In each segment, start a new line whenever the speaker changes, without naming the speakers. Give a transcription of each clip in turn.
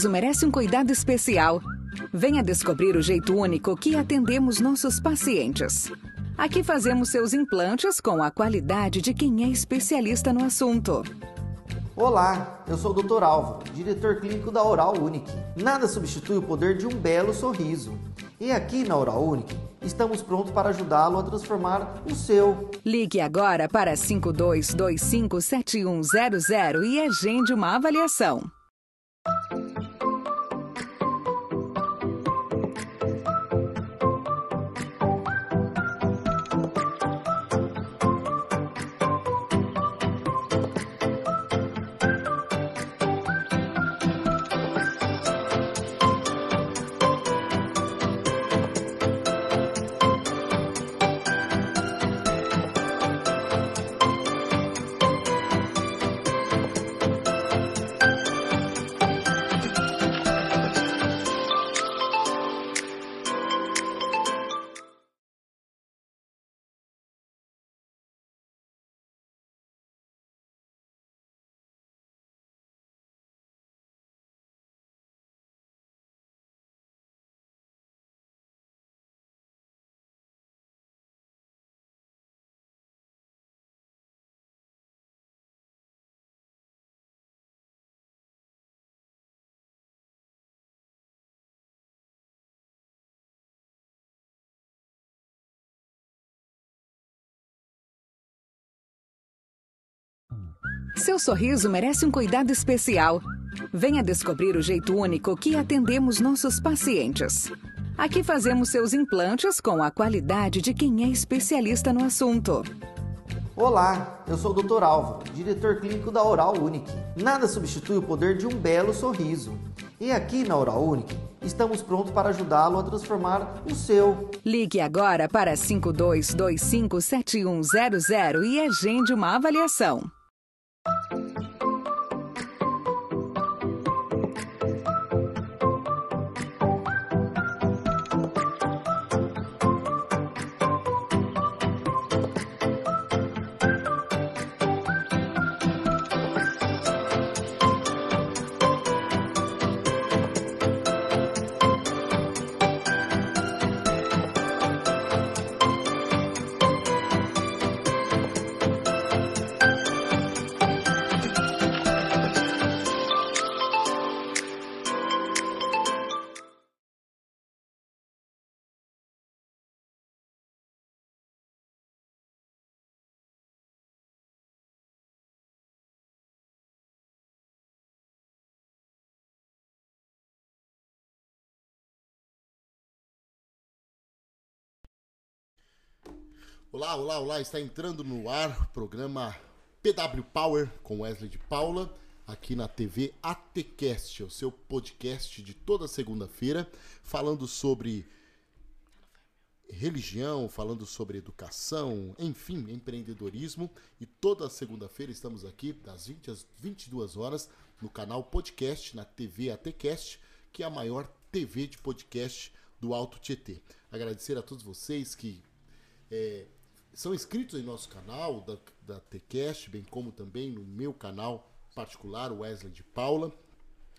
sorriso merece um cuidado especial. Venha descobrir o jeito único que atendemos nossos pacientes. Aqui fazemos seus implantes com a qualidade de quem é especialista no assunto.
Olá, eu sou o Dr. Álvaro, diretor clínico da Oral Unique. Nada substitui o poder de um belo sorriso. E aqui na Oral Unique, estamos prontos para ajudá-lo a transformar o seu.
Ligue agora para 52257100 e agende uma avaliação. Seu sorriso merece um cuidado especial. Venha descobrir o jeito único que atendemos nossos pacientes. Aqui fazemos seus implantes com a qualidade de quem é especialista no assunto.
Olá, eu sou o Dr. Álvaro, diretor clínico da Oral Unique. Nada substitui o poder de um belo sorriso. E aqui na Oral Unique, estamos prontos para ajudá-lo a transformar o seu.
Ligue agora para 52257100 e agende uma avaliação.
Olá, olá, olá, está entrando no ar o programa PW Power com Wesley de Paula, aqui na TV ATCast, o seu podcast de toda segunda-feira, falando sobre religião, falando sobre educação, enfim, empreendedorismo. E toda segunda-feira estamos aqui, das 20 às 22 horas, no canal podcast, na TV ATCast, que é a maior TV de podcast do Alto Tietê. Agradecer a todos vocês que é, são inscritos em nosso canal da, da TCast, bem como também no meu canal particular, Wesley de Paula.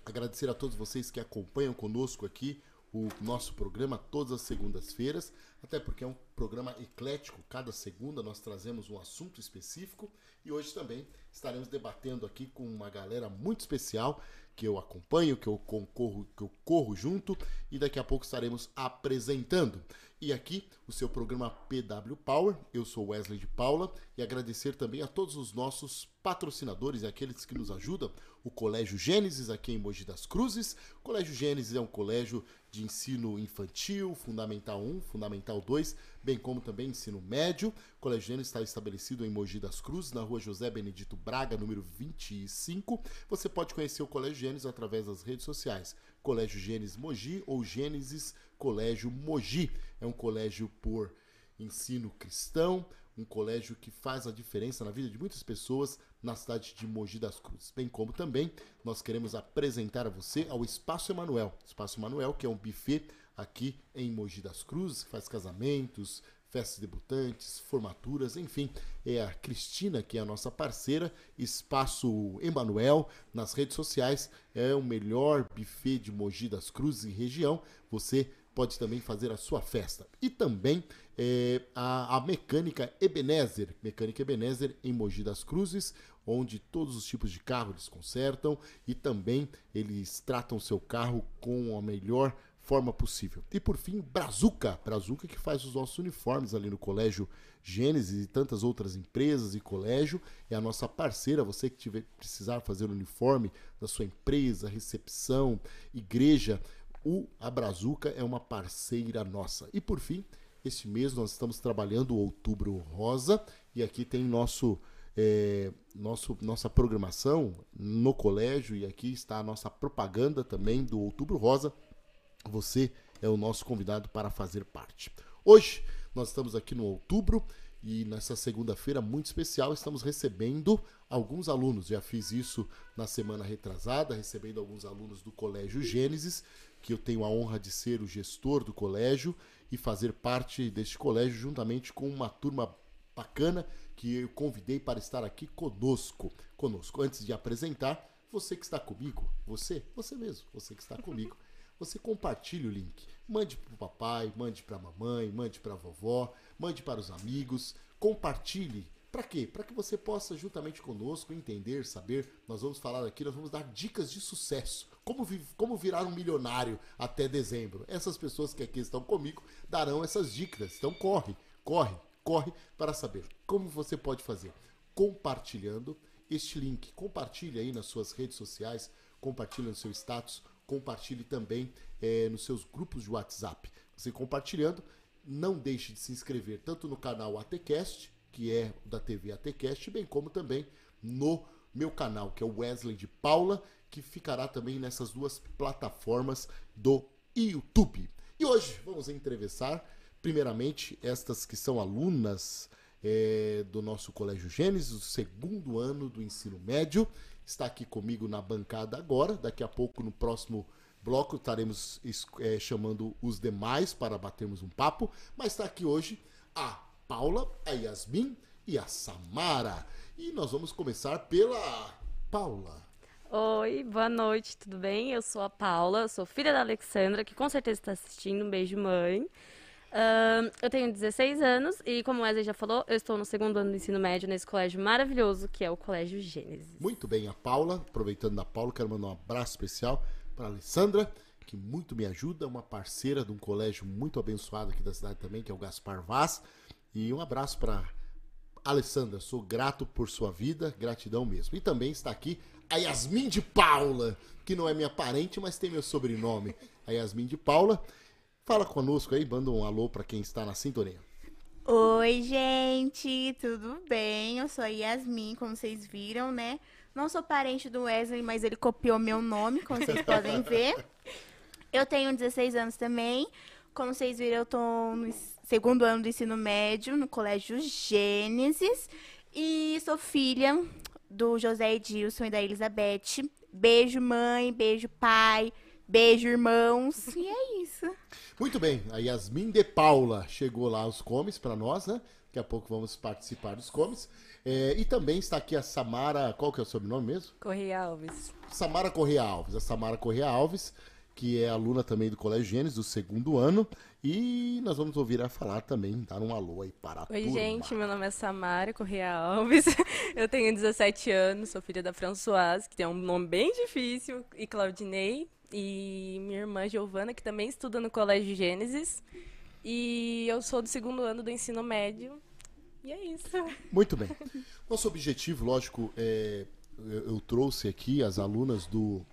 Agradecer a todos vocês que acompanham conosco aqui o nosso programa todas as segundas-feiras, até porque é um programa eclético. Cada segunda nós trazemos um assunto específico e hoje também estaremos debatendo aqui com uma galera muito especial que eu acompanho, que eu concorro, que eu corro junto e daqui a pouco estaremos apresentando. E aqui o seu programa PW Power. Eu sou Wesley de Paula e agradecer também a todos os nossos patrocinadores e aqueles que nos ajudam. O Colégio Gênesis aqui em Mogi das Cruzes. O Colégio Gênesis é um colégio de ensino infantil, fundamental 1, fundamental 2, bem como também ensino médio. O Colégio Gênesis está estabelecido em Mogi das Cruzes, na rua José Benedito Braga, número 25. Você pode conhecer o Colégio Gênesis através das redes sociais. Colégio Gênesis Mogi ou Gênesis Colégio Mogi. É um colégio por ensino cristão, um colégio que faz a diferença na vida de muitas pessoas na cidade de Mogi das Cruzes. Bem como também nós queremos apresentar a você ao Espaço Emanuel. Espaço Emanuel, que é um buffet aqui em Mogi das Cruzes, que faz casamentos, festas debutantes, formaturas, enfim. É a Cristina, que é a nossa parceira, Espaço Emanuel, nas redes sociais. É o melhor buffet de Mogi das Cruzes e região. Você pode também fazer a sua festa. E também é, a, a, Mecânica Ebenezer, Mecânica Ebenezer em Mogi das Cruzes, onde todos os tipos de carro eles consertam e também eles tratam seu carro com a melhor forma possível. E por fim, Brazuca, Brazuca que faz os nossos uniformes ali no Colégio Gênesis e tantas outras empresas e colégio, é a nossa parceira, você que tiver precisar fazer o uniforme da sua empresa, recepção, igreja, o Abrazuca é uma parceira nossa. E por fim, este mês nós estamos trabalhando o Outubro Rosa e aqui tem nosso, é, nosso nossa programação no colégio e aqui está a nossa propaganda também do Outubro Rosa. Você é o nosso convidado para fazer parte. Hoje nós estamos aqui no Outubro e nessa segunda-feira muito especial estamos recebendo alguns alunos. Já fiz isso na semana retrasada, recebendo alguns alunos do Colégio Gênesis que eu tenho a honra de ser o gestor do colégio e fazer parte deste colégio juntamente com uma turma bacana que eu convidei para estar aqui conosco. Conosco. Antes de apresentar, você que está comigo, você, você mesmo, você que está comigo, você compartilhe o link. Mande para o papai, mande para a mamãe, mande para a vovó, mande para os amigos, compartilhe para quê? Para que você possa, juntamente conosco, entender, saber. Nós vamos falar aqui, nós vamos dar dicas de sucesso. Como, como virar um milionário até dezembro. Essas pessoas que aqui estão comigo darão essas dicas. Então corre, corre, corre para saber como você pode fazer. Compartilhando este link. Compartilhe aí nas suas redes sociais, compartilhe no seu status, compartilhe também é, nos seus grupos de WhatsApp. Você compartilhando, não deixe de se inscrever tanto no canal ATCast que é da TV ATCast, bem como também no meu canal, que é o Wesley de Paula, que ficará também nessas duas plataformas do YouTube. E hoje vamos entrevistar, primeiramente, estas que são alunas é, do nosso Colégio Gênesis, do segundo ano do ensino médio. Está aqui comigo na bancada agora. Daqui a pouco, no próximo bloco, estaremos é, chamando os demais para batermos um papo. Mas está aqui hoje a Paula, a Yasmin e a Samara. E nós vamos começar pela Paula.
Oi, boa noite, tudo bem? Eu sou a Paula, sou filha da Alexandra, que com certeza está assistindo. Um beijo, mãe. Uh, eu tenho 16 anos e, como o Wesley já falou, eu estou no segundo ano do ensino médio nesse colégio maravilhoso que é o Colégio Gênesis.
Muito bem, a Paula, aproveitando da Paula, quero mandar um abraço especial para Alessandra, que muito me ajuda, uma parceira de um colégio muito abençoado aqui da cidade também, que é o Gaspar Vaz. E um abraço para Alessandra, sou grato por sua vida, gratidão mesmo. E também está aqui a Yasmin de Paula, que não é minha parente, mas tem meu sobrenome. A Yasmin de Paula. Fala conosco aí, manda um alô para quem está na sintonia.
Oi, gente, tudo bem? Eu sou a Yasmin, como vocês viram, né? Não sou parente do Wesley, mas ele copiou meu nome, como vocês podem ver. Eu tenho 16 anos também. Como vocês viram, eu tô no segundo ano do ensino médio no Colégio Gênesis e sou filha do José Edilson e da Elizabeth. Beijo, mãe, beijo, pai, beijo, irmãos. E é isso.
Muito bem, a Yasmin de Paula chegou lá aos comes para nós, né? Daqui a pouco vamos participar dos comes. É, e também está aqui a Samara, qual que é o sobrenome mesmo?
Correia Alves.
Samara Correia Alves. A Samara Correia Alves que é aluna também do Colégio Gênesis, do segundo ano. E nós vamos ouvir ela falar também, dar um alô aí para a
Oi,
turma.
gente, meu nome é Samara Correia Alves, eu tenho 17 anos, sou filha da Françoise, que tem um nome bem difícil, e Claudinei, e minha irmã Giovana, que também estuda no Colégio Gênesis. E eu sou do segundo ano do ensino médio. E é isso.
Muito bem. Nosso objetivo, lógico, é, eu trouxe aqui as alunas do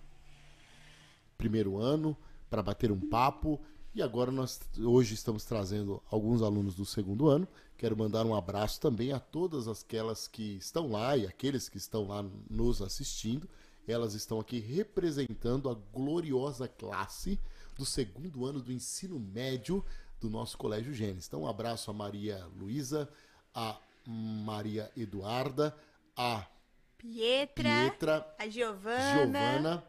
primeiro ano para bater um papo. E agora nós hoje estamos trazendo alguns alunos do segundo ano. Quero mandar um abraço também a todas aquelas que estão lá e aqueles que estão lá nos assistindo. Elas estão aqui representando a gloriosa classe do segundo ano do ensino médio do nosso Colégio Gênesis. Então, um abraço a Maria Luísa, a Maria Eduarda, a
Pietra,
Pietra
a Giovana,
Giovana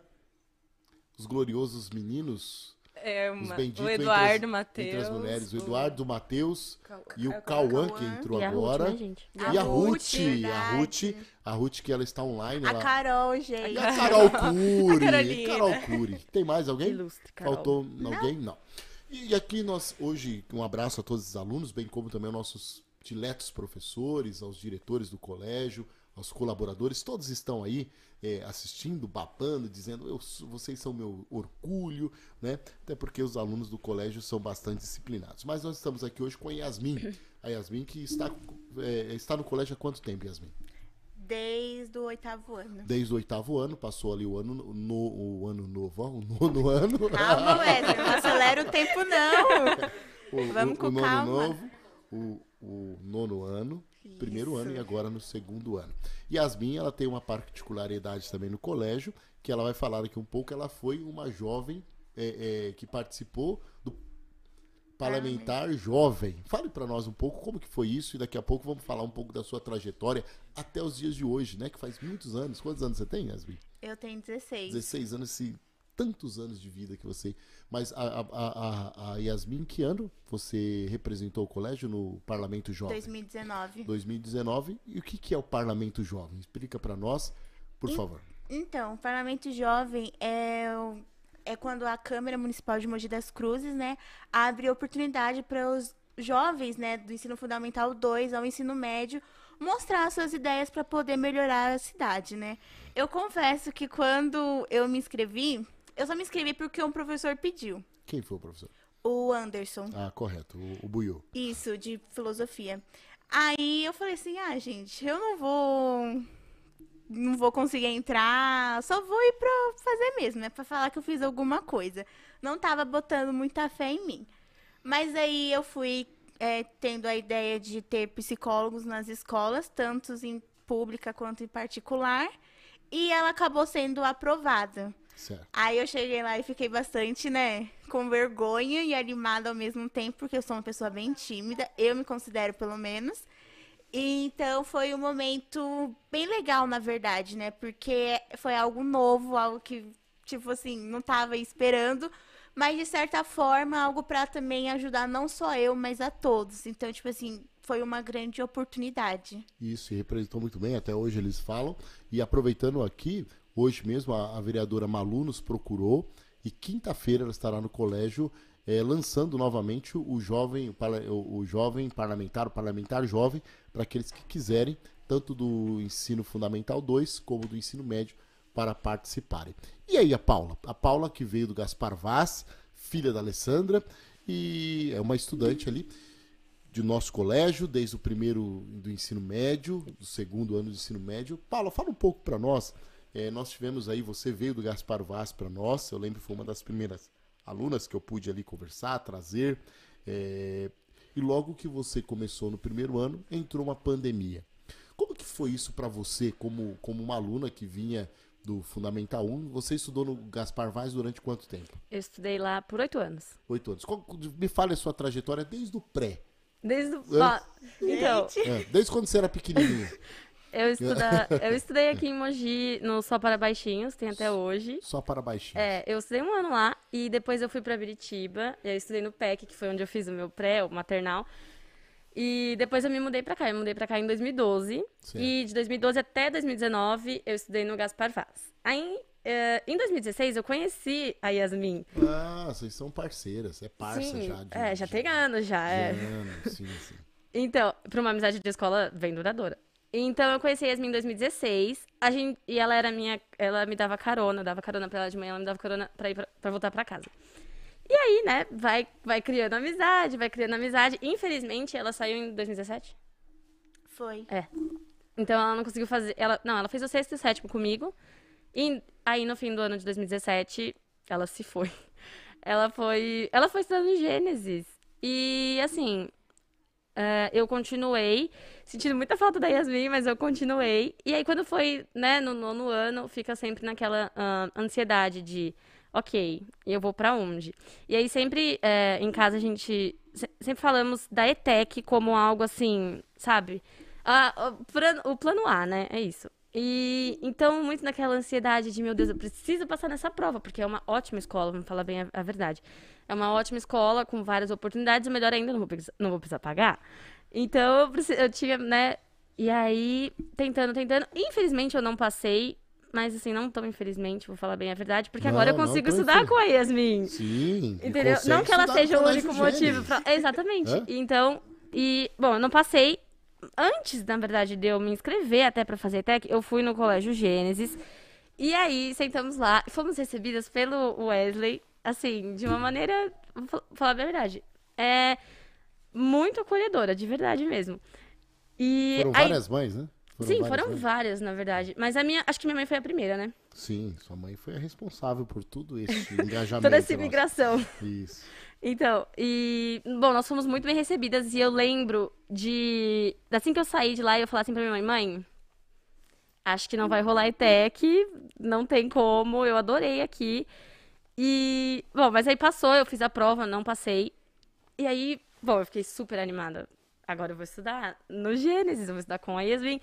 os gloriosos meninos
É,
Os
uma-
benditos
o
entre
Eduardo,
as-
Matheus.
Entre as mulheres, o Eduardo, o Matheus e o
é o
Cauã, que entrou
E a Ruth,
agora.
né, gente?
E a
A
Ruth,
Ruth,
a Ruth, a Ruth que ela está online.
A
ela...
Carol, gente.
E a Carol Cury.
Carolina.
Carol Cury. Tem mais alguém?
Ilustre, Carol.
Faltou alguém? Não. E aqui nós, hoje, um abraço a todos os alunos, bem como também aos nossos diletos professores, aos diretores do colégio, aos colaboradores, todos estão aí é, assistindo, babando, dizendo eu, vocês são meu orgulho, né? Até porque os alunos do colégio são bastante disciplinados. Mas nós estamos aqui hoje com a Yasmin. A Yasmin que está, é, está no colégio há quanto tempo, Yasmin?
Desde o oitavo ano.
Desde o oitavo ano, passou ali o ano, no, o ano novo, ó, o nono ano.
Calma, Wesley, não acelera o tempo, não.
o,
Vamos
o,
com
o nono
calma.
novo, o, o nono ano, primeiro ano e agora no segundo ano. Yasmin, ela tem uma particularidade também no colégio, que ela vai falar aqui um pouco. Ela foi uma jovem é, é, que participou do parlamentar jovem. Fale para nós um pouco como que foi isso e daqui a pouco vamos falar um pouco da sua trajetória até os dias de hoje, né? Que faz muitos anos. Quantos anos você tem, Yasmin?
Eu tenho 16.
16 anos, esse, tantos anos de vida que você. Mas a, a, a, a Yasmin, que ano você representou o colégio no Parlamento Jovem?
2019.
2019. E o que, que é o Parlamento Jovem? Explica para nós, por favor.
Então, o Parlamento Jovem é, é quando a Câmara Municipal de Mogi das Cruzes, né, abre oportunidade para os jovens, né, do ensino fundamental 2 ao ensino médio mostrar suas ideias para poder melhorar a cidade, né? Eu confesso que quando eu me inscrevi, eu só me inscrevi porque um professor pediu.
Quem foi o professor?
O Anderson.
Ah, correto, o, o Buiu.
Isso, de filosofia. Aí eu falei assim, ah, gente, eu não vou. Não vou conseguir entrar, só vou ir pra fazer mesmo, né? Pra falar que eu fiz alguma coisa. Não tava botando muita fé em mim. Mas aí eu fui é, tendo a ideia de ter psicólogos nas escolas, tanto em pública quanto em particular. E ela acabou sendo aprovada.
Certo.
Aí eu cheguei lá e fiquei bastante, né, com vergonha e animada ao mesmo tempo, porque eu sou uma pessoa bem tímida, eu me considero pelo menos. E, então foi um momento bem legal, na verdade, né? Porque foi algo novo, algo que, tipo assim, não tava esperando, mas de certa forma, algo pra também ajudar não só eu, mas a todos. Então, tipo assim, foi uma grande oportunidade.
Isso, e representou muito bem, até hoje eles falam. E aproveitando aqui, hoje mesmo a, a vereadora Malu nos procurou e quinta-feira ela estará no colégio eh, lançando novamente o, jovem, o, o- jovem parlamentar, o parlamentar jovem, para aqueles que quiserem, tanto do ensino fundamental 2 como do ensino médio, para participarem. E aí a Paula? A Paula que veio do Gaspar Vaz, filha da Alessandra, e é uma estudante ali de nosso colégio, desde o primeiro do ensino médio, do segundo ano do ensino médio. Paulo, fala um pouco para nós. É, nós tivemos aí, você veio do Gaspar Vaz para nós, eu lembro que foi uma das primeiras alunas que eu pude ali conversar, trazer. É, e logo que você começou no primeiro ano, entrou uma pandemia. Como que foi isso para você, como, como uma aluna que vinha do Fundamental 1? Você estudou no Gaspar Vaz durante quanto tempo?
Eu estudei lá por oito anos.
Oito anos. Qual- me fale a sua trajetória desde o pré.
Desde o... Então,
É, desde quando você era pequenininha.
eu, estuda... eu estudei aqui em Mogi, no Só para Baixinhos, tem até hoje.
Só para baixinho.
É, eu estudei um ano lá e depois eu fui pra Biritiba. E aí eu estudei no PEC, que foi onde eu fiz o meu pré, o maternal. E depois eu me mudei pra cá. Eu me mudei pra cá em 2012.
Certo.
E de 2012 até 2019 eu estudei no Gaspar Vaz. Aí, eh, em 2016 eu conheci a Yasmin.
Ah, vocês são parceiras. É parça
sim,
já. de-
é, já
de-
tem anos já.
de
É.
anos, sim, sim.
Então, pra uma amizade de escola bem duradoura. Então, eu conheci a Yasmin em 2016. A gente, e ela era minha. Ela me dava carona, eu dava carona pra ela de manhã, ela me dava carona pra ir pra, pra voltar pra casa. E aí, né, vai, vai criando amizade, vai criando amizade. Infelizmente, ela saiu em 2017.
Foi.
É. Então ela não conseguiu fazer. Ela, não, ela fez o sexto e o sétimo comigo. E aí no fim do ano de 2017, ela se foi. Ela foi. Ela foi estudando Gênesis. E assim. É, eu continuei, sentindo muita falta da Yasmin, mas eu continuei. E aí, quando foi, né, no nono ano, fica sempre naquela ah, ansiedade de, ok, eu vou pra onde? E aí, sempre é, em casa, a gente se- sempre falamos da ETEC como algo assim, sabe? Ah, o plano A, né? É isso. E então, muito naquela ansiedade de, meu Deus, eu preciso passar nessa prova, porque é uma ótima escola, vamos falar bem a, a verdade. É uma ótima escola, com várias oportunidades, e melhor ainda, não vou, precisar- não vou precisar pagar. Então, eu, preci- eu tinha, né? E aí, tentando, tentando. Infelizmente, eu não passei, mas assim, não tão infelizmente, vou falar bem a verdade, porque
Não,
agora eu consigo estudar com a Yasmin.
Sim.
Entendeu? Não que ela seja o único motivo pra... Exatamente. Então, e... Bom, eu não passei. Antes, na verdade, de eu me inscrever até pra fazer tech, eu fui no Colégio Gênesis. E aí, sentamos lá. Fomos recebidas pelo Wesley, assim, de uma maneira... Vou fa- falar a verdade. É muito acolhedora, de verdade mesmo. E
Foram
aí-
várias mães, né?
Sim,
várias
foram
mães.
várias, na verdade. Mas a minha... Acho que minha mãe foi a primeira, né?
Sim, sua mãe foi a responsável por tudo esse engajamento.
Toda essa imigração.
Isso.
Então, e. Bom, nós fomos muito bem recebidas e eu lembro de. Assim que eu saí de lá, eu falei assim pra minha mãe: mãe, acho que não vai rolar ETEC, não tem como, eu adorei aqui. E. Bom, mas aí passou, eu fiz a prova, não passei. E aí, bom, eu fiquei super animada. Agora eu vou estudar no Gênesis, eu vou estudar com a Yasmin.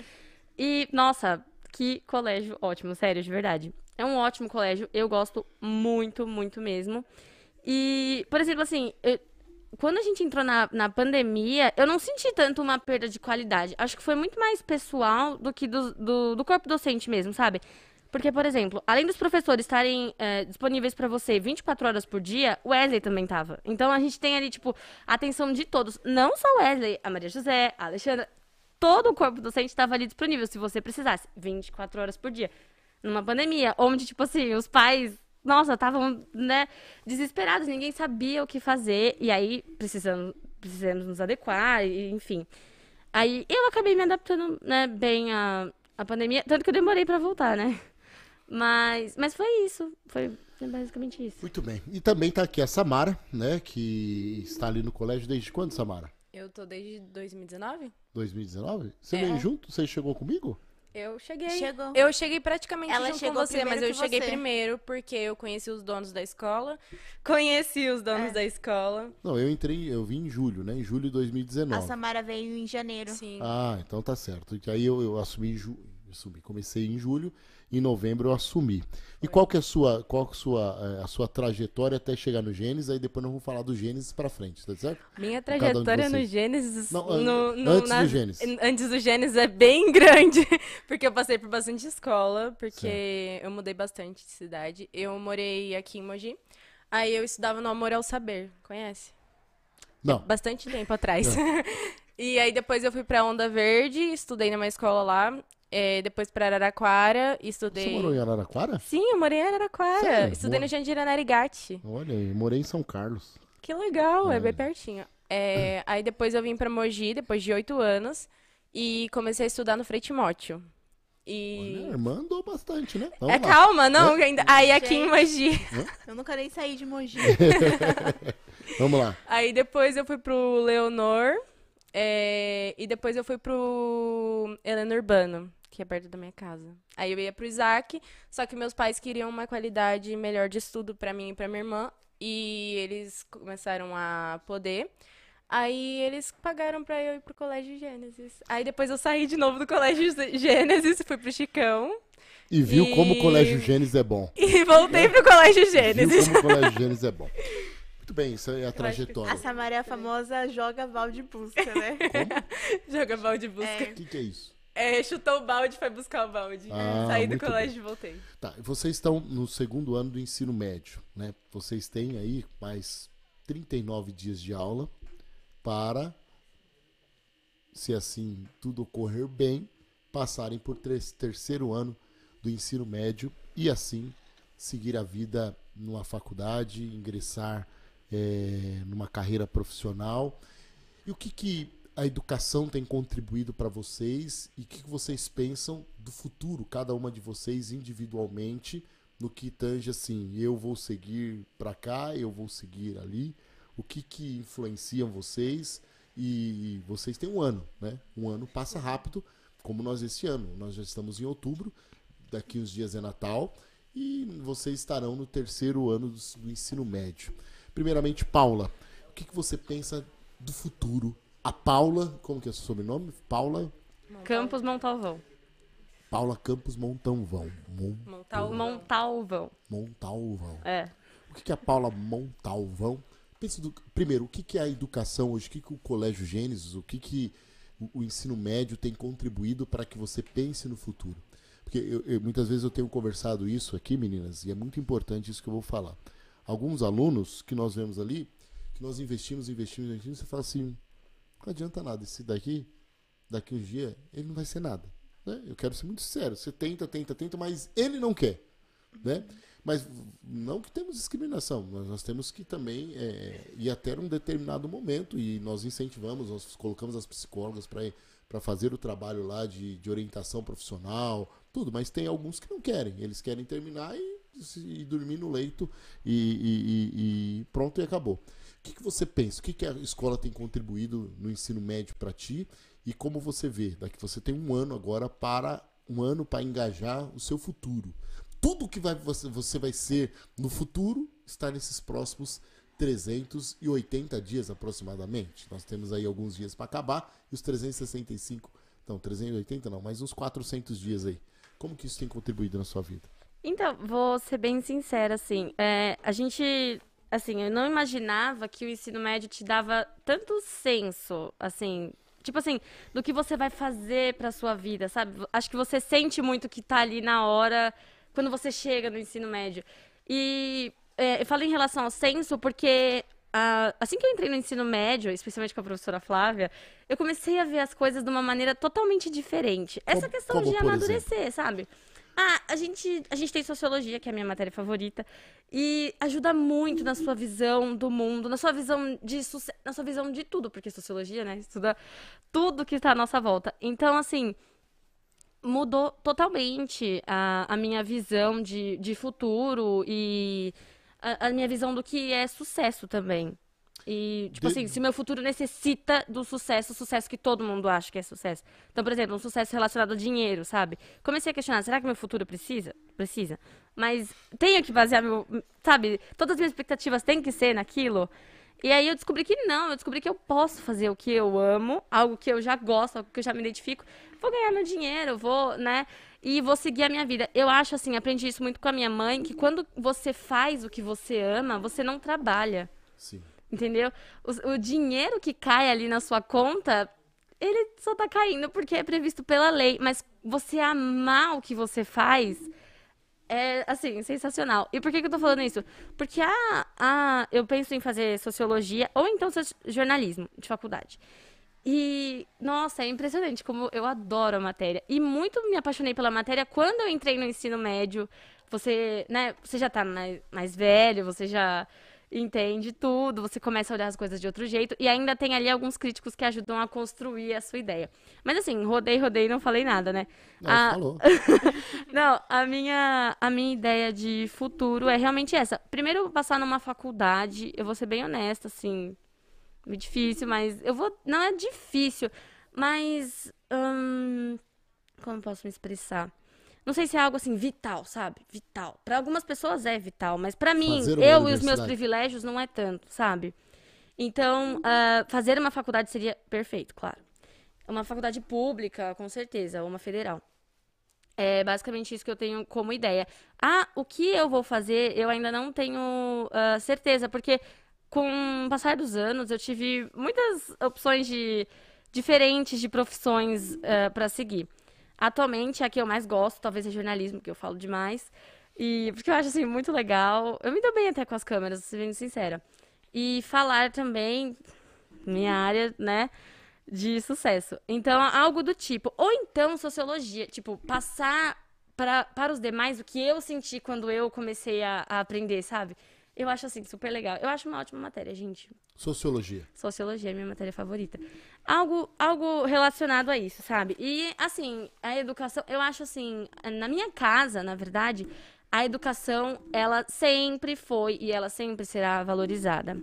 E, nossa, que colégio ótimo, sério, de verdade. É um ótimo colégio, eu gosto muito, muito mesmo. E, por exemplo, assim, eu- quando a gente entrou na, na pandemia, eu não senti tanto uma perda de qualidade. Acho que foi muito mais pessoal do que do, do, do corpo docente mesmo, sabe? Porque, por exemplo, além dos professores estarem é, disponíveis pra você 24 horas por dia, o Wesley também tava. Então a gente tem ali, tipo, a atenção de todos. Não só o Wesley, a Maria José, a Alexandra. Todo o corpo docente estava ali disponível se você precisasse. 24 horas por dia. Numa pandemia, onde, tipo assim, os pais, nossa, estavam, né, desesperados, ninguém sabia o que fazer. E aí, precisamos, precisamos nos adequar, e, enfim. Aí eu acabei me adaptando, né, bem à, à pandemia, tanto que eu demorei pra voltar, né? Mas, mas foi isso, foi, foi basicamente isso.
Muito bem. E também tá aqui a Samara, né? Que está ali no colégio desde quando, Samara?
Eu tô desde 2019?
2019? Você
É.
veio junto? Você chegou comigo?
Eu cheguei.
Chegou.
Eu cheguei praticamente
Ela
junto
chegou
com você, mas eu cheguei
você.
primeiro porque eu conheci os donos da escola. Conheci os
É.
donos da escola.
Não, eu entrei, eu vim em julho, né? Em julho de
A
2019.
Samara veio em janeiro.
Sim.
Ah, então tá certo. E aí eu, eu assumi, assumi, comecei em julho, em novembro eu assumi. E qual que é a sua, qual que é a sua, eh, a sua trajetória até chegar no Gênesis? Aí depois nós vamos falar do Gênesis pra frente, tá certo?
Minha
Cada um
trajetória no. Gênesis.
Não, an-
no, no-
antes do
nas-
Gênesis.
an- Antes do Gênesis é bem grande. Porque eu passei por bastante escola. Porque eu mudei bastante de cidade. Eu morei aqui em Mogi. Aí eu estudava no Amor ao Saber. Conhece?
Não.
Bastante tempo atrás. e aí depois eu fui pra Onda Verde, estudei numa escola lá. É, depois pra Araraquara, estudei.
Você morou em Araraquara?
Sim, eu morei em Araraquara.
Sério?
Estudei
Boa.
no Jandira Narigati.
Olha, eu morei em São Carlos.
Que legal, é
É.
bem pertinho. É, aí depois eu vim pra Mogi, depois de oito anos, e comecei a estudar no Frei Timóteo. E.
Olha, a irmã andou bastante, né? Vamos
É,
lá.
calma, não, ainda. Aí aqui em. Mogi.
Eu nunca nem saí de Mogi.
Vamos lá.
Aí depois eu fui pro Leonor, é, e depois eu fui pro Helena Urbano, que é perto da minha casa. Aí eu ia pro Isaac, só que meus pais queriam uma qualidade melhor de estudo pra mim e pra minha irmã, e eles começaram a poder. Aí eles pagaram pra eu ir pro Colégio Gênesis. Aí depois eu saí de novo do Colégio Gênesis, fui pro Chicão,
E viu
E-
como o Colégio Gênesis é bom.
e voltei pro Colégio
Viu
Gênesis.
como o Colégio Gênesis é bom. Muito bem, isso aí é a trajetória.
A Samara é a famosa joga balde busca, né?
Joga balde busca.
É.
O que, que é isso?
É, chutou o balde, foi buscar o balde.
Ah,
Saí do colégio e voltei.
Tá, vocês estão no segundo ano do ensino médio, né? Vocês têm aí mais 39 dias de aula para, se assim tudo ocorrer bem, passarem por terceiro ano do ensino médio e assim seguir a vida numa faculdade, ingressar eh, numa carreira profissional. E o que, que a educação tem contribuído para vocês e o que, vocês pensam do futuro, cada uma de vocês individualmente, no que tange assim, eu vou seguir para cá, eu vou seguir ali, o que que influenciam vocês e vocês têm um ano, né? Um ano passa rápido, como nós esse ano. Nós já estamos em outubro, daqui uns dias é Natal e vocês estarão no terceiro ano do, do ensino médio. Primeiramente, Paula, o que, que você pensa do futuro? A Paula, como que é o seu sobrenome? Paula
Campos Montalvão.
Paula Campos Montalvão. Mon-
Montar o
Montalvão.
Montalvão.
É.
O que que é a Paula Montalvão? Pense do- primeiro, o que que é a educação hoje? O que que o Colégio Gênesis, o que que o, o ensino médio tem contribuído para que você pense no futuro? Porque eu- eu- muitas vezes eu tenho conversado isso aqui, meninas, e é muito importante isso que eu vou falar. Alguns alunos que nós vemos ali, que nós investimos, investimos, investimos, você fala assim, não adianta nada, esse daqui, daqui uns dias, ele não vai ser nada. né? Eu quero ser muito sincero, você tenta, tenta, tenta, mas ele não quer. Né? Mas não que temos discriminação, nós temos que também é, ir até um determinado momento e nós incentivamos, nós colocamos as psicólogas para fazer o trabalho lá de, de orientação profissional, tudo, mas tem alguns que não querem, eles querem terminar e, e dormir no leito e- e- e pronto e acabou. Que, que você pensa? O que, que a escola tem contribuído no ensino médio para ti e como você vê? Daqui você tem um ano agora para um ano para engajar o seu futuro tudo que vai, você, você vai ser no futuro está nesses próximos 380 dias aproximadamente. Nós temos aí alguns dias para acabar e os 365, não, 380 não, mas uns 400 dias aí. Como que isso tem contribuído na sua vida?
Então, vou ser bem sincera, assim, é, a gente, assim, eu não imaginava que o ensino médio te dava tanto senso, assim, tipo assim, do que você vai fazer pra sua vida, sabe? Acho que você sente muito que tá ali na hora, quando você chega no ensino médio. E é, eu falo em relação ao senso porque ah, assim que eu entrei no ensino médio, especialmente com a professora Flávia, eu comecei a ver as coisas de uma maneira totalmente diferente. Essa
Como-
questão
como,
de amadurecer, sabe? Ah, a gente, a gente tem sociologia, que é a minha matéria favorita, e ajuda muito na sua visão do mundo, na sua visão de na sua visão de tudo, porque sociologia, né, estuda tudo que está à nossa volta. Então, assim, mudou totalmente a, a minha visão de, de futuro e a, a minha visão do que é sucesso também. E, tipo
De-
assim, se meu futuro necessita do sucesso, o sucesso que todo mundo acha que é sucesso. Então, por exemplo, um sucesso relacionado a dinheiro, sabe? Comecei a questionar, será que meu futuro precisa? Precisa. Mas tenho que basear meu, sabe? Todas as minhas expectativas têm que ser naquilo. E aí eu descobri que não, eu descobri que eu posso fazer o que eu amo, algo que eu já gosto, algo que eu já me identifico. Vou ganhar meu dinheiro, vou, né? E vou seguir a minha vida. Eu acho assim, aprendi isso muito com a minha mãe, que quando você faz o que você ama, você não trabalha.
Sim.
Entendeu? O, o dinheiro que cai ali na sua conta, ele só tá caindo porque é previsto pela lei. Mas você amar o que você faz é, assim, sensacional. E por que, que eu tô falando isso? Porque a, a, eu penso em fazer sociologia ou então jornalismo de faculdade. E, nossa, é impressionante como eu adoro a matéria. E muito me apaixonei pela matéria quando eu entrei no ensino médio. Você, né, você já tá mais, mais velho, você já entende tudo, você começa a olhar as coisas de outro jeito. E ainda tem ali alguns críticos que ajudam a construir a sua ideia. Mas assim, rodei, rodei não falei nada, né?
Não,
Ah,
falou.
não, a minha, a minha ideia de futuro é realmente essa. Primeiro, eu vou passar numa faculdade, eu vou ser bem honesta, assim. Meio difícil, mas eu vou. Não é difícil, mas. hum, como posso me expressar? Não sei se é algo assim vital, sabe? Vital. Para algumas pessoas é vital, mas para mim, eu e os meus privilégios não é tanto, sabe? Então, ah, fazer uma faculdade seria perfeito, claro. Uma faculdade pública, com certeza, ou uma federal. É basicamente isso que eu tenho como ideia. Ah, o que eu vou fazer, eu ainda não tenho ah, certeza, porque com o passar dos anos eu tive muitas opções de diferentes de profissões para seguir. Atualmente, a que eu mais gosto, talvez é jornalismo, que eu falo demais. E porque eu acho assim muito legal. Eu me dou bem até com as câmeras, sendo sincera. E falar também, minha área, né? de sucesso. Então, algo do tipo. Ou então, sociologia. Tipo, passar pra, para os demais o que eu senti quando eu comecei a, a aprender, sabe? Eu acho, assim, super legal. Eu acho uma ótima matéria, gente.
Sociologia.
Sociologia é minha matéria favorita. Algo, algo relacionado a isso, sabe? E, assim, a educação, eu acho assim, na minha casa, na verdade, a educação, ela sempre foi e ela sempre será valorizada.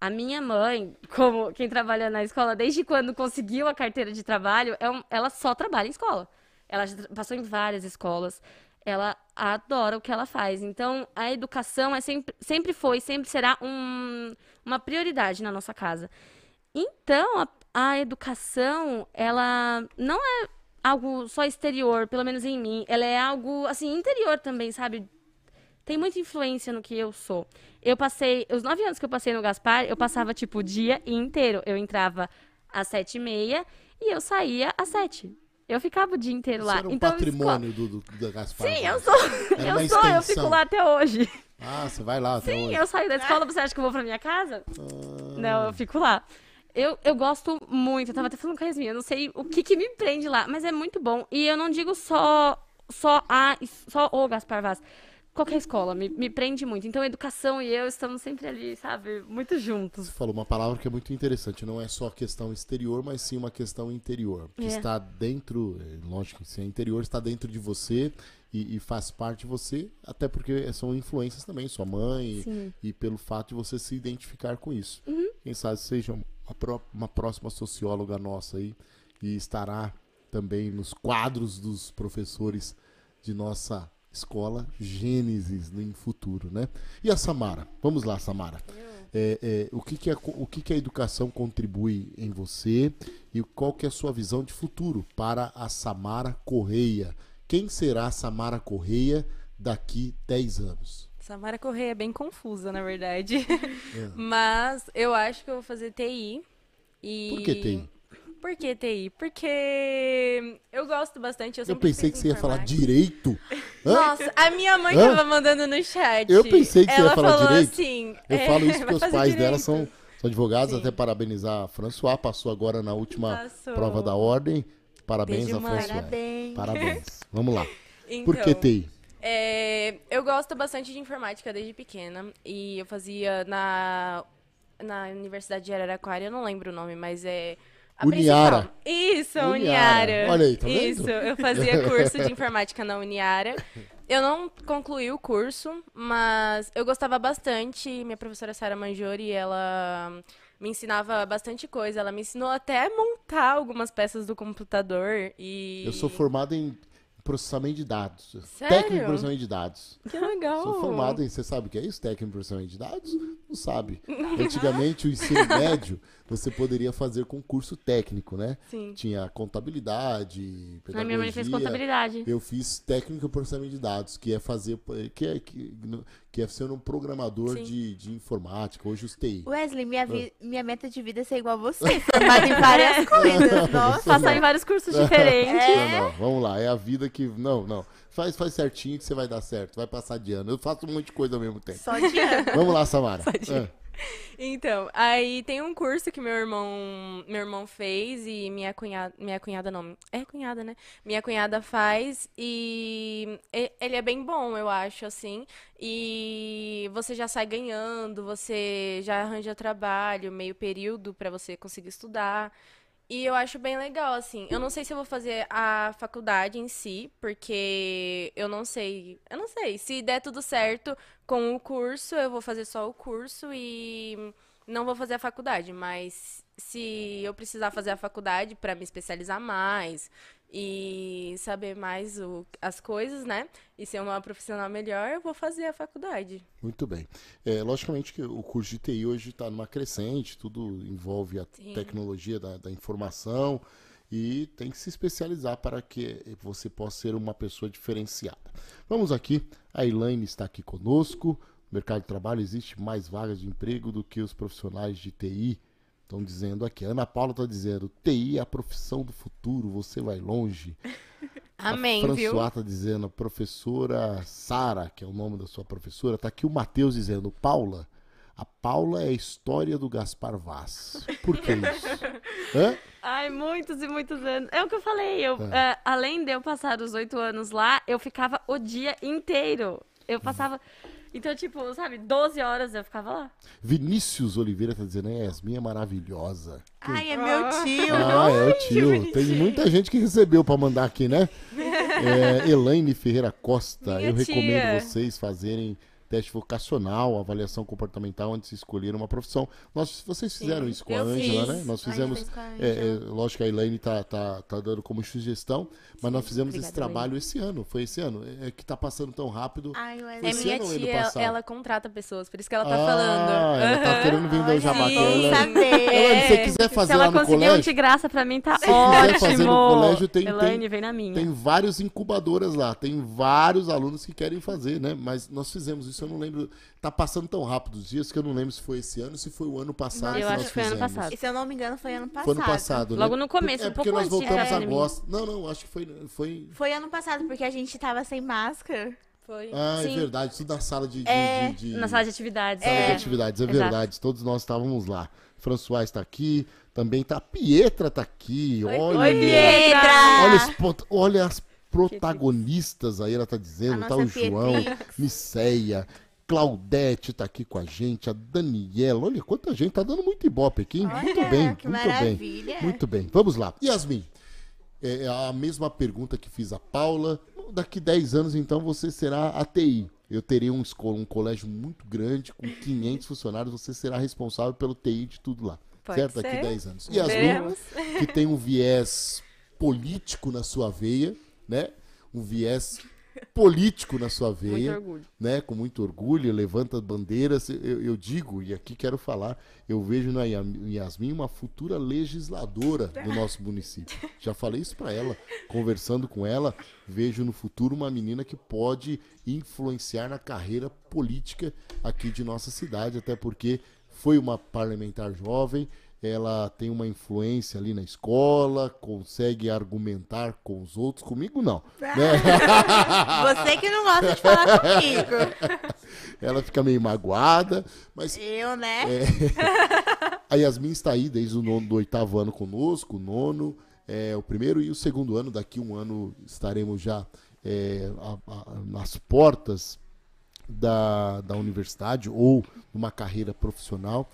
A minha mãe, como quem trabalha na escola, desde quando conseguiu a carteira de trabalho, é ela só trabalha em escola. Ela já passou em várias escolas. Ela adora o que ela faz. Então, a educação é sempre, sempre foi, sempre será um- uma prioridade na nossa casa. Então, a, a educação, ela não é algo só exterior, pelo menos em mim. Ela é algo, assim, interior também, sabe? Tem muita influência no que eu sou. Eu passei, os nove anos que eu passei no Gaspar, eu passava, tipo, o dia inteiro. Eu entrava às sete e meia e eu saía às sete. Eu ficava o dia inteiro lá.
Era um
então,
patrimônio do, do, da Gaspar.
Sim, eu
Vaz.
sou.
Era
Eu sou, eu
extensão.
fico lá até hoje.
Ah, você vai lá até
Sim,
hoje.
eu saio da escola, você acha que eu vou pra minha casa?
Ah.
Não, eu fico lá. Eu, eu gosto muito, eu tava até falando com a Yasmin, eu não sei o que que me prende lá, mas é muito bom. E eu não digo só, só, a, só o Gaspar Vaz. Qualquer escola me, me prende muito. Então, a educação e eu estamos sempre ali, sabe? Muito juntos.
Você falou uma palavra que é muito interessante. Não é só questão exterior, mas sim uma questão interior. Que
É.
está dentro, é, lógico, se é interior, está dentro de você e, e faz parte de você, até porque são influências também, sua mãe, e, e pelo fato de você se identificar com isso.
Uhum.
Quem sabe seja uma, pró- uma próxima socióloga nossa aí e estará também nos quadros dos professores de nossa escola Gênesis no futuro, né? E a Samara? Vamos lá, Samara. É, é, o que, que, a, o que, que a educação contribui em você e qual que é a sua visão de futuro para a Samara Correia? Quem será a Samara Correia daqui 10 anos?
Samara Correia é bem confusa, na verdade. Mas eu acho que eu vou fazer TI. E...
Por que TI?
Por que TI? Porque eu gosto bastante. Eu,
Eu pensei que você ia falar direito. Hã?
Nossa, a minha mãe
Hã?
tava mandando no chat.
Eu pensei que você ia
Ela
falar
falou
direito.
assim.
Eu
é,
falo isso porque os pais dela
direito.
são, são advogados,
Sim.
até parabenizar a François, passou agora na última
Passou.
prova da ordem. Parabéns
Beijo,
a. François.
Parabéns.
Parabéns. Vamos lá.
Então,
Por que TI?
é, eu gosto bastante de informática desde pequena. E eu fazia na, na Universidade de Araraquara, eu não lembro o nome, mas é. A
Uniara.
principal. Isso,
Uniara.
Uniara.
Olha aí, tá vendo?
Isso, eu fazia curso de informática na Uniara. Eu não concluí o curso, mas eu gostava bastante. Minha professora Sara Manjori, ela me ensinava bastante coisa. Ela me ensinou até a montar algumas peças do computador. E...
Eu sou formado em processamento de dados.
Sério?
Técnico em processamento de dados.
Que legal.
Sou formado em. Você sabe o que é isso? Técnico em processamento de dados? Não sabe. Antigamente, o ensino médio, você poderia fazer concurso técnico, né?
Sim.
Tinha contabilidade,
A
pedagogia.
minha mãe fez contabilidade.
Eu fiz técnico em processamento de dados, que é fazer. Que é, que, que é ser um programador
Sim.
de, de informática, hoje os TI.
Wesley, minha,
Ah.
vi- minha meta de vida é ser igual a você, formada em várias coisas. Nossa.
Passar em vários cursos diferentes.
Não, não, vamos lá, é a vida que. Não, não. Faz, faz certinho que você vai dar certo, vai passar de ano. Eu faço um monte de coisa ao mesmo tempo.
Só de ano.
Vamos lá, Samara.
de-
Ah,
Então, aí tem um curso que meu irmão, meu irmão fez e minha cunhada, minha cunhada não, é cunhada, né? Minha cunhada faz e ele é bem bom, eu acho, assim. E você já sai ganhando, você já arranja trabalho, meio período pra você conseguir estudar. E eu acho bem legal, assim. Eu não sei se eu vou fazer a faculdade em si, porque eu não sei. Eu não sei. Se der tudo certo com o curso, eu vou fazer só o curso e não vou fazer a faculdade. Mas se eu precisar fazer a faculdade para me especializar mais e saber mais o- as coisas, né? E ser uma profissional melhor, eu vou fazer a faculdade.
Muito bem. É, logicamente que o curso de TI hoje está numa crescente, tudo envolve a
Sim.
tecnologia da, da informação e tem que se especializar para que você possa ser uma pessoa diferenciada. Vamos aqui, a Elaine está aqui conosco. No mercado de trabalho existe mais vagas de emprego do que os profissionais de TI. Estão dizendo aqui. A Ana Paula está dizendo: TI é a profissão do futuro, você vai longe.
Amém,
a? François tá dizendo, a professora Sara, que é o nome da sua professora, tá aqui o Matheus dizendo, Paula, a Paula é a história do Gaspar Vaz. Por que isso? Hã?
Ai, muitos e muitos anos. É o que eu falei. Eu,
É.
é, além de eu passar os oito anos lá, eu ficava o dia inteiro. Eu passava. Então, tipo, sabe, 12 horas eu ficava lá.
Vinícius Oliveira tá dizendo, é, Yasmin é maravilhosa.
Ai, é meu tio.
Ah, é o tio. Tem muita gente que recebeu pra mandar aqui, né? É, Elaine Ferreira Costa,
Minha
eu recomendo
tia.
vocês fazerem teste vocacional, avaliação comportamental antes de escolher uma profissão. Nós, vocês fizeram
Sim,
isso com a Ângela, né? Nós fizemos. é, é, lógico que a Elaine tá, tá, tá dando como sugestão, mas nós fizemos esse
Obrigada,
trabalho esse ano. Foi esse ano. É que tá passando tão rápido.
Ai, o
É.
Esse
minha tia, ela contrata pessoas, por isso que ela tá
ah,
falando.
Ela tá
Aham.
querendo vender o jabá dela. Elaine, se você
É,
quiser fazer
Se ela
lá no
conseguiu um
colégio.
de graça, pra mim tá
quiser fazer no
ótimo.
colégio, tem-
Elaine,
tem-
vem na minha.
Tem vários incubadoras lá, tem vários alunos que querem fazer, né? Mas nós fizemos isso, eu não lembro. Tá passando tão rápido os dias que eu não lembro se foi esse ano ou se foi o ano passado.
Eu
que
acho
nós
que foi ano
fizemos.
passado.
E se eu não me engano, foi ano passado.
Foi ano passado, né?
Logo no começo,
é
um
porque
pouco
nós
de
voltamos
pandemia.
agosto. Não, não, acho que foi. foi...
Foi ano passado, porque a gente tava sem máscara.
Foi.
Ah,
Sim.
é verdade, tudo na sala de. de-
É,
de- de-
Na sala de atividades.
sala de
é.
atividades, é
Exato.
verdade. Todos nós estávamos lá. François está aqui, também tá. Pietra tá aqui. olha.
Oi, Pietra!
Olha, olha as protagonistas aí, ela tá dizendo, tá o
nossa
João. Niceia, Claudete tá aqui com a gente, a Daniela, olha quanta gente, tá dando muito ibope aqui, hein? muito
Olha,
bem, muito bem,
maravilha.
muito bem. Vamos lá, Yasmin, é a mesma pergunta que fiz a Paula, daqui 10 anos então você será ATI. Eu terei um, escola, um colégio muito grande, com 500 funcionários, você será responsável pelo TI de tudo lá.
Pode
certo? Daqui
ser.
10 anos. Yasmin,
Veremos.
que tem um viés político na sua veia, né? Um viés político na sua veia, né? Com muito orgulho, levanta bandeiras. Eu, eu digo, e aqui quero falar, eu vejo na Yasmin uma futura legisladora do nosso município. Já falei isso para ela, conversando com ela, vejo no futuro uma menina que pode influenciar na carreira política aqui de nossa cidade, até porque foi uma parlamentar jovem, ela tem uma influência ali na escola, consegue argumentar com os outros, comigo não. né?
Você que não gosta de falar comigo.
Ela fica meio magoada, mas
Eu, né?
É. a Yasmin está aí desde o nono, do oitavo ano conosco, o nono, é, o primeiro e o segundo ano. Daqui um ano estaremos já é, a- a- nas portas da, da universidade ou numa carreira profissional.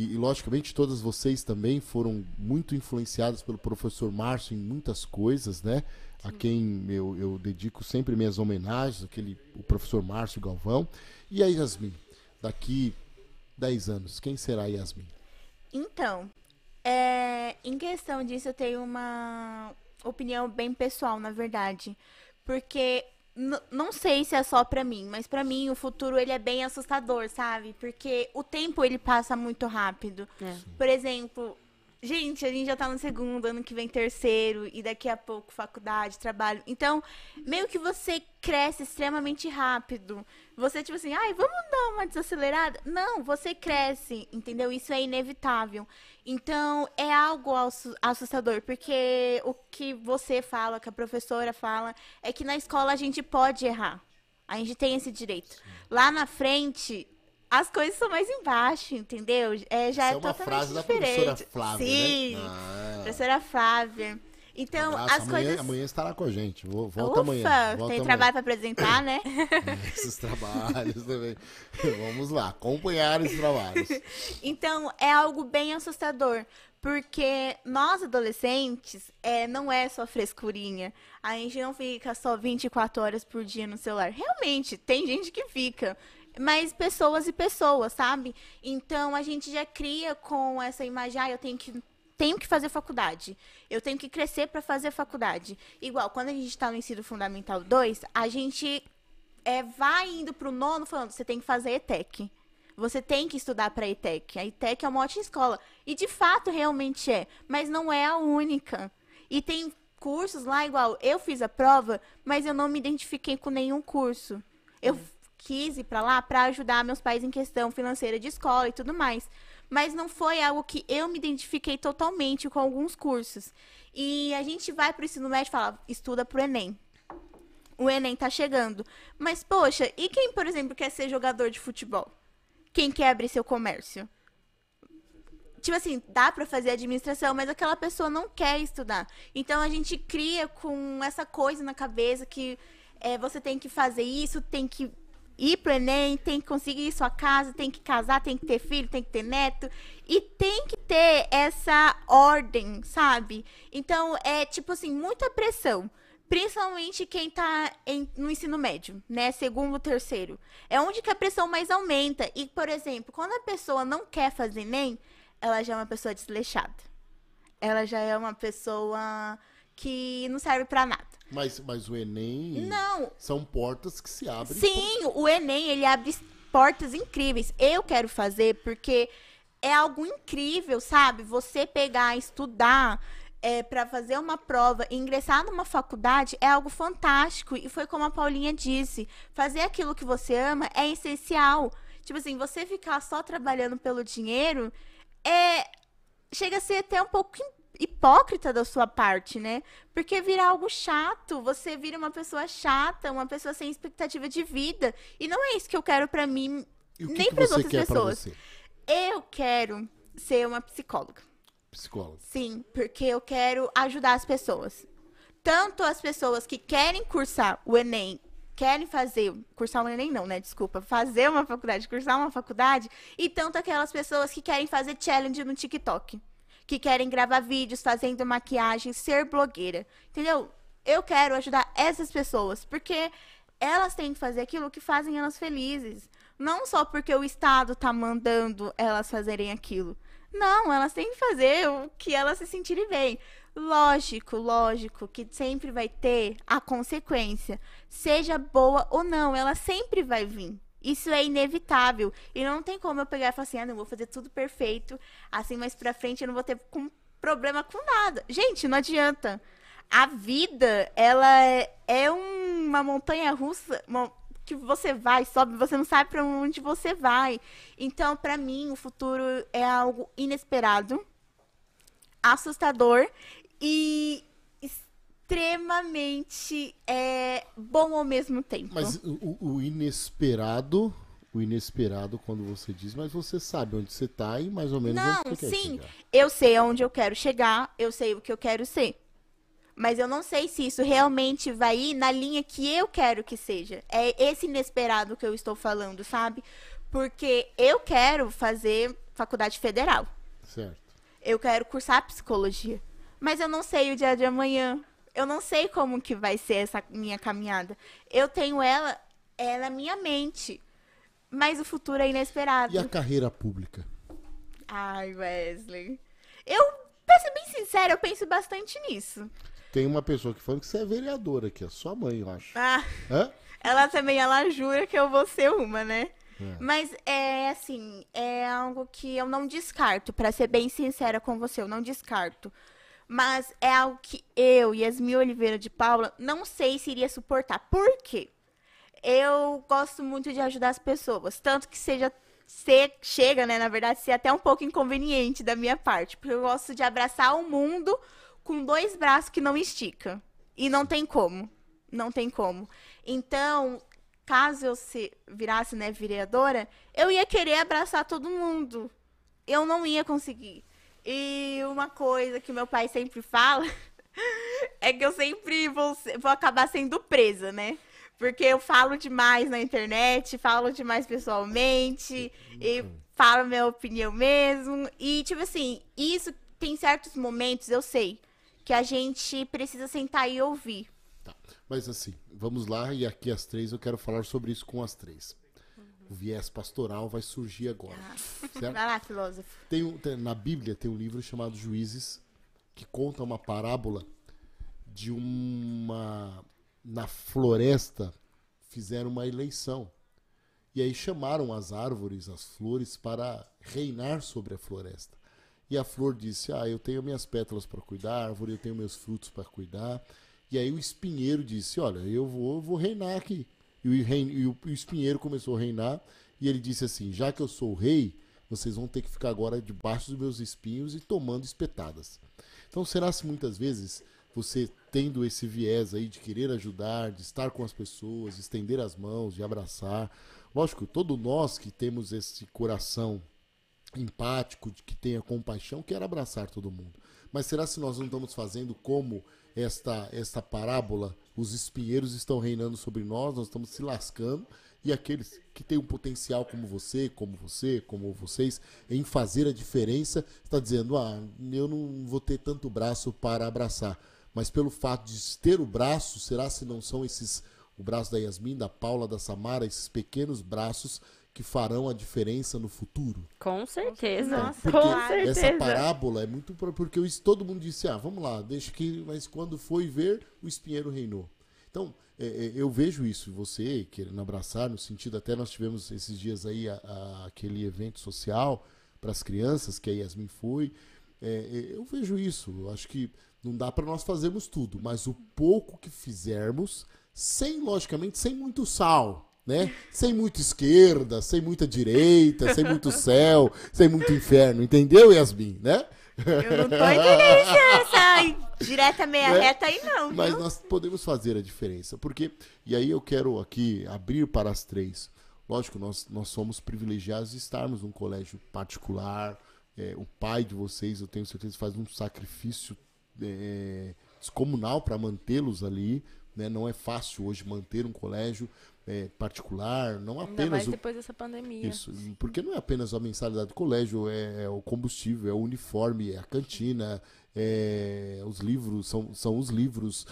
E, e, logicamente, todas vocês também foram muito influenciadas pelo professor Márcio em muitas coisas, né? A quem eu, eu dedico sempre minhas homenagens, aquele, o professor Márcio Galvão. E a Yasmin, daqui 10 anos, quem será a Yasmin?
Então, é, em questão disso, eu tenho uma opinião bem pessoal, na verdade. Porque não sei se é só pra mim, mas pra mim o futuro ele é bem assustador, sabe? Porque o tempo ele passa muito rápido.
É.
Por exemplo, gente, a gente já tá no segundo, ano que vem terceiro, e daqui a pouco faculdade, trabalho. Então, meio que você cresce extremamente rápido. Você, tipo assim, ai, vamos dar uma desacelerada? Não, você cresce, entendeu? Isso é inevitável. Então, é algo assu- assustador, porque o que você fala, que a professora fala, é que na escola a gente pode errar. A gente tem esse direito. Lá na frente, as coisas são mais embaixo, entendeu? É, já
Essa
é,
é uma
totalmente
frase da
diferente.
professora Flávia,
Sim,
né? Ah,
professora Flávia. Então,
abraço.
as
amanhã,
coisas...
amanhã estará com a gente. Volta
Ufa,
amanhã. Volta
tem trabalho para apresentar, né?
Esses trabalhos também. Vamos lá, acompanhar esses trabalhos.
Então, é algo bem assustador. Porque nós, adolescentes, é, não é só frescurinha. A gente não fica só 24 horas por dia no celular. Realmente, tem gente que fica. Mas pessoas e pessoas, sabe? Então, a gente já cria com essa imagem, ah, eu tenho que tenho que fazer faculdade. Eu tenho que crescer para fazer faculdade. Igual, quando a gente está no ensino fundamental 2, a gente é, vai indo pro nono falando, você tem que fazer ETEC. Você tem que estudar para ETEC. A ETEC é uma ótima escola. E de fato realmente é, mas não é a única. E tem cursos lá igual, eu fiz a prova, mas eu não me identifiquei com nenhum curso. Eu quis ir para lá para ajudar meus pais em questão financeira de escola e tudo mais. Mas não foi algo que eu me identifiquei totalmente com alguns cursos. E a gente vai pro ensino médio e fala, estuda pro Enem o Enem tá chegando. Mas, poxa, e quem, por exemplo, quer ser jogador de futebol? Quem quer abrir seu comércio? Tipo assim, dá pra fazer administração, mas aquela pessoa não quer estudar. Então a gente cria com essa coisa na cabeça que é, você tem que fazer isso, tem que ir pro Enem, tem que conseguir sua casa, tem que casar, tem que ter filho, tem que ter neto. E tem que ter essa ordem, sabe? Então é tipo assim, muita pressão. Principalmente quem está no ensino médio, né? Segundo, terceiro. É onde que a pressão mais aumenta. E, por exemplo, quando a pessoa não quer fazer nem, ela já é uma pessoa desleixada. Ela já é uma pessoa que não serve para nada.
Mas, mas o Enem
não.
são portas que se abrem.
Sim, por... o Enem ele abre portas incríveis. Eu quero fazer porque é algo incrível, sabe? Você pegar, estudar, é, para fazer uma prova e ingressar numa faculdade é algo fantástico. E foi como a Paulinha disse: fazer aquilo que você ama é essencial. Tipo assim, você ficar só trabalhando pelo dinheiro é. Chega a ser até um pouco hipócrita da sua parte, né? Porque vira algo chato, você vira uma pessoa chata, uma pessoa sem expectativa de vida. E não é isso que eu quero para mim, nem para outras pessoas. Eu quero ser uma psicóloga
psicóloga.
Sim, porque eu quero ajudar as pessoas. Tanto as pessoas que querem cursar o Enem, querem fazer, cursar o Enem não, né? Desculpa, fazer uma faculdade, cursar uma faculdade, e tanto aquelas pessoas que querem fazer challenge no TikTok, que querem gravar vídeos fazendo maquiagem, ser blogueira. Entendeu? Eu quero ajudar essas pessoas, porque elas têm que fazer aquilo que fazem elas felizes. Não só porque o Estado tá mandando elas fazerem aquilo. Não, elas têm que fazer o que elas se sentirem bem. Lógico, lógico que sempre vai ter a consequência, seja boa ou não, ela sempre vai vir. Isso é inevitável. E não tem como eu pegar e falar assim: ah, não, vou fazer tudo perfeito, assim mais pra frente eu não vou ter com problema com nada. Gente, não adianta. A vida, ela é, é uma montanha russa, que você vai, sobe, você não sabe para onde você vai. Então, para mim, o futuro é algo inesperado, assustador e extremamente é, bom ao mesmo tempo.
Mas o, o inesperado o inesperado quando você diz, mas você sabe onde você está e mais ou menos
Não,
onde você
sim,
quer chegar.
eu sei onde eu quero chegar, eu sei o que eu quero ser mas eu não sei se isso realmente vai ir na linha que eu quero que seja. É esse inesperado que eu estou falando, sabe? Porque eu quero fazer faculdade federal.
Certo.
Eu quero cursar psicologia. Mas eu não sei o dia de amanhã. Eu não sei como que vai ser essa minha caminhada. Eu tenho ela é na minha mente. Mas o futuro é inesperado.
E a carreira pública?
Ai, Wesley. Eu, pra ser bem sincera, eu penso bastante nisso.
Tem uma pessoa que falando que você é vereadora aqui, a sua mãe, eu acho.
Ah.
Hã?
Ela também, ela jura que eu vou ser uma, né? É. Mas é assim, é algo que eu não descarto, para ser bem sincera com você, eu não descarto. Mas é algo que eu, Yasmin Oliveira de Paula, não sei se iria suportar. Por quê? Eu gosto muito de ajudar as pessoas, tanto que seja ser, chega, né, na verdade, ser até um pouco inconveniente da minha parte, porque eu gosto de abraçar o mundo com dois braços que não estica. E não tem como. Não tem como. Então, caso eu se virasse, né, vereadora, eu ia querer abraçar todo mundo. Eu não ia conseguir. E uma coisa que meu pai sempre fala é que eu sempre vou, vou acabar sendo presa, né? Porque eu falo demais na internet, falo demais pessoalmente, e falo minha opinião mesmo. E, tipo assim, isso tem certos momentos, eu sei, que a gente precisa sentar e ouvir.
Tá. Mas assim, vamos lá, e aqui às três eu quero falar sobre isso com as três. O viés pastoral vai surgir agora. Ah.
Certo? Vai lá, filósofo.
Tem, um, tem, na Bíblia tem um livro chamado Juízes, que conta uma parábola de uma. Na floresta fizeram uma eleição. E aí chamaram as árvores, as flores, para reinar sobre a floresta. E a flor disse: Ah, eu tenho minhas pétalas para cuidar, a árvore eu tenho meus frutos para cuidar. E aí o espinheiro disse: Olha, eu vou, vou reinar aqui. E o, e o, espinheiro começou a reinar. E ele disse assim: Já que eu sou rei, vocês vão ter que ficar agora debaixo dos meus espinhos e tomando espetadas. Então, será se muitas vezes você tendo esse viés aí de querer ajudar, de estar com as pessoas, de estender as mãos, de abraçar. Lógico, todo nós que temos esse coração empático, que tenha compaixão, quer abraçar todo mundo. Mas será se nós não estamos fazendo como esta esta parábola, os espinheiros estão reinando sobre nós, nós estamos se lascando e aqueles que têm um potencial como você, como você, como vocês, em fazer a diferença, está dizendo: "Ah, eu não vou ter tanto braço para abraçar". mas pelo fato de ter o braço, será se não são esses o braço da Yasmin, da Paula, da Samara, esses pequenos braços que farão a diferença no futuro?
Com certeza.
Nossa,
com certeza.
essa parábola é muito porque todo mundo disse, ah, vamos lá, deixa que, mas quando foi ver, o espinheiro reinou. Então, é, é, eu vejo isso, você querendo abraçar, no sentido, até nós tivemos esses dias aí a- a- aquele evento social para as crianças, que a Yasmin foi. É, é, eu vejo isso, eu acho que não dá para nós fazermos tudo, mas o pouco que fizermos, sem, logicamente, sem muito sal, né? Sem muita esquerda, sem muita direita, sem muito céu, sem muito inferno, entendeu, Yasmin, né?
Eu não tô entendendo essa direta meia
Né?
reta aí, não.
Mas
viu?
nós podemos fazer a diferença. Porque, e aí eu quero aqui abrir para as três. Lógico, nós, nós somos privilegiados de estarmos num colégio particular. É, o pai de vocês, eu tenho certeza, faz um sacrifício é, descomunal para mantê-los ali. Né? Não é fácil hoje manter um colégio é, particular, não
Ainda
apenas
mais
o
depois dessa pandemia.
isso, porque não é apenas a mensalidade do colégio, é, é o combustível, é o uniforme, é a cantina, é os livros, são, são os livros,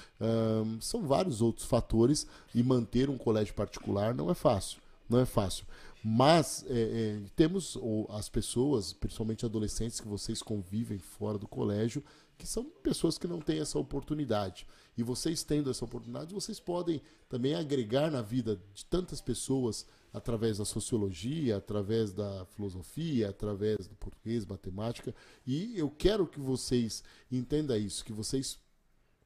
são vários outros fatores e manter um colégio particular não é fácil, não é fácil. Mas é, é, temos as pessoas, principalmente adolescentes que vocês convivem fora do colégio, que são pessoas que não têm essa oportunidade. E vocês tendo essa oportunidade, vocês podem também agregar na vida de tantas pessoas através da sociologia, através da filosofia, através do português, matemática. E eu quero que vocês entendam isso, que vocês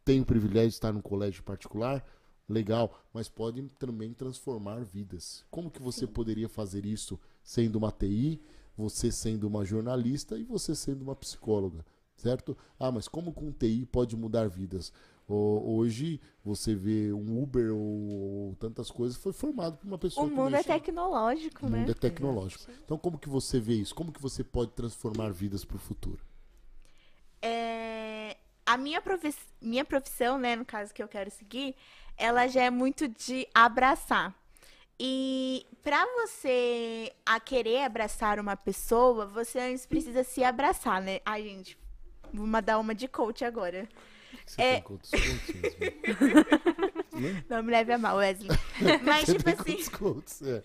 têm o privilégio de estar num colégio particular, legal, mas podem também transformar vidas. Como que você poderia fazer isso sendo uma TI, você sendo uma jornalista e você sendo uma psicóloga, certo? Ah, mas como com TI pode mudar vidas? Ho- Hoje você vê um Uber ou, ou tantas coisas foi formado por uma pessoa
O
que
mundo é tecnológico,
o
né?
mundo é tecnológico. Então como que você vê isso? Como que você pode transformar vidas para o futuro?
É, a minha, profi- minha profissão, né, no caso que eu quero seguir, ela já é muito de abraçar. E para você a querer abraçar uma pessoa, você antes precisa se abraçar, né? Ai, gente, vou dar uma de coach agora.
Você
É.
tem quantos quantos, Yasmin?
Não me leve a mal, Wesley. Mas,
Você
tipo
tem
assim,
quantos? É.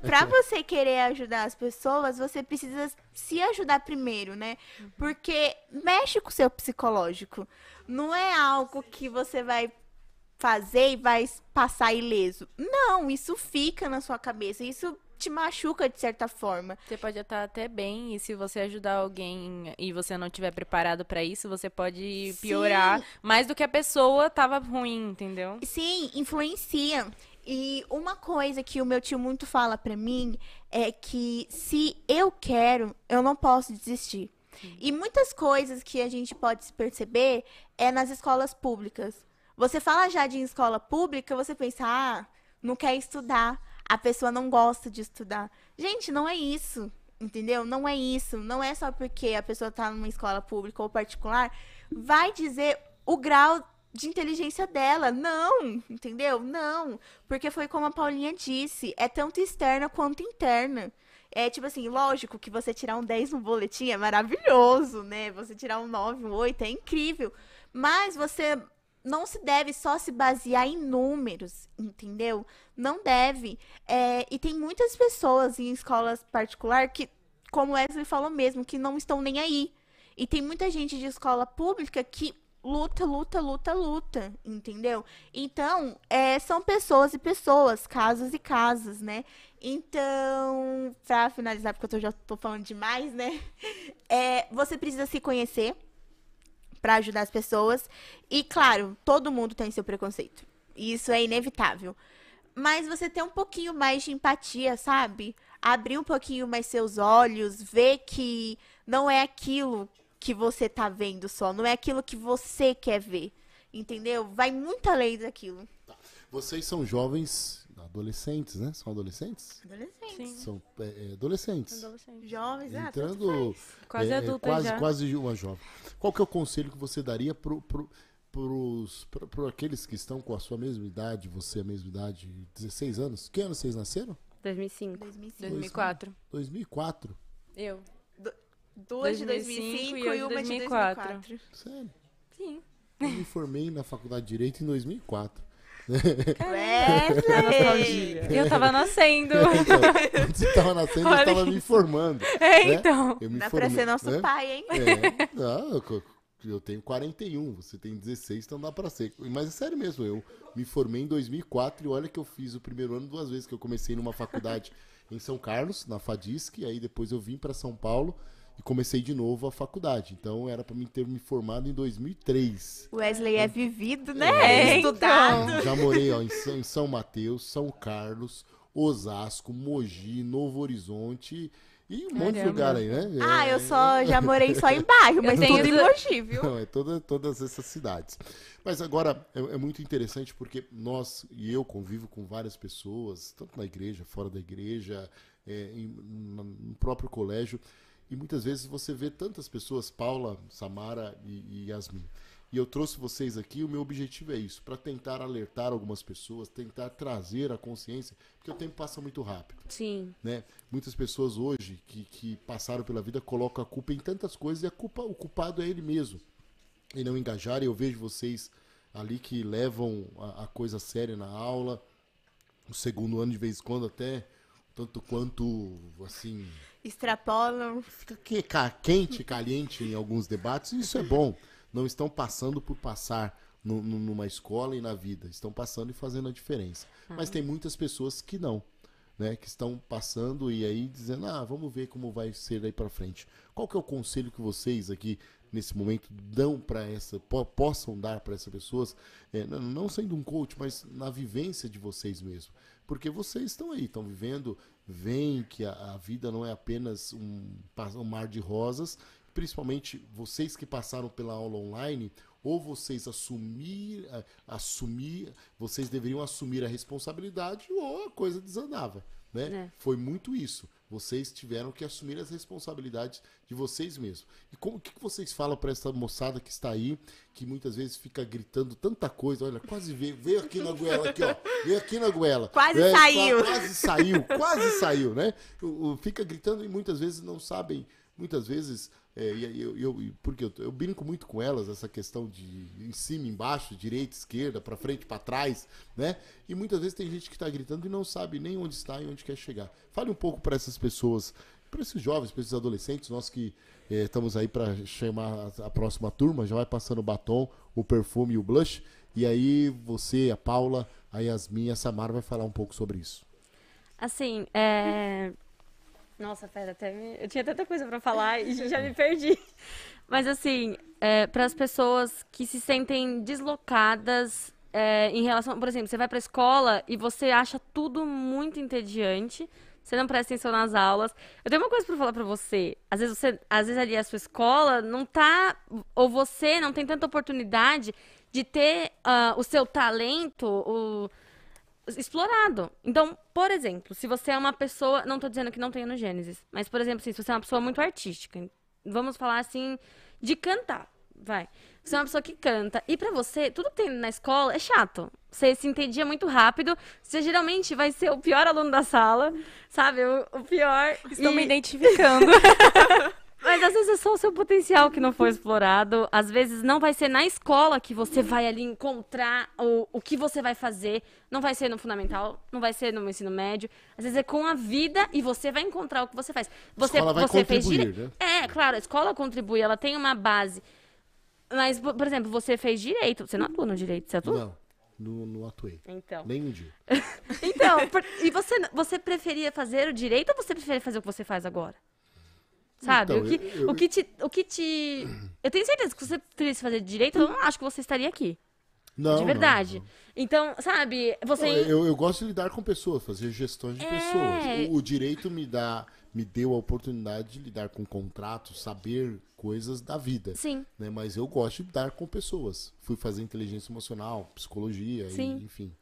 Pra você querer ajudar as pessoas, você precisa se ajudar primeiro, né? Porque mexe com o seu psicológico. Não é algo que você vai fazer e vai passar ileso. Não, isso fica na sua cabeça. Isso te machuca de certa forma.
Você pode estar até bem, e se você ajudar alguém e você não estiver preparado pra isso, você pode piorar mais do que a pessoa tava ruim, entendeu?
Sim, influencia. E uma coisa que o meu tio muito fala pra mim é que se eu quero, eu não posso desistir. E muitas coisas que a gente pode se perceber é nas escolas públicas. Você fala já de escola pública, você pensa, ah, não quer estudar, a pessoa não gosta de estudar. Gente, não é isso, entendeu? Não é isso. Não é só porque a pessoa tá numa escola pública ou particular, vai dizer o grau de inteligência dela. Não, entendeu? Não. Porque foi como a Paulinha disse, é tanto externa quanto interna. É tipo assim, lógico que você tirar um 10 no boletim é maravilhoso, né? Você tirar um 9, um 8 é incrível. Mas você não se deve só se basear em números, entendeu? Não deve. É, e tem muitas pessoas em escolas particular que, como Wesley falou mesmo, que não estão nem aí. E tem muita gente de escola pública que luta, luta, luta, luta, entendeu? Então, é, são pessoas e pessoas, casos e casos, né? Então, pra finalizar, porque eu já tô falando demais, né? É, você precisa se conhecer pra ajudar as pessoas. E, claro, todo mundo tem seu preconceito. Isso é inevitável. Mas você ter um pouquinho mais de empatia, sabe? Abrir um pouquinho mais seus olhos, ver que não é aquilo que você tá vendo só, não é aquilo que você quer ver. Entendeu? Vai muito além daquilo.
Vocês são jovens, adolescentes, né? São adolescentes?
Adolescente.
Sim.
São é, é, adolescentes.
Adolescente.
Jovens, ah,
Entrando
Quase
é, é,
adulta
quase,
já.
quase uma jovem. Qual que é o conselho que você daria pro, pro, pro aqueles que estão com a sua mesma idade, você a mesma idade, 16 anos? Que ano vocês nasceram?
2005.
2005.
2004.
2004.
Eu.
Duas de
2005
2005
e
e uma de
2004.
2004.
Sério?
Sim.
Eu me formei na faculdade de Direito em 2004.
Wesley!
Eu tava nascendo.
Então, quando você estava nascendo, eu
Olha
estava me formando.
É,
né?
então.
Eu me
Dá pra ser nosso
né?
pai, hein?
É, não, eu- tenho 41, você tem 16, então dá pra ser. Mas é sério mesmo, eu me formei em 2004 e olha que eu fiz o primeiro ano duas vezes, que eu comecei numa faculdade em São Carlos, na FADISC, aí depois eu vim pra São Paulo e comecei de novo a faculdade. Então era pra mim ter me formado em 2003.
Wesley é vivido, né?
É,
Estudado.
Já morei ó, em, São, em São Mateus, São Carlos, Osasco, Mogi, Novo Horizonte e um monte de
Caramba.
lugar aí, né?
Ah,
É,
eu só já morei só em bairro, mas
tenho
tudo em Mogi, viu?
Não, é toda, todas essas cidades. Mas agora é, é muito interessante porque nós e eu convivo com várias pessoas, tanto na igreja, fora da igreja, é, em- no próprio colégio, e muitas vezes você vê tantas pessoas, Paula, Samara e, e Yasmin. E eu trouxe vocês aqui, o meu objetivo é isso, para tentar alertar algumas pessoas, tentar trazer a consciência, porque o tempo passa muito rápido
Sim.
né? Muitas pessoas hoje que, que passaram pela vida colocam a culpa em tantas coisas e a culpa, o culpado é ele mesmo. E não engajar, eu vejo vocês ali que levam a, a coisa séria na aula, o segundo ano de vez em quando até tanto quanto assim
Extrapolam.
fica que- ca- quente, caliente em alguns debates, e isso é bom. Não estão passando por passar nu- nu- numa escola e na vida, estão passando e fazendo a diferença. Mas tem muitas pessoas que não, né? Que estão passando e aí dizendo, ah, vamos ver como vai ser daí para frente. Qual que é o conselho que vocês aqui nesse momento dão para essa, po- possam dar para essas pessoas, é, não sendo um coach, mas na vivência de vocês mesmo? Porque vocês estão aí, estão vivendo, veem que a, a vida não é apenas um, um mar de rosas, principalmente vocês que passaram pela aula online, ou vocês assumir, eh, assumir, vocês deveriam assumir a responsabilidade ou a coisa desandava, né?
É.
Foi muito isso. Vocês tiveram que assumir as responsabilidades de vocês mesmos. E como que, que vocês falam para essa moçada que está aí, que muitas vezes fica gritando tanta coisa, olha, quase veio, veio aqui na goela aqui, ó. Veio aqui na goela.
Quase
É,
saiu.
qua- Quase saiu, quase saiu, né? Fica gritando e muitas vezes não sabem, muitas vezes, é, e eu, eu- porque eu, eu brinco muito com elas, essa questão de em cima, embaixo, direita, esquerda, para frente, para trás, né? E muitas vezes tem gente que está gritando e não sabe nem onde está e onde quer chegar. Fale um pouco para essas pessoas, para esses jovens, para esses adolescentes, nós que é, estamos aí para chamar a, a próxima turma, já vai passando o batom, o perfume e o blush, e aí você, a Paula, a Yasmin e a Samara vai falar um pouco sobre isso.
Assim, é. Nossa, pera, até me... eu tinha tanta coisa pra falar e já me perdi. Mas assim, para as pessoas que se sentem deslocadas é, em relação, por exemplo, você vai pra escola e você acha tudo muito entediante, você não presta atenção nas aulas. Eu tenho uma coisa pra falar pra você. Às vezes você, às vezes ali a sua escola não tá ou você não tem tanta oportunidade de ter ah, o seu talento, o explorado. Então, por exemplo, se você é uma pessoa, não tô dizendo que não tenha no Gênesis, mas por exemplo, assim, se você é uma pessoa muito artística, vamos falar assim de cantar, vai. Você é uma pessoa que canta e pra você, tudo que tem na escola é chato. Você se entendia muito rápido, você geralmente vai ser o pior aluno da sala, sabe? O, o pior.
Estou
e-
me identificando.
mas às vezes é só o seu potencial que não foi explorado. Às vezes não vai ser na escola que você vai ali encontrar o, o que você vai fazer. Não vai ser no fundamental, não vai ser no ensino médio. Às vezes é com a vida e você vai encontrar o que você faz. Você,
escola vai
você fez
contribuir,
dire-
né?
É, claro, a escola contribui, ela tem uma base. Mas, por exemplo, você fez direito. Você não atua no direito, você atua?
Não, não, não atuei.
Então.
Nem um dia.
Então, por- e você, você preferia fazer o direito ou você preferia fazer o que você faz agora? Sabe?
Então,
o, que,
eu- eu-
o que te. O que te. Eu tenho certeza que se você preferisse fazer direito, eu não acho que você estaria aqui.
Não,
de
não,
verdade.
não.
Então, sabe, você.
Não, eu, eu gosto de lidar com pessoas, fazer gestões de
É.
pessoas. O, o direito me dá, me deu a oportunidade de lidar com contratos, saber coisas da vida.
Sim.
Né? Mas eu gosto de lidar com pessoas. Fui fazer inteligência emocional, psicologia, e,
Sim.
enfim.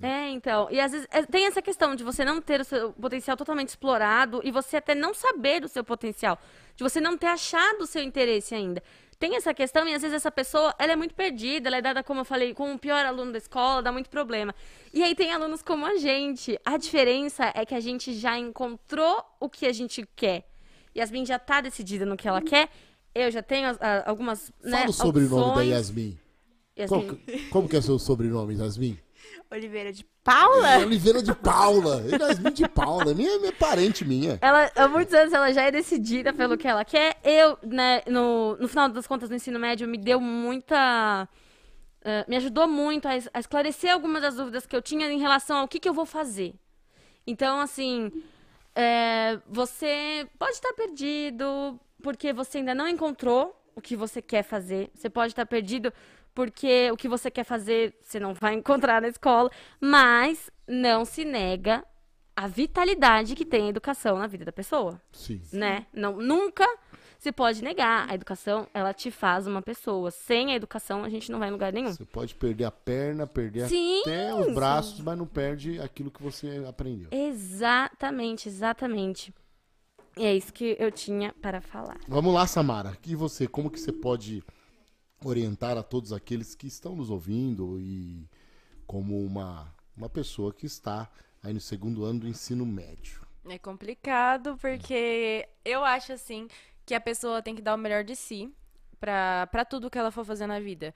É, então. E às vezes é, tem essa questão de você não ter o seu potencial totalmente explorado e você até não saber do seu potencial. De você não ter achado o seu interesse ainda. Tem essa questão e às vezes essa pessoa, ela é muito perdida, ela é dada, como eu falei, como o pior aluno da escola, dá muito problema. E aí tem alunos como a gente. A diferença é que a gente já encontrou o que a gente quer. Yasmin já tá decidida no que ela quer. Eu já tenho a- algumas, né,
Fala o sobrenome da
opções.
Yasmin.
Yasmin.
Como, que- como que é seu sobrenome, Yasmin?
Oliveira de Paula?
Oliveira de Paula. Yasmin de Paula. Minha, minha parente minha.
Ela, há muitos anos, ela já é decidida pelo que ela quer. Eu, né, no, no final das contas, no ensino médio, me deu muita. eh, me ajudou muito a, a esclarecer algumas das dúvidas que eu tinha em relação ao que, que eu vou fazer. Então, assim, é, você pode estar perdido porque você ainda não encontrou o que você quer fazer. Você pode estar perdido porque o que você quer fazer você não vai encontrar na escola. Mas não se nega a vitalidade que tem a educação na vida da pessoa,
Sim.
né? Não, nunca se pode negar. A educação, ela te faz uma pessoa. Sem a educação, a gente não vai em lugar nenhum.
Você pode perder a perna, perder
Sim,
até os braços, mas não perde aquilo que você aprendeu.
Exatamente, exatamente. E é isso que eu tinha para falar.
Vamos lá, Samara. E você, como que você pode orientar a todos aqueles que estão nos ouvindo e como uma, uma pessoa que está aí no segundo ano do ensino médio?
É complicado porque eu acho assim que a pessoa tem que dar o melhor de si pra tudo que ela for fazer na vida.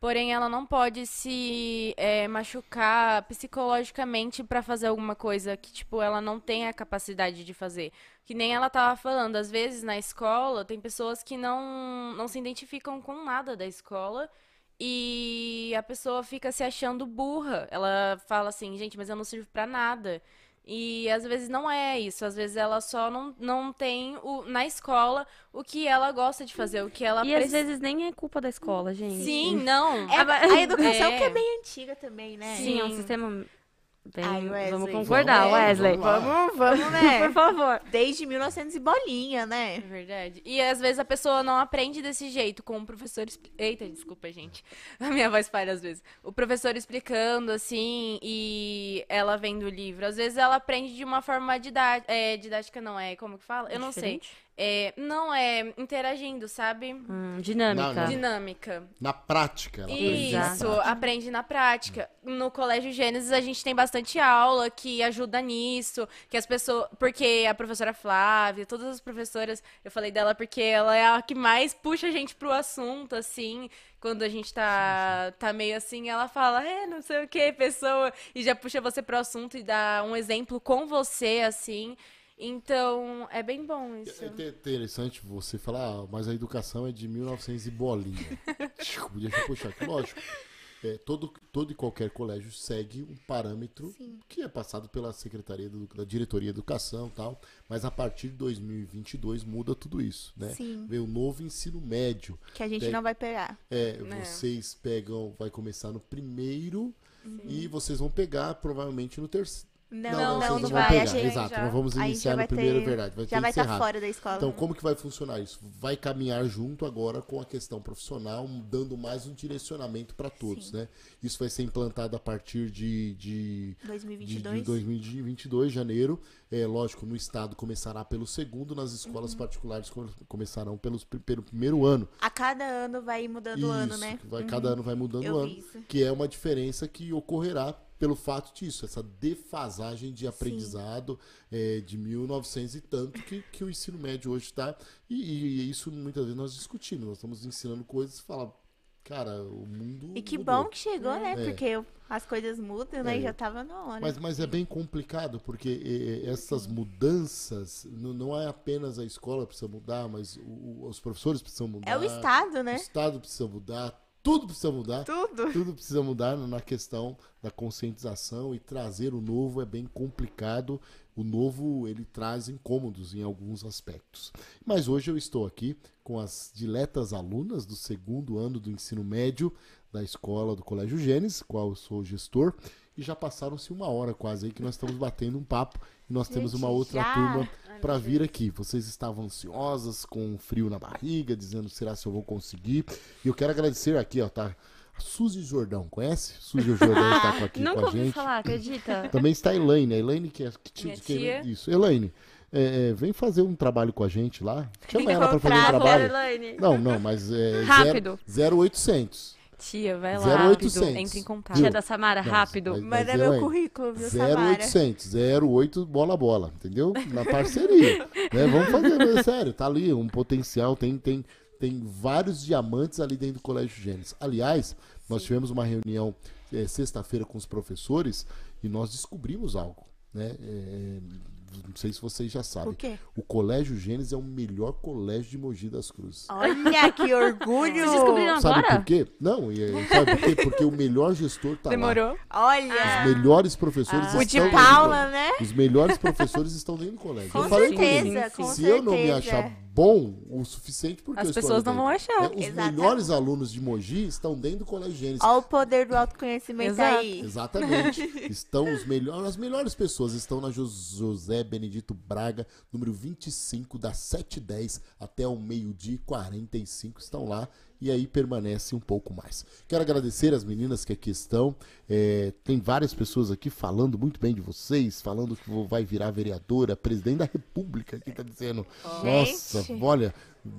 Porém, ela não pode se é, machucar psicologicamente pra fazer alguma coisa que, tipo, ela não tem a capacidade de fazer. Que nem ela tava falando, às vezes na escola tem pessoas que não, não se identificam com nada da escola e a pessoa fica se achando burra. Ela fala assim, gente, mas eu não sirvo pra nada. E às vezes não é isso, às vezes ela só não, não tem o, na escola o que ela gosta de fazer, o que ela
E às vezes nem é culpa da escola, gente.
Sim, não.
É, a educação
É.
que é meio antiga também, né?
Sim, é um sistema bem...
Ai, Wesley.
Vamos concordar,
Vamos
Wesley.
vamos.
Vamos, né?
Por favor.
Desde 1900 e bolinha,
É
né?
verdade. E às vezes a pessoa não aprende desse jeito, com o professor. Eita, desculpa, gente. A minha voz falha às vezes. O professor explicando, assim, e ela vendo o livro. Às vezes ela aprende de uma forma didática. É, didática não é, como que fala? Eu não sei. É, não, é interagindo, sabe?
Hum, dinâmica.
Não, não.
Dinâmica.
Na prática, ela aprende na
Isso,
prática.
aprende na prática. No Colégio Gênesis a gente tem bastante aula que ajuda nisso, que as pessoas, porque a professora Flávia, todas as professoras, eu falei dela porque ela é a que mais puxa a gente pro assunto, assim, quando a gente tá, tá meio assim, ela fala, é, não sei o que, pessoa, e já puxa você pro assunto e dá um exemplo com você, assim. Então, é bem bom isso.
É inte- interessante você falar, ah, mas a educação é de 1900 e bolinha. Deixa eu puxar aqui, lógico. É, todo, todo e qualquer colégio segue um parâmetro que é passado pela Secretaria do- da Diretoria de Educação e tal, mas a partir de 2022 muda tudo isso, né?
Sim.
Vem o novo ensino médio.
Que a gente
Tem-
não vai pegar.
É,
É.
vocês pegam, vai começar no primeiro e vocês vão pegar provavelmente no terceiro.
Não,
Não,
não, não vai.
pegar,
a gente,
exato.
já-
Não vamos iniciar no primeiro,
ter-
verdade. Vai
já vai estar
encerrado.
fora da escola.
Então, como que vai funcionar isso? Vai caminhar junto agora com a questão profissional, dando mais um direcionamento para todos, né? Isso vai ser implantado a partir de, de, de,
2022.
de 2022, janeiro. É, lógico, no estado começará pelo segundo, nas escolas
Uhum.
particulares come- começarão pelos, pelo primeiro ano.
A cada ano vai mudando o ano, né?
vai, cada ano vai mudando o ano,
isso.
que é uma diferença que ocorrerá pelo fato disso, essa defasagem de aprendizado é, de 1900 e tanto que, que o ensino médio hoje está. E, e isso muitas vezes nós discutimos, nós estamos ensinando coisas e fala, cara, o mundo.
E que
mudou.
bom que chegou, né?
É.
Porque as coisas mudam, né?
É.
E já tava na hora.
Mas, mas é bem complicado, porque eh, eh, essas mudanças, não, não é apenas a escola que precisa mudar, mas o- o- os professores precisam mudar.
É o Estado,
O
né?
Estado precisa mudar, tudo precisa mudar.
Tudo.
Tudo precisa mudar na questão da conscientização e trazer o novo é bem complicado. O novo ele traz incômodos em alguns aspectos. Mas hoje eu estou aqui com as diletas alunas do segundo ano do ensino médio da escola do Colégio Gênesis, qual eu sou gestor, e já passaram-se uma hora quase aí que nós estamos batendo um papo e nós temos uma outra
já?
turma para vir aqui. Vocês estavam ansiosas, com frio na barriga, dizendo será se eu vou conseguir. E eu quero agradecer aqui, ó, tá? A Suzy Jordão, conhece? Suzy Jordão está aqui
Nunca
com a
ouvi
gente.
falar, acredita?
Também está a Elaine, a Elaine que é que, que-
tia.
isso. Elaine, é, é, vem fazer um trabalho com a gente lá. Chama ela para fazer um trabalho.
Elaine.
Não, não, mas é
Rápido.
0800.
Tia, vai lá,
0800.
rápido, entre em contato.
Viu?
Tia da Samara,
Não,
rápido.
mas-
Manda
mas,
meu
Elaine,
currículo, viu, Samara?
0800, 08 bola bola, entendeu? Na parceria. né? Vamos fazer, é sério, tá ali um potencial, tem, tem, tem vários diamantes ali dentro do Colégio Gênesis. Aliás, Nós tivemos uma reunião eh, sexta-feira com os professores e nós descobrimos algo, né? É, não sei se vocês já sabem.
O quê?
O Colégio Gênesis é o melhor colégio de Mogi das Cruzes.
Olha que orgulho!
Vocês descobriram
Sabe
agora?
por quê? Não, e, sabe por quê? Porque o melhor gestor tá lá.
Demorou?
Olha!
Os melhores professores
O de
estão
Paula,
dentro.
né?
Os melhores professores estão dentro do colégio.
Com
eu falei com ele.
certeza,
sim,
com
sim.
Se
certeza.
eu não me achar bom o suficiente, porque
As pessoas não vão achar.
Né? Os
Exatamente.
melhores alunos de Mogi estão dentro do Colégio Gênesis.
Olha o poder do autoconhecimento
Exato.
aí.
Exatamente. Estão os melhores, as melhores pessoas estão na Jos- José Benedito Braga, número 25, das 7h10 até o meio-dia e 45 estão lá e aí permanece um pouco mais. Quero agradecer as meninas que aqui estão. É, tem várias pessoas aqui falando muito bem de vocês, falando que vai virar vereadora, presidente da República, aqui tá dizendo. Nossa,
Gente.
olha,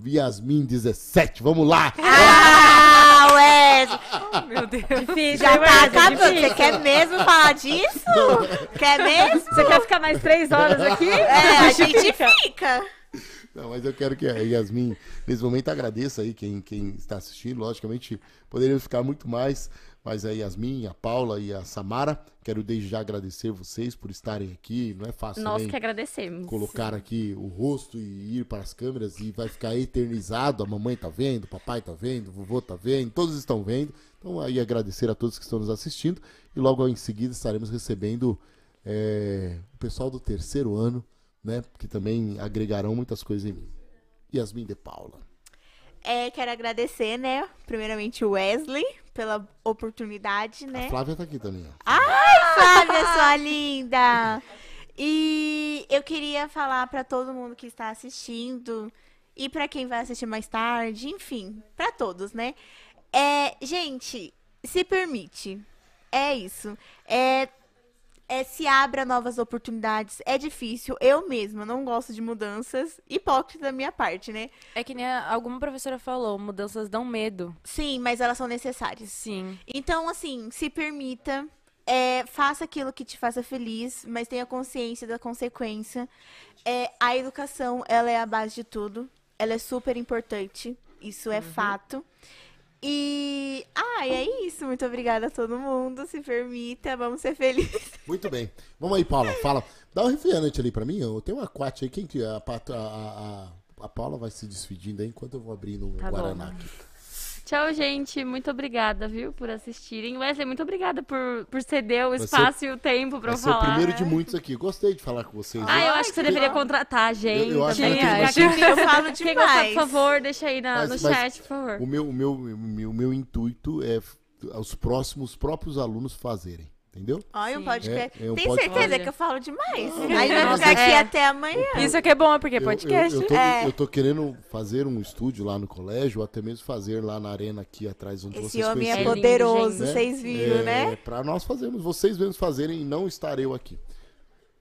Yasmin 17, vamos lá!
Ah, Wesley!
Meu Deus.
Difícil,
Já tá acabando. Você quer mesmo falar disso? Quer mesmo?
Você quer ficar mais três horas aqui?
É, a gente fica.
Não, mas eu quero que a Yasmin, nesse momento, agradeça aí quem, quem está assistindo. Logicamente, poderíamos ficar muito mais, mas a Yasmin, a Paula e a Samara, quero desde já agradecer vocês por estarem aqui. Não é fácil
Nós
também
que agradecemos.
colocar aqui o rosto e ir para as câmeras e vai ficar eternizado. A mamãe tá vendo, o papai tá vendo, o vovô tá vendo, todos estão vendo. Então aí agradecer a todos que estão nos assistindo e logo em seguida estaremos recebendo é, o pessoal do terceiro ano, né? Que também agregarão muitas coisas em mim. Yasmin de Paula.
É, quero agradecer, né? Primeiramente o Wesley pela oportunidade, né?
A Flávia tá aqui também.
Ai, Flávia, sua linda! E eu queria falar pra todo mundo que está assistindo e pra quem vai assistir mais tarde, enfim, pra todos, né? É, gente, se permite. É isso. É, é se abra novas oportunidades. É difícil. Eu mesma não gosto de mudanças. Hipócrita da minha parte, né?
É que nem a- alguma professora falou, mudanças dão medo.
Sim, mas elas são necessárias.
Sim.
Então, assim, se permita, é, faça aquilo que te faça feliz, mas tenha consciência da consequência. É, a educação, ela é a base de tudo. Ela é super importante. Isso é fato. E. Ah, e é isso. Muito obrigada a todo mundo. Se permita, vamos ser felizes.
Muito bem. Vamos aí, Paula. Fala. Dá um refrigerante ali pra mim. Eu tenho uma quate aí. Quem que é? A, a, a, a- Paula vai se despedindo aí enquanto eu vou abrindo um
Tá bom.
Guaraná aqui.
Tchau, gente. Muito obrigada, viu, por assistirem. Wesley, muito obrigada por, por ceder o
Vai ser-
espaço e o tempo pra eu
ser o
falar.
primeiro de muitos aqui. Gostei de falar com vocês.
Ah, eu
Ai,
acho que você deveria contratar a gente.
Eu- eu acho
também.
que vai
Quem
ser-
Eu falo
Quem gostar,
demais.
por favor, deixa aí na-
Mas-
no
mas
chat, por favor.
O meu, o meu, o meu, o meu intuito é os próximos, os próprios alunos fazerem. Entendeu?
Olha, um podcast.
É, é um
Tem
podcast.
certeza
Olha.
que eu falo demais?
Não,
Aí vai ficar aqui
é-
até amanhã.
Isso é que é bom, porque é
Eu-
podcast.
Eu, eu, tô,
É.
eu tô querendo fazer um estúdio lá no colégio, ou até mesmo fazer lá na arena aqui atrás, onde
Esse
vocês
homem é
conheceram,
lindo,
poderoso,
gente.
vocês viram,
É,
né?
Pra nós fazermos, vocês mesmos fazerem e não estar eu aqui.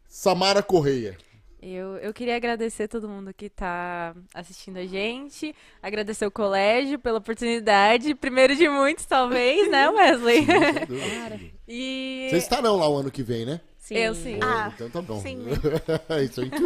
Samara Correia.
Eu, eu queria agradecer todo mundo que tá assistindo a gente, agradecer o colégio pela oportunidade, primeiro de muitos, talvez, né, Wesley?
Dúvida.
E
Vocês estarão lá o ano que vem, né?
Sim.
eu sim.
Ah,
então tá bom.
sim.
Isso é intuito.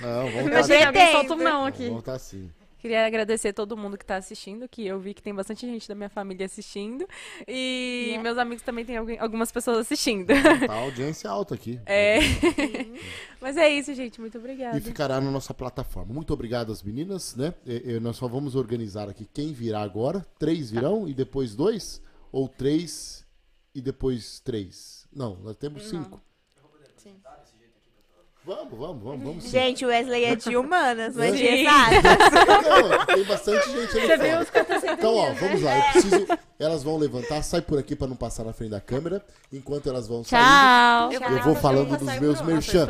não, vamos estar
alguém solta um não aqui.
Vamos estar sim.
Queria agradecer todo mundo que tá assistindo, que eu vi que tem bastante gente da minha família assistindo. E
Yeah.
meus amigos também tem alguém- algumas pessoas assistindo.
Tá audiência alta aqui.
É. Mas é isso, gente. Muito obrigada.
E ficará na nossa plataforma. Muito obrigado às meninas, né? E- e nós só vamos organizar aqui quem virá agora. Três virão e depois dois? Ou três e depois três? Não, nós temos cinco. Vamos, vamos, vamos, vamos sim.
Gente, o Wesley é de humanas, não é de exatas.
Tem bastante gente ali fora. Então, ó, vamos lá. Eu preciso. Elas vão levantar, sai por aqui pra não passar na frente da câmera. Enquanto elas vão saindo,
Tchau.
eu vou falando dos meus merchan.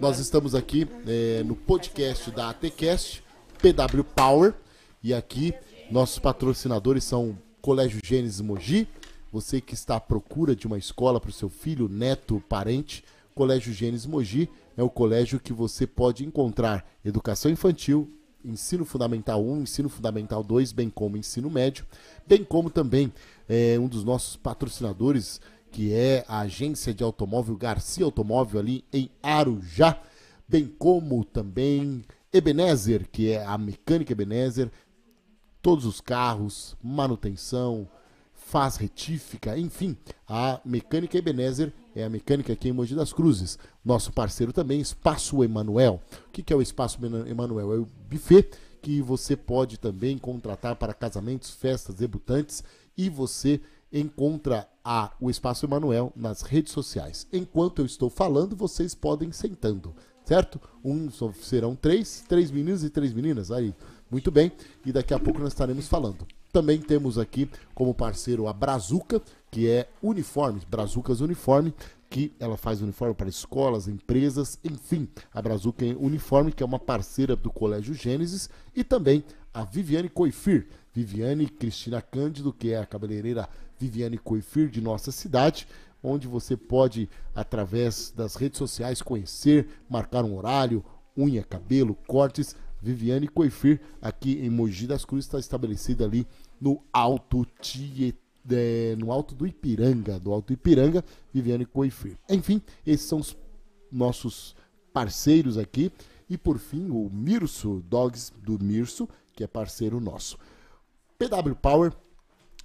Nós estamos aqui é, no podcast da ATCast, PW Power. E aqui, nossos patrocinadores são Colégio Gênesis Mogi. Você que está à procura de uma escola para o seu filho, neto, parente, Colégio Gênesis Mogi é o colégio que você pode encontrar educação infantil, ensino fundamental 1, ensino fundamental 2, bem como ensino médio, bem como também é, um dos nossos patrocinadores, que é a agência de automóvel Garcia Automóvel ali em Arujá, bem como também Ebenezer, que é a mecânica Ebenezer, todos os carros, manutenção, faz retífica, enfim, a Mecânica Ebenezer é a mecânica aqui em Mogi das Cruzes. Nosso parceiro também, Espaço Emanuel. O que, é o Espaço Emanuel? É o buffet que você pode também contratar para casamentos, festas, debutantes e você encontra a, o Espaço Emanuel nas redes sociais. Enquanto eu estou falando, vocês podem sentando, certo? Um serão três, três meninos e três meninas. Aí, muito bem. E daqui a pouco nós estaremos falando. Também temos aqui como parceiro a Brazuca, que é uniformes, Brazucas Uniforme, que ela faz uniforme para escolas, empresas, enfim, a Brazuca é Uniforme, que é uma parceira do Colégio Gênesis, e também a Viviane Coifir, Viviane Cristina Cândido, que é a cabeleireira Viviane Coifir de nossa cidade, onde você pode, através das redes sociais, conhecer, marcar um horário, unha, cabelo, cortes. Viviane Coifir, aqui em Mogi das Cruzes, está estabelecida ali no Alto Tietê. É, no Alto do Ipiranga, do Alto Ipiranga, Viviane Coifir. Enfim, esses são os nossos parceiros aqui. E por fim, o Mirso Dogs do Mirso, que é parceiro nosso. PW Power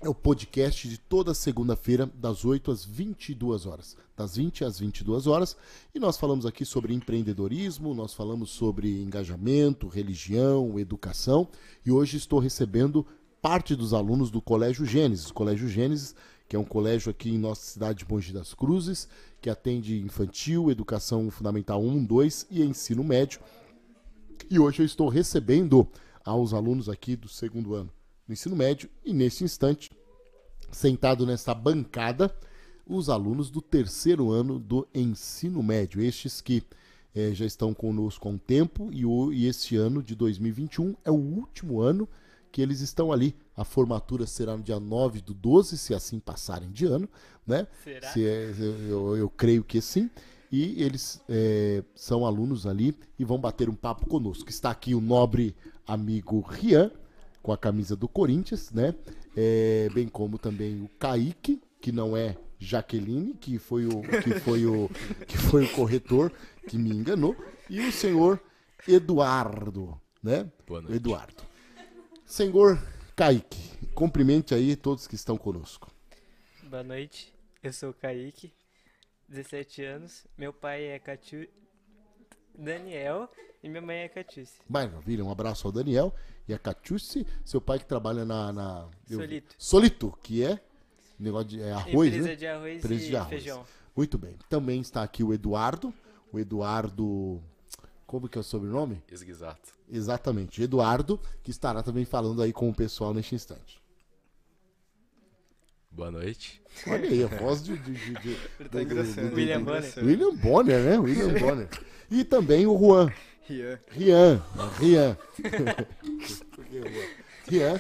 é o podcast de toda segunda-feira, das 8 às 22 horas. Das 20 às 22 horas. E nós falamos aqui sobre empreendedorismo, nós falamos sobre engajamento, religião, educação. E hoje estou recebendo parte dos alunos do Colégio Gênesis. Colégio Gênesis, que é um colégio aqui em nossa cidade de Mogi das Cruzes, que atende infantil, educação fundamental 1, 2 e ensino médio. E hoje eu estou recebendo aos alunos aqui do segundo ano do ensino médio e nesse instante, sentado nessa bancada, os alunos do terceiro ano do ensino médio, estes que eh, já estão conosco há um tempo e, o, e este ano de 2021 é o último ano que eles estão ali. A formatura será no dia 9 do 12, se assim passarem de ano, né?
Será?
Se é, eu, eu, creio que sim. E eles é, são alunos ali e vão bater um papo conosco. Está aqui o nobre amigo Rian, com a camisa do Corinthians, né? É, bem como também o Kaique, que não é Jaqueline, que foi o que foi o que foi o corretor que me enganou, e o senhor Eduardo, né?
Boa noite.
Eduardo. Senhor Kaique, cumprimente aí todos que estão conosco.
Boa noite, eu sou o Kaique, 17 anos, meu pai é Catu... Daniel e minha mãe é Catice.
Maravilha, um abraço ao Daniel e a Catice, seu pai que trabalha na... na
Solito.
Solito, que é negócio de é arroz,
Empresa
né?
de arroz
Empresa
e
de arroz.
feijão.
Muito bem. Também está aqui o Eduardo, o Eduardo... Como que é o sobrenome?
Exato.
Exatamente, Eduardo, que estará também falando aí com o pessoal neste instante.
Boa noite.
Olha aí, a voz de. de, de, de
tá
William Bonner.
William Bonner, né? William Bonner. E também o Juan.
Rian.
Rian. Rian. Rian,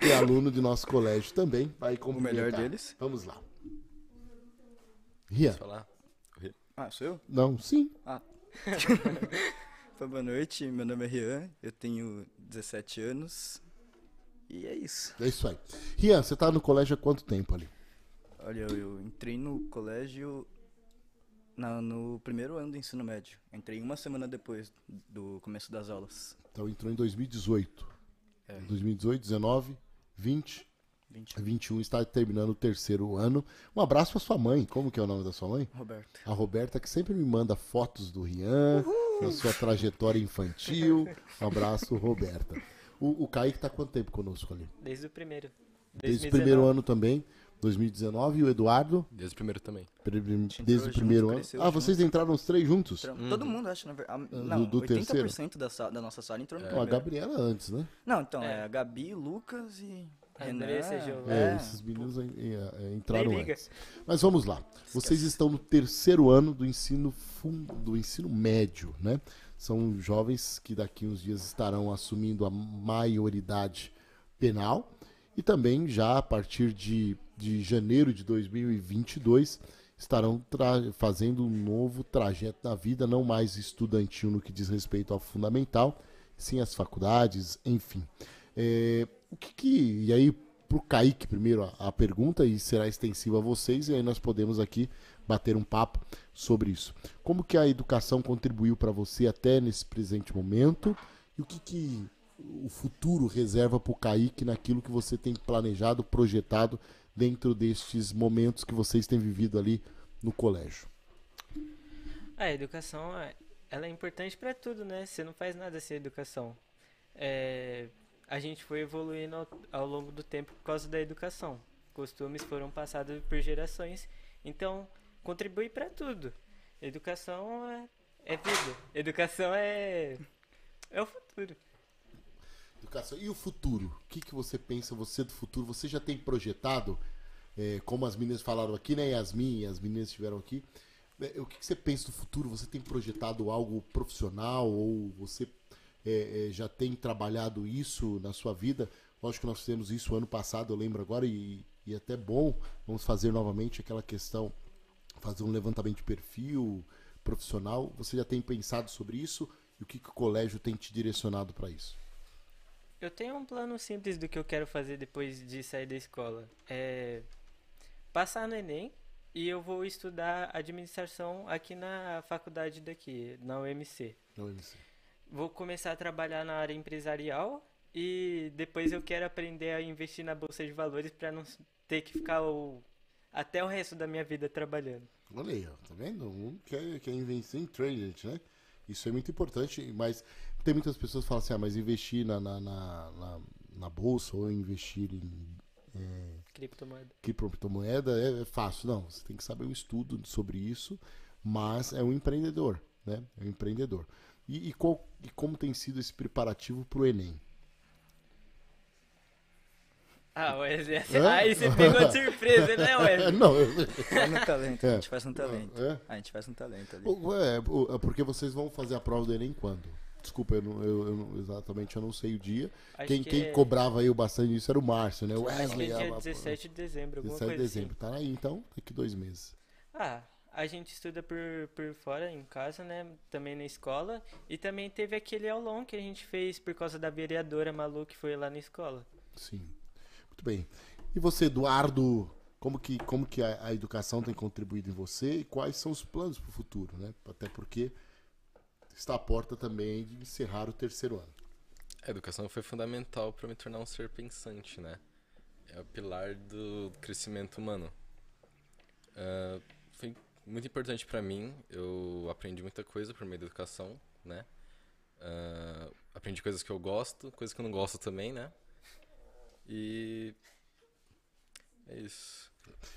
que é aluno de nosso colégio também. Vai
O melhor deles.
Vamos lá. Rian.
Posso falar?
Ah, sou eu?
Não, sim.
Então, boa noite, meu nome é Rian, eu tenho 17 anos. E é isso.
É isso aí. Rian, você tá no colégio há quanto tempo ali?
Olha, eu, entrei no colégio na- no primeiro ano do ensino médio. Entrei uma semana depois do começo das aulas.
Então entrou em 2018.
É.
2018, 19, 20,
20.
21 está terminando o terceiro ano. Um abraço para sua mãe. Como que é o nome da sua mãe?
Roberto.
A Roberta, que sempre me manda fotos do Rian, da sua trajetória infantil. Um abraço, Roberta. O, o Kaique tá quanto tempo conosco ali?
Desde o primeiro.
Desde o
2019.
primeiro ano também, 2019. E o Eduardo,
Desde o primeiro também.
desde o
junto,
primeiro ano. Ah, vocês entraram os três juntos?
Todo mundo acha, na verdade. Não,
do- do
80% da, sa- da nossa sala entrou no
Não, a
primeiro.
Gabriela antes, né?
Não, então, é.
É.
a Gabi, Lucas e.
Giovana.
É,
É,
esses meninos eh, entraram antes. Mas vamos lá. Vocês estão no terceiro ano do ensino fun- do ensino médio, né? São jovens que daqui uns dias estarão assumindo a maioridade penal e também já a partir de, de janeiro de 2022 estarão fazendo um novo trajeto na vida, não mais estudantil no que diz respeito ao fundamental, sim às faculdades, enfim. É, o que, que e aí pro Kaique primeiro a, a pergunta e será extensiva a vocês e aí nós podemos aqui bater um papo sobre isso. Como que a educação contribuiu para você até nesse presente momento e o que que o futuro reserva para o Kaique naquilo que você tem planejado, projetado dentro destes momentos que vocês têm vivido ali no colégio?
A educação, é- ela é importante para tudo, né? Você não faz nada sem educação. É, a gente foi evoluindo ao, ao longo do tempo por causa da educação. Costumes foram passados por gerações, então contribui para tudo. Educação é, é vida. Educação é é o futuro.
Educação. E o futuro? O que, que você pensa, você do futuro? Você já tem projetado, é, como as meninas falaram aqui, né? Yasmin e as meninas estiveram aqui. é, o que, que você pensa do futuro? Você tem projetado algo profissional ou você é, é, já tem trabalhado isso na sua vida? Lógico que nós fizemos isso ano passado, eu lembro agora, e, e até bom. Vamos fazer novamente aquela questão, fazer um levantamento de perfil profissional. Você já tem pensado sobre isso? E o que, que o colégio tem te direcionado para isso?
Eu tenho um plano simples do que eu quero fazer depois de sair da escola. É passar no Enem e eu vou estudar administração aqui na faculdade daqui, na UMC.
Não, MC.
Vou começar a trabalhar na área empresarial e depois eu quero aprender a investir na bolsa de valores para não ter que ficar o, até o resto da minha vida trabalhando.
Olha aí, ó, tá vendo? Um quer, quer investir em trading, né? Isso é muito importante, mas tem muitas pessoas que falam assim, ah, mas investir na, na, na, na, na bolsa ou investir em é,
Criptomoeda.
criptomoeda é, é fácil. Não, você tem que saber um estudo sobre isso, mas é um empreendedor, né? É um empreendedor. E, e, qual, e como tem sido esse preparativo para o Enem?
Ah, Wesley,
Hã?
aí você pegou de surpresa, né, Wesley?
não, eu,
Faz no talento,
É.
a gente faz um talento.
É?
A gente faz um talento ali.
É, é porque vocês vão fazer a prova do Enem quando? Desculpa, eu, não- eu- eu não- exatamente eu não sei o dia. Quem,
que
quem
é-
cobrava aí o bastante isso era o Márcio, né? O
Acho que
Wesley.
é dia
a- a-
17 de dezembro, alguma
17 de
coisa
dezembro. Tá aí então, daqui dois meses.
assim. Ah, a gente estuda por, por fora, em casa, né? Também na escola. E também teve aquele aulão que a gente fez por causa da vereadora Malu que foi lá na escola.
Sim. Muito bem. E você, Eduardo, como que, como que a, a educação tem contribuído em você e quais são os planos para o futuro, né? Até porque está à porta também de encerrar o terceiro ano.
A educação foi fundamental para me tornar um ser pensante, né? É o pilar do crescimento humano. Ah, foi muito importante para mim. Eu aprendi muita coisa por meio da educação, né? Ah, aprendi coisas que eu gosto, coisas que eu não gosto também, né? E é isso.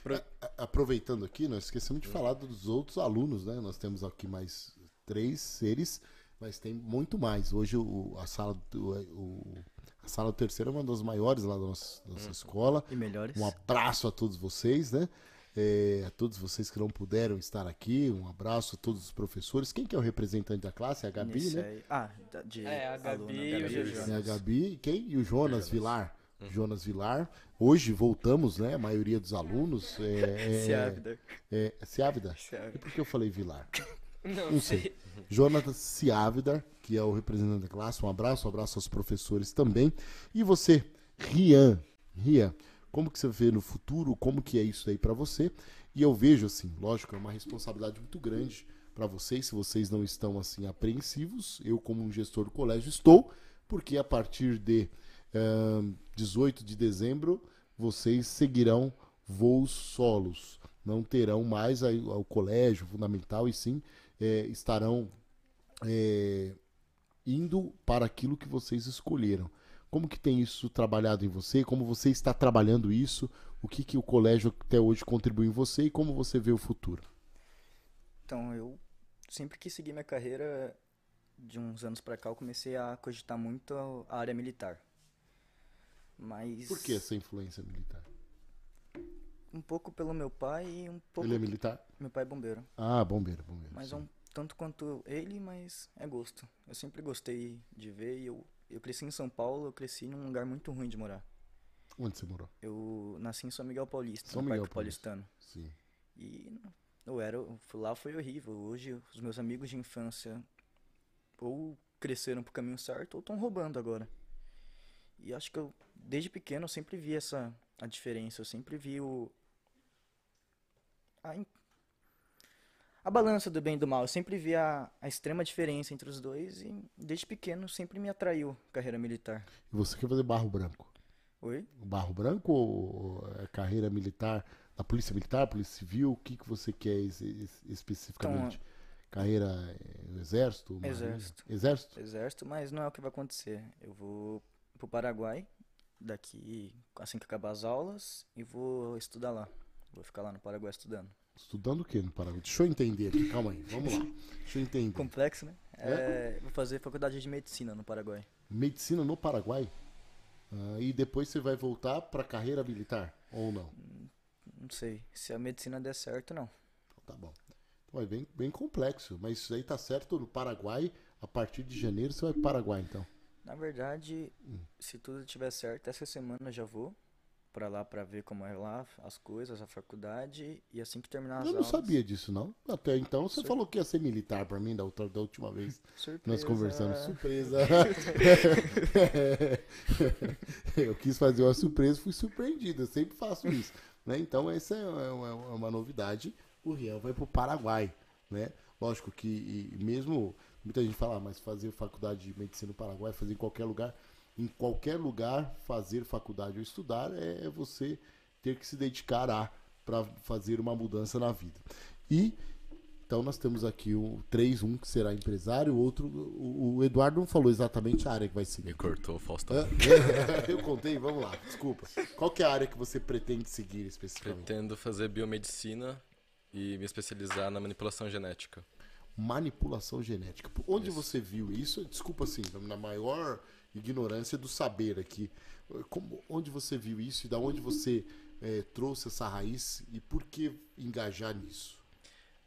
Pro-
A- Aproveitando aqui, nós esquecemos de falar dos outros alunos, né? Nós temos aqui mais três seres, mas tem muito mais. Hoje o, a sala do o- a sala do terceiro é uma das maiores lá da nossa, da nossa escola.
E melhores.
Um abraço a todos vocês, né? É, a todos vocês que não puderam estar aqui, um abraço a todos os professores. Quem que é o representante da classe? É a Gabi,
Nesse
né?
aí- Ah, de
É, a Gabi
aluna,
e o Jonas.
É a Gabi, quem? E o Jonas,
Jonas.
Vilar. Jonas Vilar. Hoje voltamos, né? A maioria dos alunos. É,
Se
é,
ávida.
é, é Seávida?
Se ávida.
E por que eu falei Vilar?
Não,
Não sei. Jonathan Ciávida, que é o representante da classe, um abraço, um abraço aos professores também. E você, Rian, Rian, como que você vê no futuro, como que é isso aí pra você? E eu vejo assim, lógico, é uma responsabilidade muito grande pra vocês, se vocês não estão assim apreensivos, eu como um gestor do colégio estou, porque a partir de ahn, 18 de dezembro vocês seguirão voos solos, não terão mais o colégio fundamental e sim é, estarão é, indo para aquilo que vocês escolheram. Como que tem isso trabalhado em você? Como você está trabalhando isso? O que, que o colégio até hoje contribuiu em você e como você vê o futuro?
Então, eu sempre que segui minha carreira, de uns anos pra cá, eu comecei a cogitar muito a área militar. Mas.
Por que essa influência militar?
Um pouco pelo meu pai e um pouco.
Ele é militar?
Meu pai é bombeiro.
Ah, bombeiro, bombeiro.
Mas
sim.
é um tanto quanto ele, mas é gosto. Eu sempre gostei de ver e eu, eu cresci em São Paulo, eu cresci num lugar muito ruim de morar.
Onde você morou?
Eu nasci em São Miguel Paulista,
São
no
Miguel
Parque
Paulista.
Paulistano.
Sim.
E eu era, lá foi horrível. Hoje os meus amigos de infância ou cresceram pro caminho certo ou estão roubando agora. E acho que eu desde pequeno eu sempre vi essa a diferença, eu sempre vi o a, a balança do bem e do mal, eu sempre vi a, a extrema diferença entre os dois e desde pequeno sempre me atraiu carreira militar.
E você quer fazer barro branco?
Oi?
Barro Branco ou é carreira militar, da Polícia Militar, Polícia Civil? O que, que você quer es- es- especificamente? carreira eh, no Exército? Marinha?
Exército.
Exército?
Exército, mas não é o que vai acontecer. Eu vou pro Paraguai daqui assim que acabar as aulas e vou estudar lá. Vou ficar lá no Paraguai estudando.
Estudando o que no Paraguai? Deixa eu entender aqui, calma aí, vamos lá. Deixa eu entender.
Complexo, né?
É?
É, vou fazer faculdade de medicina no Paraguai.
Medicina no Paraguai? Ah, e depois você vai voltar para carreira militar ou não?
Não sei. Se a medicina der certo, não.
Tá bom. Então é bem, bem complexo, mas isso aí tá certo no Paraguai. A partir de janeiro você vai pro Paraguai, então.
Na verdade,
Hum.
se tudo estiver certo, essa semana eu já vou pra lá pra ver como é lá as coisas, a faculdade e assim que terminar as
Eu não
aulas.
sabia disso, não. Até então você
Sur-
falou que ia ser militar pra mim da, outra, da última vez. Nós
Surpresa.
conversamos. Surpresa. eu quis fazer uma surpresa, fui surpreendido. Eu sempre faço isso. Né? Então, essa é uma, é uma novidade. O Rian vai para o Paraguai. Né? Lógico que, e mesmo muita gente fala, ah, mas fazer faculdade de medicina no Paraguai, fazer em qualquer lugar. Em qualquer lugar, fazer faculdade ou estudar é você ter que se dedicar a para fazer uma mudança na vida. E então nós temos aqui o 3, um que será empresário, o outro, o, o Eduardo não falou exatamente a área que vai
Me
seguir.
cortou, Faustão.
Hã? Eu contei, vamos lá, desculpa. Qual que é a área que você pretende seguir especificamente?
Pretendo fazer biomedicina e me especializar na manipulação genética.
Manipulação genética. Onde
Isso.
você viu isso? Desculpa assim, na maior ignorância do saber aqui. Como, onde você viu isso e da onde você eh, trouxe essa raiz e por que engajar nisso?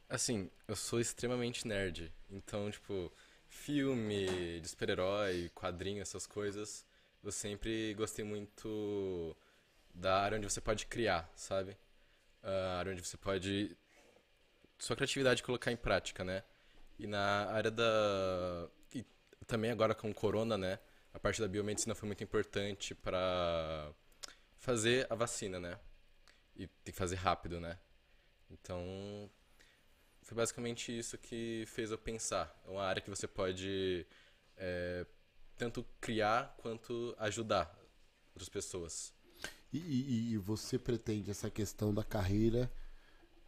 Assim, eu sou extremamente nerd. Então, tipo, filme de super-herói, quadrinho, essas coisas, eu sempre gostei muito da área onde você pode criar, sabe? A área onde você pode sua criatividade colocar em prática, né? E na área da e também agora com corona, né? A parte da biomedicina foi muito importante para fazer a vacina, né? E tem que fazer rápido, né? Então, foi basicamente isso que fez eu pensar. É uma área que você pode é, tanto criar quanto ajudar outras pessoas.
E, e- e você pretende essa questão da carreira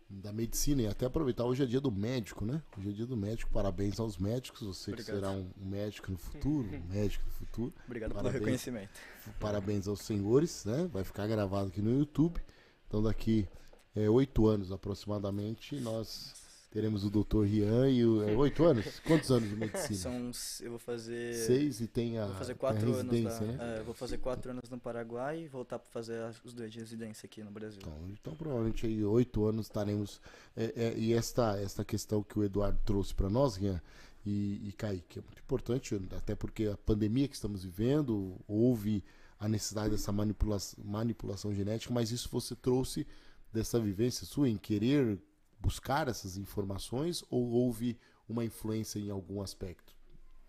da medicina e até aproveitar hoje é dia do médico, né? Hoje é dia do médico. Parabéns aos médicos. Você que será um, médico no futuro, um médico no futuro.
Obrigado pelo
Parabéns.
reconhecimento.
Parabéns aos senhores, né? Vai ficar gravado aqui no YouTube. Então daqui é, oito anos aproximadamente nós teremos o Dr. Rian e o é, oito anos. Quantos anos de medicina?
São, eu vou fazer.
Seis e tem a,
Vou fazer
a
quatro anos lá.
né?
É, vou fazer quatro anos no Paraguai e voltar pra fazer os dois de residência aqui no Brasil.
Então, então provavelmente aí oito anos estaremos. é, é, e esta, esta questão que o Eduardo trouxe para nós, Rian e, e Kaique, é muito importante, até porque a pandemia que estamos vivendo, houve a necessidade dessa manipulação, manipulação genética, mas isso você trouxe dessa vivência sua em querer buscar essas informações ou houve uma influência em algum aspecto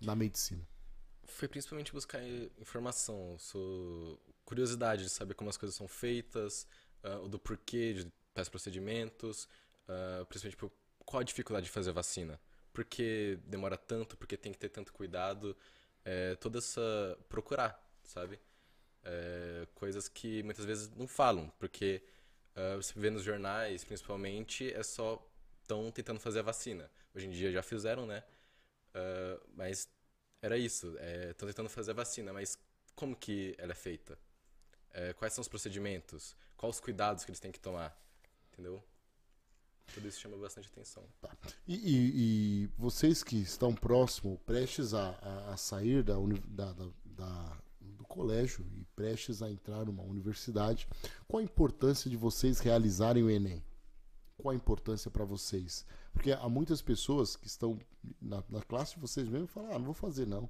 na medicina?
Foi principalmente buscar eh, informação, sou curiosidade de saber como as coisas são feitas, o do porquê de tais procedimentos, ah, principalmente tipo, qual a dificuldade de fazer vacina, por que demora tanto, por que tem que ter tanto cuidado, é, toda essa procurar, sabe? É, coisas que muitas vezes não falam, porque ah, você vê nos jornais, principalmente, é só estão tentando fazer a vacina. Hoje em dia já fizeram, né? Ah, mas era isso. Estão tentando fazer a vacina, mas como que ela é feita? É, quais são os procedimentos? Quais os cuidados que eles têm que tomar? Entendeu? Tudo isso chama bastante atenção.
E, e- e vocês que estão próximo, prestes a, a- a sair da, da- da- colégio e prestes a entrar numa universidade, qual a importância de vocês realizarem o Enem? Qual a importância para vocês? Porque há muitas pessoas que estão na, na classe de vocês mesmo e falam: ah, não vou fazer não.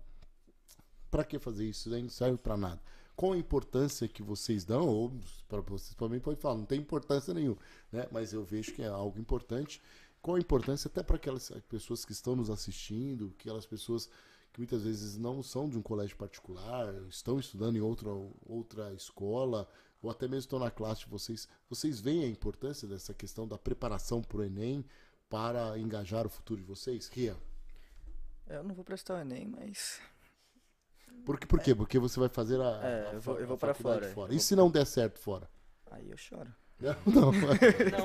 Para que fazer isso? Isso não serve para nada. Qual a importância que vocês dão? Ou para vocês também pode falar, não tem importância nenhuma, né? Mas eu vejo que é algo importante. Qual a importância até para aquelas pessoas que estão nos assistindo, aquelas pessoas que muitas vezes não são de um colégio particular, estão estudando em outra, outra escola, ou até mesmo estão na classe de vocês. Vocês veem a importância dessa questão da preparação para o Enem para engajar o futuro de vocês? Ria,
É, Eu não vou prestar o Enem, mas.
Por, por quê? Porque você vai fazer a,
É,
a
eu vou- eu vou
a
pra
faculdade
fora.
E se não der certo fora?
Aí eu choro.
Não, não. Você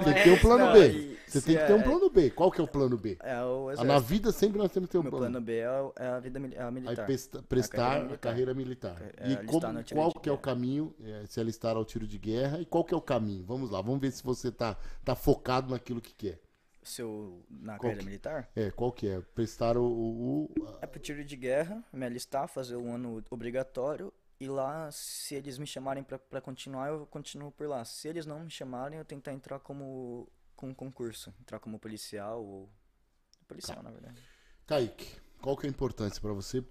tem que
é
ter um plano
não.
B.
E
Você tem que ter um
é-
plano B. Qual que é o plano B?
É o
Ah,
exército.
Na vida sempre nós temos que ter um
Meu
plano.
plano B é, o- é a vida é a
Aí
militar.
presta- prestar a
militar.
carreira militar.
É,
e como, qual que é o caminho, é, se alistar ao tiro de guerra, e qual que é o caminho? Vamos lá, vamos ver se você tá, tá focado naquilo que quer.
Se eu, na
Qual
carreira
que-
militar,
É, qual que é? Prestar o... o- o-
é pro tiro de guerra, me alistar, fazer um ano obrigatório. E lá, se eles me chamarem pra continuar, eu continuo por lá. Se eles não me chamarem, eu tentar entrar como com um concurso. Entrar como policial ou... Policial,
Tá.
na verdade.
Kaique, qual que é a importância para você?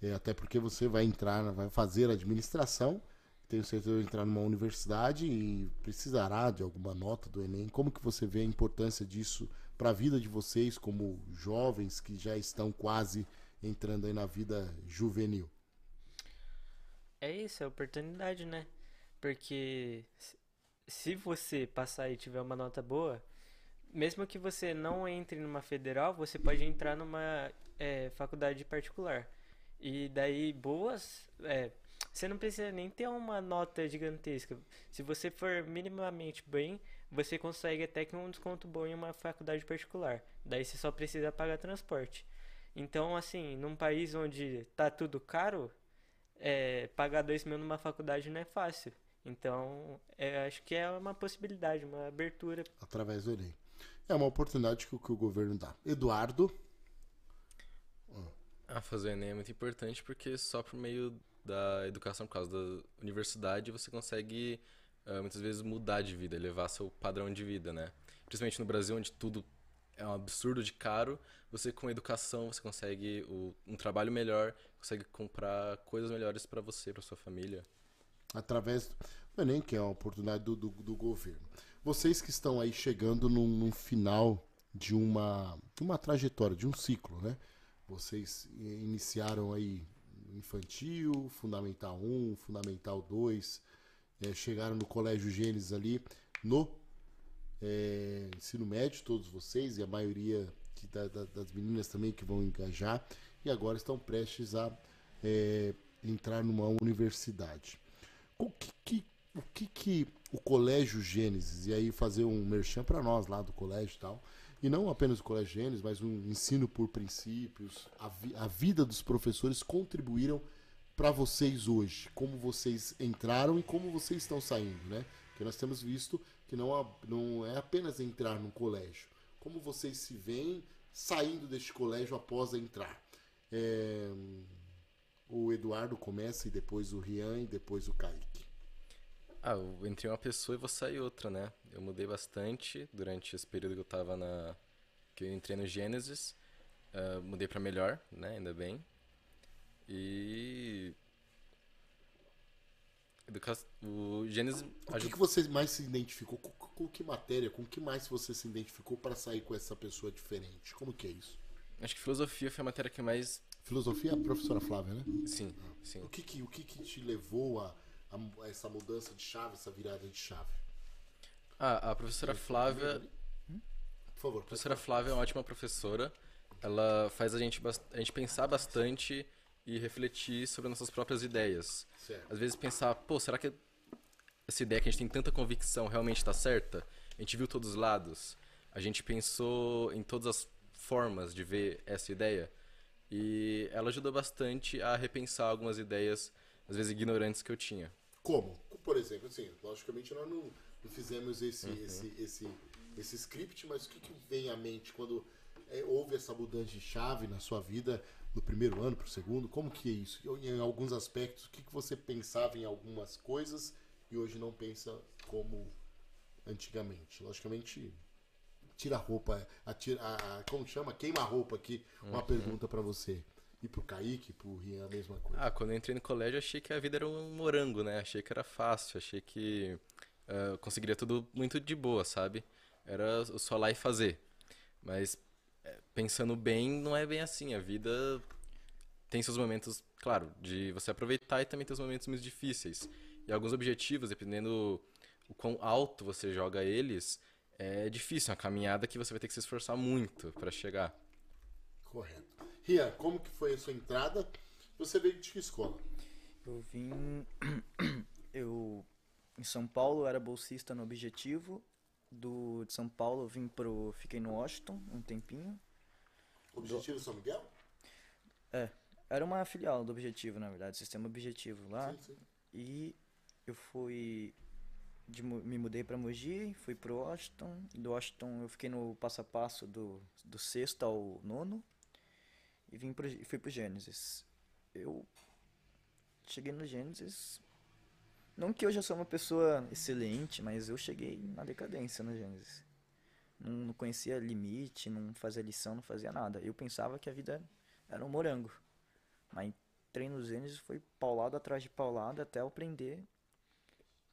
É, até porque você vai entrar, vai fazer administração, tenho certeza vai entrar numa universidade e precisará de alguma nota do Enem. Como que você vê a importância disso para a vida de vocês como jovens que já estão quase entrando aí na vida juvenil?
É isso, é oportunidade, né? Porque se- você passar e tiver uma nota boa, mesmo que você não entre numa federal, você pode entrar numa é, faculdade particular. E daí, boas. é, você não precisa nem ter uma nota gigantesca. Se você for minimamente bem, você consegue até que um desconto bom em uma faculdade particular. Daí você só precisa pagar transporte. Então, assim, num país onde tá tudo caro, é, pagar dois mil numa faculdade não é fácil. Então, é, acho que é uma possibilidade, uma abertura.
Através do Enem. É uma oportunidade que, o- que o governo dá. Eduardo,
Ah, fazer o Enem é muito importante porque só por meio da educação, por causa da universidade, você consegue ah, muitas vezes mudar de vida, elevar seu padrão de vida, né? Principalmente no Brasil, onde tudo é um absurdo de caro, você com educação você consegue o- um trabalho melhor, consegue comprar coisas melhores para você, para sua família.
através do Enem, que é uma oportunidade do, do, do governo. Vocês que estão aí chegando num final de uma, uma trajetória, de um ciclo, né? Vocês iniciaram aí infantil, fundamental 1, fundamental 2, eh, chegaram no colégio Gênesis ali no eh, ensino médio, todos vocês, e a maioria que da- da- das meninas também que vão engajar, e agora estão prestes a eh, entrar numa universidade. O que que, o que que o Colégio Gênesis, e aí fazer um merchan para nós lá do colégio e tal, e não apenas o Colégio Gênesis, mas um ensino por princípios, a, vi- a vida dos professores contribuíram para vocês hoje, como vocês entraram e como vocês estão saindo, né? Porque nós temos visto que não, não é apenas entrar no colégio, como vocês se veem saindo deste colégio após entrar. É, o Eduardo começa e depois o Rian e depois o Kaique.
Ah, eu entrei uma pessoa e vou sair outra, né? Eu mudei bastante durante esse período que eu tava na. que eu entrei no Gênesis. Ah, mudei pra melhor, né? Ainda bem. E. Educa... O Gênesis
O que,
ajuda.
que você mais se identificou? Com, com que matéria? Com que mais você se identificou para sair com essa pessoa diferente? Como que é isso?
Acho que filosofia foi a matéria que mais.
Filosofia, a professora Flávia, né?
Sim, sim.
O que que, o que, que te levou a, a- essa mudança de chave, essa virada de chave?
Ah, a professora Flávia.
Por favor.
A professora Flávia é uma ótima professora. Ela faz a gente, a gente pensar bastante e refletir sobre nossas próprias ideias.
Certo.
Às vezes pensar, pô, será que essa ideia que a gente tem tanta convicção realmente está certa? A gente viu todos os lados. A gente pensou em todas as formas de ver essa ideia. E ela ajudou bastante a repensar algumas ideias, às vezes ignorantes que eu tinha.
Como? Por exemplo, assim, logicamente nós não, não fizemos esse, esse, esse, esse script, mas o que, que vem à mente quando é, houve essa mudança de chave na sua vida do primeiro ano para o segundo? Como que é isso? Em alguns aspectos, o que, que você pensava em algumas coisas e hoje não pensa como antigamente? Logicamente, tira a roupa, atira, a, a- como chama? Queima a roupa aqui. Uma pergunta para você. E pro Kaique, pro Rian, a mesma coisa.
Ah, quando eu entrei no colégio, achei que a vida era um morango, né? Achei que era fácil, achei que eu conseguiria tudo muito de boa, sabe? Era só lá e fazer. Mas pensando bem, não é bem assim. A vida tem seus momentos, claro, de você aproveitar e também tem os momentos mais difíceis. E alguns objetivos, dependendo o quão alto você joga eles, é difícil, é uma caminhada que você vai ter que se esforçar muito para chegar.
Correto. Rian, como que foi a sua entrada Você veio de que escola?
Eu vim. Eu. Em São Paulo era bolsista no Objetivo. Do, de São Paulo eu vim pro. Fiquei no Washington um tempinho.
Objetivo São Miguel?
Era uma filial do Objetivo, na verdade, Sistema Objetivo lá.
Sim, sim.
E eu fui. de me mudei pra Mogi, fui pro Washington. Do Washington eu fiquei no passo a passo do, do sexto ao nono. E vim pro, fui pro Gênesis. Eu cheguei no Gênesis. Não que eu já sou uma pessoa excelente, mas eu cheguei na decadência no Gênesis. Não, não conhecia limite, não fazia lição, não fazia nada. Eu pensava que a vida era um morango. Mas entrei no Gênesis foi paulada atrás de paulada até eu aprender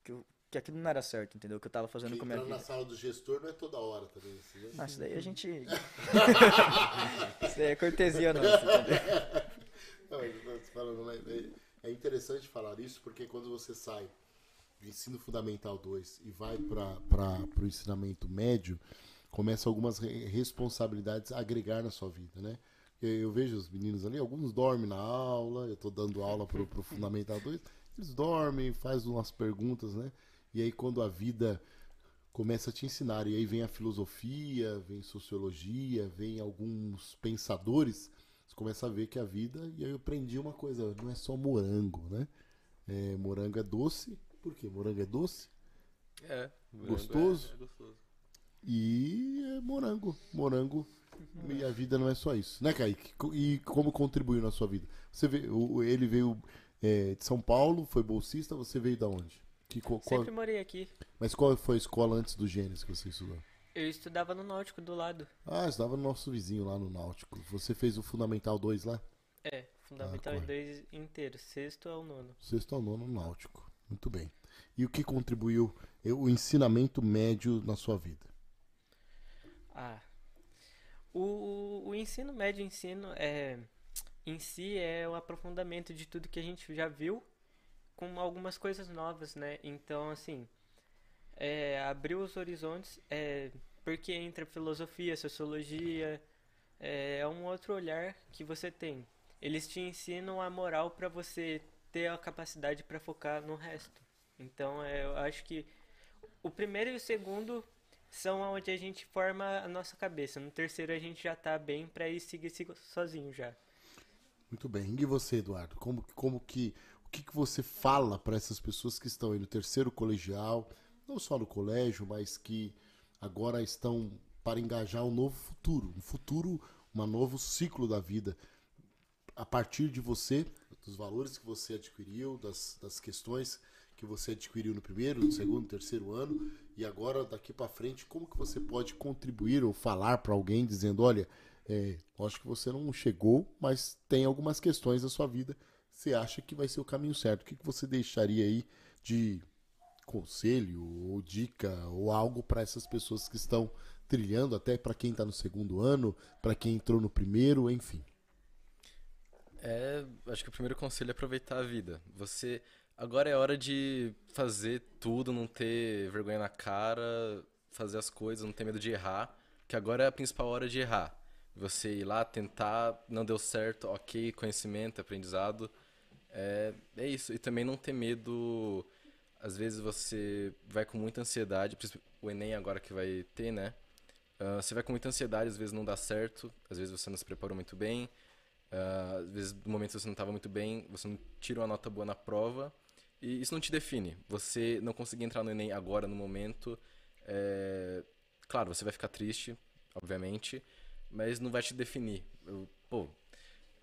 que, eu- que aquilo não era certo, entendeu? Que eu tava fazendo
Que
com a minha
entrar na
vida.
sala do gestor não é toda hora também. Assim, né?
Ah, isso daí a gente. isso daí é cortesia nossa?
Não, falando, né? É é interessante falar isso porque quando você sai do ensino fundamental 2 e vai para o ensinamento médio, começa algumas re- responsabilidades a agregar na sua vida, né? Eu, eu vejo os meninos ali, alguns dormem na aula, eu estou dando aula pro, pro Fundamental 2, eles dormem, fazem umas perguntas, né? E aí quando a vida começa a te ensinar, e aí vem a filosofia, vem sociologia, vem alguns pensadores, você começa a ver que a vida, e aí eu aprendi uma coisa, não é só morango, né? É, morango é doce, por quê? Morango é doce
É. morango
Gostoso?
É, é gostoso.
E é morango, morango, e a vida não é só isso, né, Kaique? E como contribuiu na sua vida? Você veio, ele veio é, de São Paulo, foi bolsista, você veio da onde? Que, qual-
Sempre morei aqui.
mas qual foi a escola antes do Gênesis que você estudou?
Eu estudava no Náutico do lado.
Ah, estava no nosso vizinho lá no Náutico. Você fez o Fundamental 2 lá?
É, Fundamental
correto.
2 inteiro, sexto ao nono.
Sexto ao nono no Náutico. Muito bem. E o que contribuiu o ensinamento médio na sua vida?
Ah. O, o, ensino médio ensino é em si é o aprofundamento de tudo que a gente já viu com algumas coisas novas, né? Então, assim, é, abriu os horizontes, é, porque entra filosofia, sociologia, é, é um outro olhar que você tem. Eles te ensinam a moral para você ter a capacidade para focar no resto. Então, é, eu acho que o primeiro e o segundo são onde a gente forma a nossa cabeça. No terceiro a gente já tá bem para ir seguir sozinho já.
Muito bem. E você, Eduardo? Como, como que o que, que você fala para essas pessoas que estão aí no terceiro colegial, não só no colégio, mas que agora estão para engajar um novo futuro, um futuro, um novo ciclo da vida, a partir de você, dos valores que você adquiriu, das, das questões que você adquiriu no primeiro, no segundo, terceiro ano, e agora daqui para frente, como que você pode contribuir ou falar para alguém dizendo, olha, é, acho que você não chegou, mas tem algumas questões da sua vida, você acha que vai ser o caminho certo. O que, que você deixaria aí de conselho ou dica ou algo para essas pessoas que estão trilhando, até para quem está no segundo ano, para quem entrou no primeiro, enfim.
É, acho que o primeiro conselho é aproveitar a vida. Você agora é hora de fazer tudo, não ter vergonha na cara, fazer as coisas, não ter medo de errar, que agora é a principal hora de errar. Você ir lá tentar, não deu certo, ok, conhecimento, aprendizado, é, é isso. E também não ter medo. Às vezes você vai com muita ansiedade, o Enem agora que vai ter, né? Ah, você vai com muita ansiedade, às vezes não dá certo, às vezes você não se preparou muito bem. Ah, às vezes, no momento você não estava muito bem, você não tira uma nota boa na prova, e isso não te define. Você não conseguir entrar no Enem agora, no momento, é... claro, você vai ficar triste, obviamente, mas não vai te definir. Eu- pô,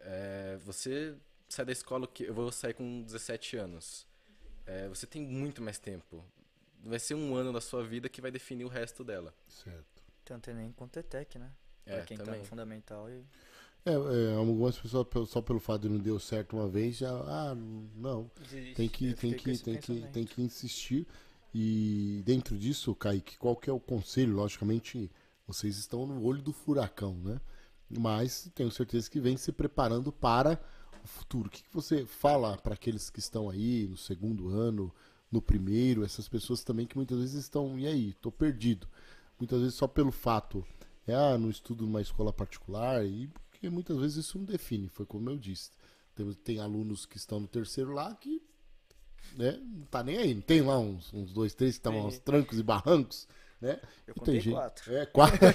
é, você sai da escola que eu vou sair com 17 anos. É, você tem muito mais tempo. Vai ser um ano da sua vida que vai definir o resto dela.
Certo.
Tanto Enem quanto ETEC, né?
É,
pra quem tá
também.
no fundamental e.
É, é, algumas pessoas só pelo fato de não deu certo uma vez já, ah, não,
Desiste.
tem que
Eu
tem que tem que tem que insistir e dentro disso, Kaique, qual que é o conselho? Logicamente, vocês estão no olho do furacão, né? Mas tenho certeza que vem se preparando para o futuro. O que, que você fala para aqueles que estão aí no segundo ano, no primeiro, essas pessoas também que muitas vezes estão, e aí, tô perdido. Muitas vezes só pelo fato, é, ah, não estudo numa escola particular, e porque muitas vezes isso não define, foi como eu disse. Tem, tem alunos que estão no terceiro lá que né, não tá nem aí. Não tem lá uns, uns dois, três que
Tem.
aos trancos e barrancos, né?
Eu
E tem gente-
quatro.
É, quatro.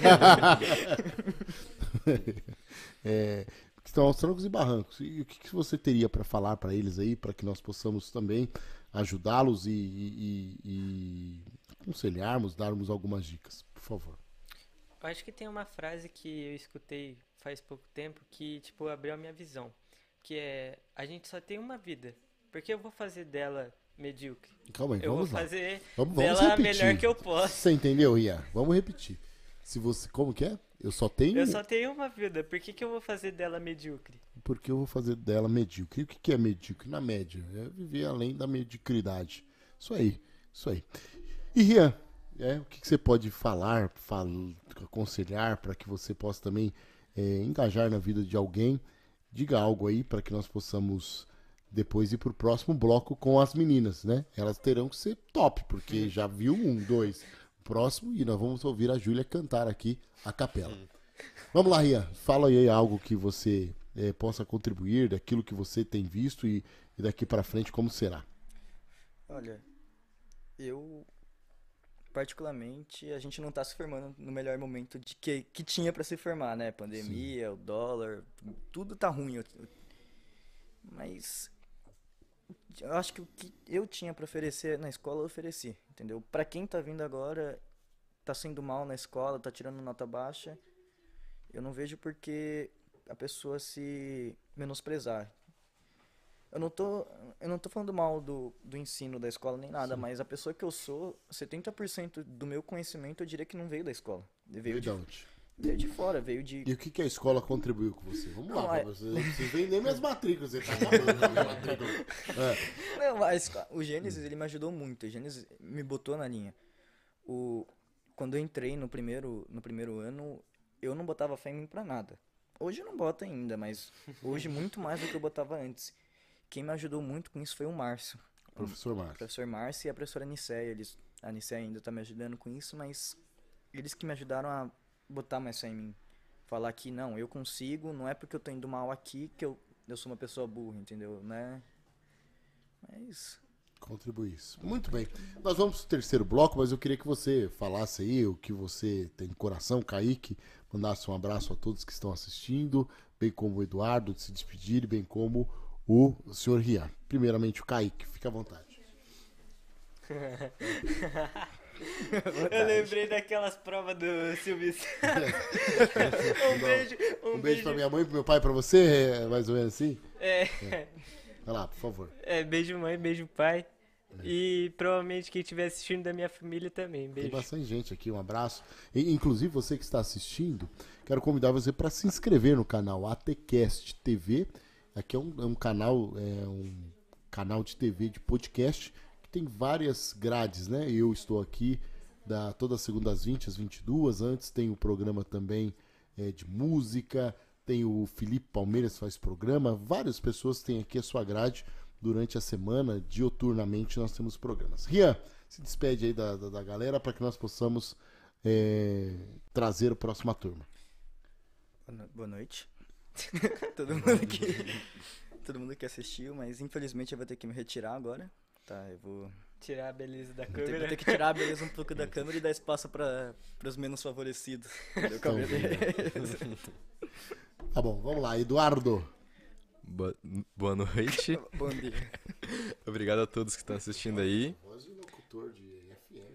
é, que estão aos trancos e barrancos. E o que, que você teria para falar para eles aí, para que nós possamos também ajudá-los e, e- e- e aconselharmos, darmos algumas dicas, por favor.
Eu acho que tem uma frase que eu escutei faz pouco tempo que, tipo, abriu a minha visão. Que é, a gente só tem uma vida. Por que eu vou fazer dela medíocre?
Calma aí,
Eu vou
vamos lá.
fazer
Vamos, vamos
dela a
repetir.
melhor que eu posso.
Você entendeu, Ian? Vamos repetir. Se você, como que é? Eu só tenho
Eu só tenho uma vida. Por que, que eu vou fazer dela medíocre?
porque eu vou fazer dela medíocre. E o que que é medíocre? Na média, é viver além da mediocridade. Isso aí, isso aí. E Rian, é, o que, que você pode falar, fal- aconselhar para que você possa também é, engajar na vida de alguém? Diga algo aí para que nós possamos depois ir para o próximo bloco com as meninas, né? Elas terão que ser top, porque já viu um, dois, próximo e nós vamos ouvir a Júlia cantar aqui a capela. Vamos lá, Rian. Fala aí algo que você eh, possa contribuir daquilo que você tem visto e, e daqui para frente como será.
Olha, eu particularmente a gente não tá se formando no melhor momento de que, que tinha pra se formar, né? Pandemia, o dólar, tudo tá ruim. Mas eu acho que o que eu tinha pra oferecer na escola eu ofereci, entendeu? Pra quem tá vindo agora, tá sendo mal na escola, tá tirando nota baixa, eu não vejo por que a pessoa se menosprezar. Eu não tô, eu não tô falando mal do, do ensino da escola nem nada, mas a pessoa que eu sou, 70% do meu conhecimento eu diria que não veio da escola. Veio de,
de onde?
veio de fora, veio de.
E o que, que a escola contribuiu com você? Vamos
Não,
lá,
é-
você não precisa vender minhas matrículas. Você tá a. É.
Não, a esco- o Gênesis ele me ajudou muito. O Gênesis me botou na linha. O, quando eu entrei no primeiro, no primeiro ano, eu não botava fé em mim pra nada. Hoje eu não boto ainda, mas hoje muito mais do que eu botava antes. Quem me ajudou muito com isso foi o Márcio.
Professor
O
Márcio.
professor Márcio e a professora Nicéia. Eles, a Nicéia ainda tá me ajudando com isso, mas eles que me ajudaram a botar mais fé em mim. Falar que não, eu consigo, não é porque eu tô indo mal aqui que eu, eu sou uma pessoa burra, entendeu? Né? Isso.
Contribui isso. Muito bem. Nós vamos pro terceiro bloco, mas eu queria que você falasse aí o que você tem no coração, Kaique, mandasse um abraço a todos que estão assistindo, bem como o Eduardo, de se despedir, bem como o senhor Rian. Primeiramente o Kaique, fica à vontade.
Eu lembrei daquelas provas do Silvio Santos. um beijo, um,
Um beijo pra minha mãe, pro meu pai, pra você, é mais ou menos assim?
É,
Vai lá, por favor.
é, beijo mãe, beijo pai. E provavelmente quem estiver assistindo da minha família também.
Tem
Beijo.
bastante gente aqui, um abraço. E, inclusive, você que está assistindo, quero convidar você para se inscrever no canal ATCast TV. Aqui é um, é um canal, é um canal de TV de podcast que tem várias grades, né? Eu estou aqui da toda segunda às 20 às 22. Antes tem o programa também é, de música. Tem o Felipe Palmeiras faz programa. Várias pessoas têm aqui a sua grade durante a semana. Dioturnamente nós temos programas. Rian, se despede aí da, da, da galera para que nós possamos é, trazer a próxima turma.
Boa noite. todo mundo que todo mundo que assistiu, mas infelizmente eu vou ter que me retirar agora. Tá, eu vou,
Tirar a beleza da
vou ter, vou
câmera.
ter que tirar a beleza um pouco da câmera e dar espaço para os menos favorecidos. Entendeu?
Então, Tá bom, vamos lá, Eduardo.
Boa, boa noite.
Bom dia.
Obrigado a todos que estão assistindo aí.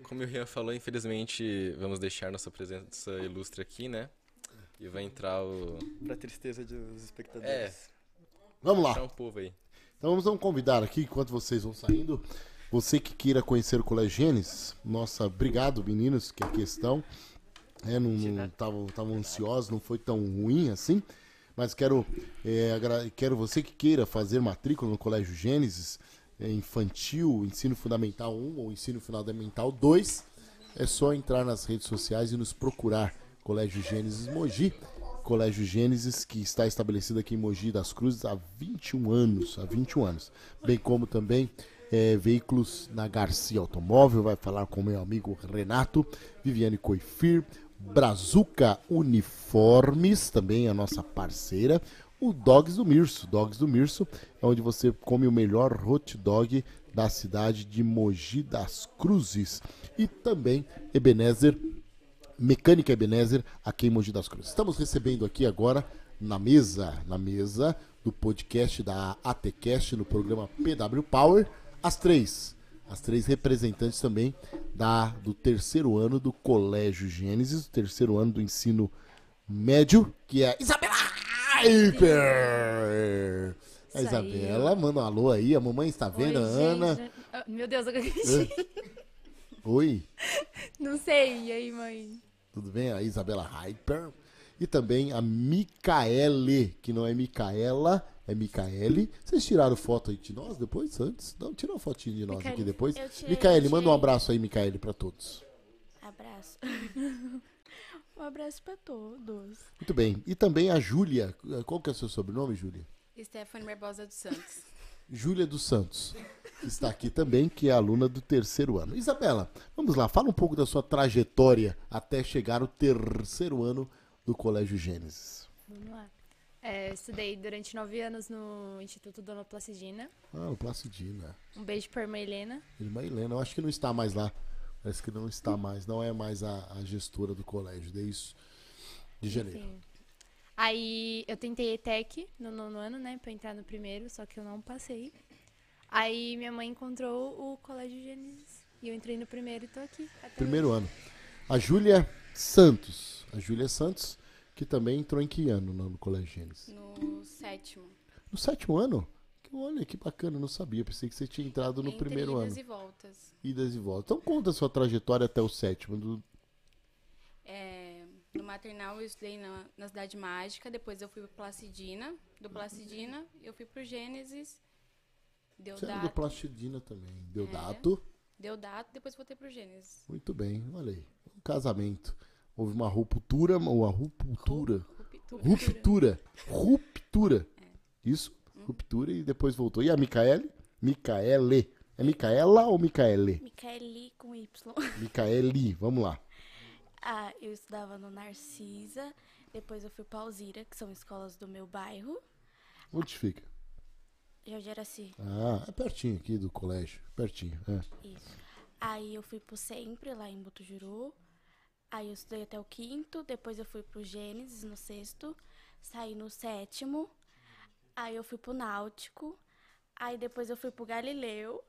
Como o Rian falou, infelizmente vamos deixar nossa presença ilustre aqui, né? E vai entrar o.
Pra tristeza dos espectadores.
É,
Vamos lá.
um povo aí.
Então vamos dar um convidar aqui, enquanto vocês vão saindo. Você que queira conhecer o Colégio Gênesis, nossa, obrigado meninos, que aqui estão. É, não estavam estavam ansiosos, não foi tão ruim assim. Mas quero, é, quero você que queira fazer matrícula no Colégio Gênesis, é, infantil, ensino fundamental 1 ou ensino fundamental 2, é só entrar nas redes sociais e nos procurar. Colégio Gênesis Mogi. Colégio Gênesis, que está estabelecido aqui em Mogi das Cruzes há 21 anos. Há 21 anos. Bem como também é, veículos na Garcia Automóvel. Vai falar com meu amigo Renato, Viviane Coifir, Brazuca Uniformes, também a nossa parceira. o Dogs do Mirso. Dogs do Mirso é onde você come o melhor hot dog da cidade de Mogi das Cruzes. E também Ebenezer, Mecânica Ebenezer, aqui em Mogi das Cruzes. Estamos recebendo aqui agora na mesa, na mesa do podcast da ATCast no programa PW Power, as três, as três representantes também da do terceiro ano do Colégio Gênesis, do terceiro ano do ensino médio, que é Isabela Hyper. A. Isabela, manda um alô aí, a mamãe está vendo, a
Oi,
Ana.
gente. Ah, Meu Deus, eu acreditei.
Oi,
Não sei. E aí, mãe?
Tudo bem? A Isabela Hyper. E também a Micaele, que não é Micaela, é Micaele. Vocês tiraram foto aí de nós depois, antes? Não, tira uma fotinha de nós aqui
Micaele.
depois.
Eu tirei,
Micaele, manda um abraço aí, Micaele, pra todos.
Abraço. um abraço pra todos.
Muito bem. E também a Júlia. Qual que é o seu sobrenome, Júlia?
Stephanie Barbosa dos Santos.
Júlia dos Santos. Está aqui também, que é aluna do terceiro ano. Isabela, vamos lá, fala um pouco da sua trajetória até chegar ao terceiro ano do Colégio Gênesis.
Vamos lá. É, estudei durante nove anos no Instituto Dona Placidina.
Ah, o Placidina.
Um beijo pra irmã Helena.
Irmã Helena, eu acho que não está mais lá. Parece que não está mais, não é mais a, a gestora do colégio, desde de janeiro.
Enfim. Aí eu tentei ETEC no nono ano, né, pra entrar no primeiro, só que eu não passei. Aí minha mãe encontrou o Colégio Gênesis e eu entrei no primeiro e tô aqui. até
Primeiro ano. A Júlia Santos. A Júlia Santos, que também entrou em que ano no, Colégio Gênesis?
No sétimo.
No sétimo ano? Olha, que bacana, não sabia. Pensei que você tinha entrado no
Entre
primeiro
idas
ano.
e voltas.
Idas e voltas. Então conta a sua trajetória até o sétimo. do-
É, no maternal eu estudei na, na Cidade Mágica, depois eu fui pro Placidina. Do Placidina eu fui pro Gênesis. Deu
Você era do
dato.
Plastidina também. Deu
É.
dato.
Deu dato, depois voltei pro Gênesis.
Muito bem, olha aí. Um casamento. Houve uma ruptura, uma ruptura.
Ruptura.
Ruptura. Ruptura.
É.
Isso? Ruptura e depois voltou. E a Micaele? Micaele. É Micaela ou Micaele?
Micaeli com Y.
Micaeli, vamos lá.
Ah, eu estudava no Narcisa, depois eu fui pra Alzira, que são escolas do meu bairro.
Onde fica?
Jardim Araci.
Ah, é pertinho aqui do colégio. Pertinho, é.
Isso. Aí eu fui pro Sempre, lá em Botujuru. Aí eu estudei até o quinto, depois eu fui pro Gênesis, no sexto. Saí no sétimo. Aí eu fui pro Náutico. Aí depois eu fui pro Galileu.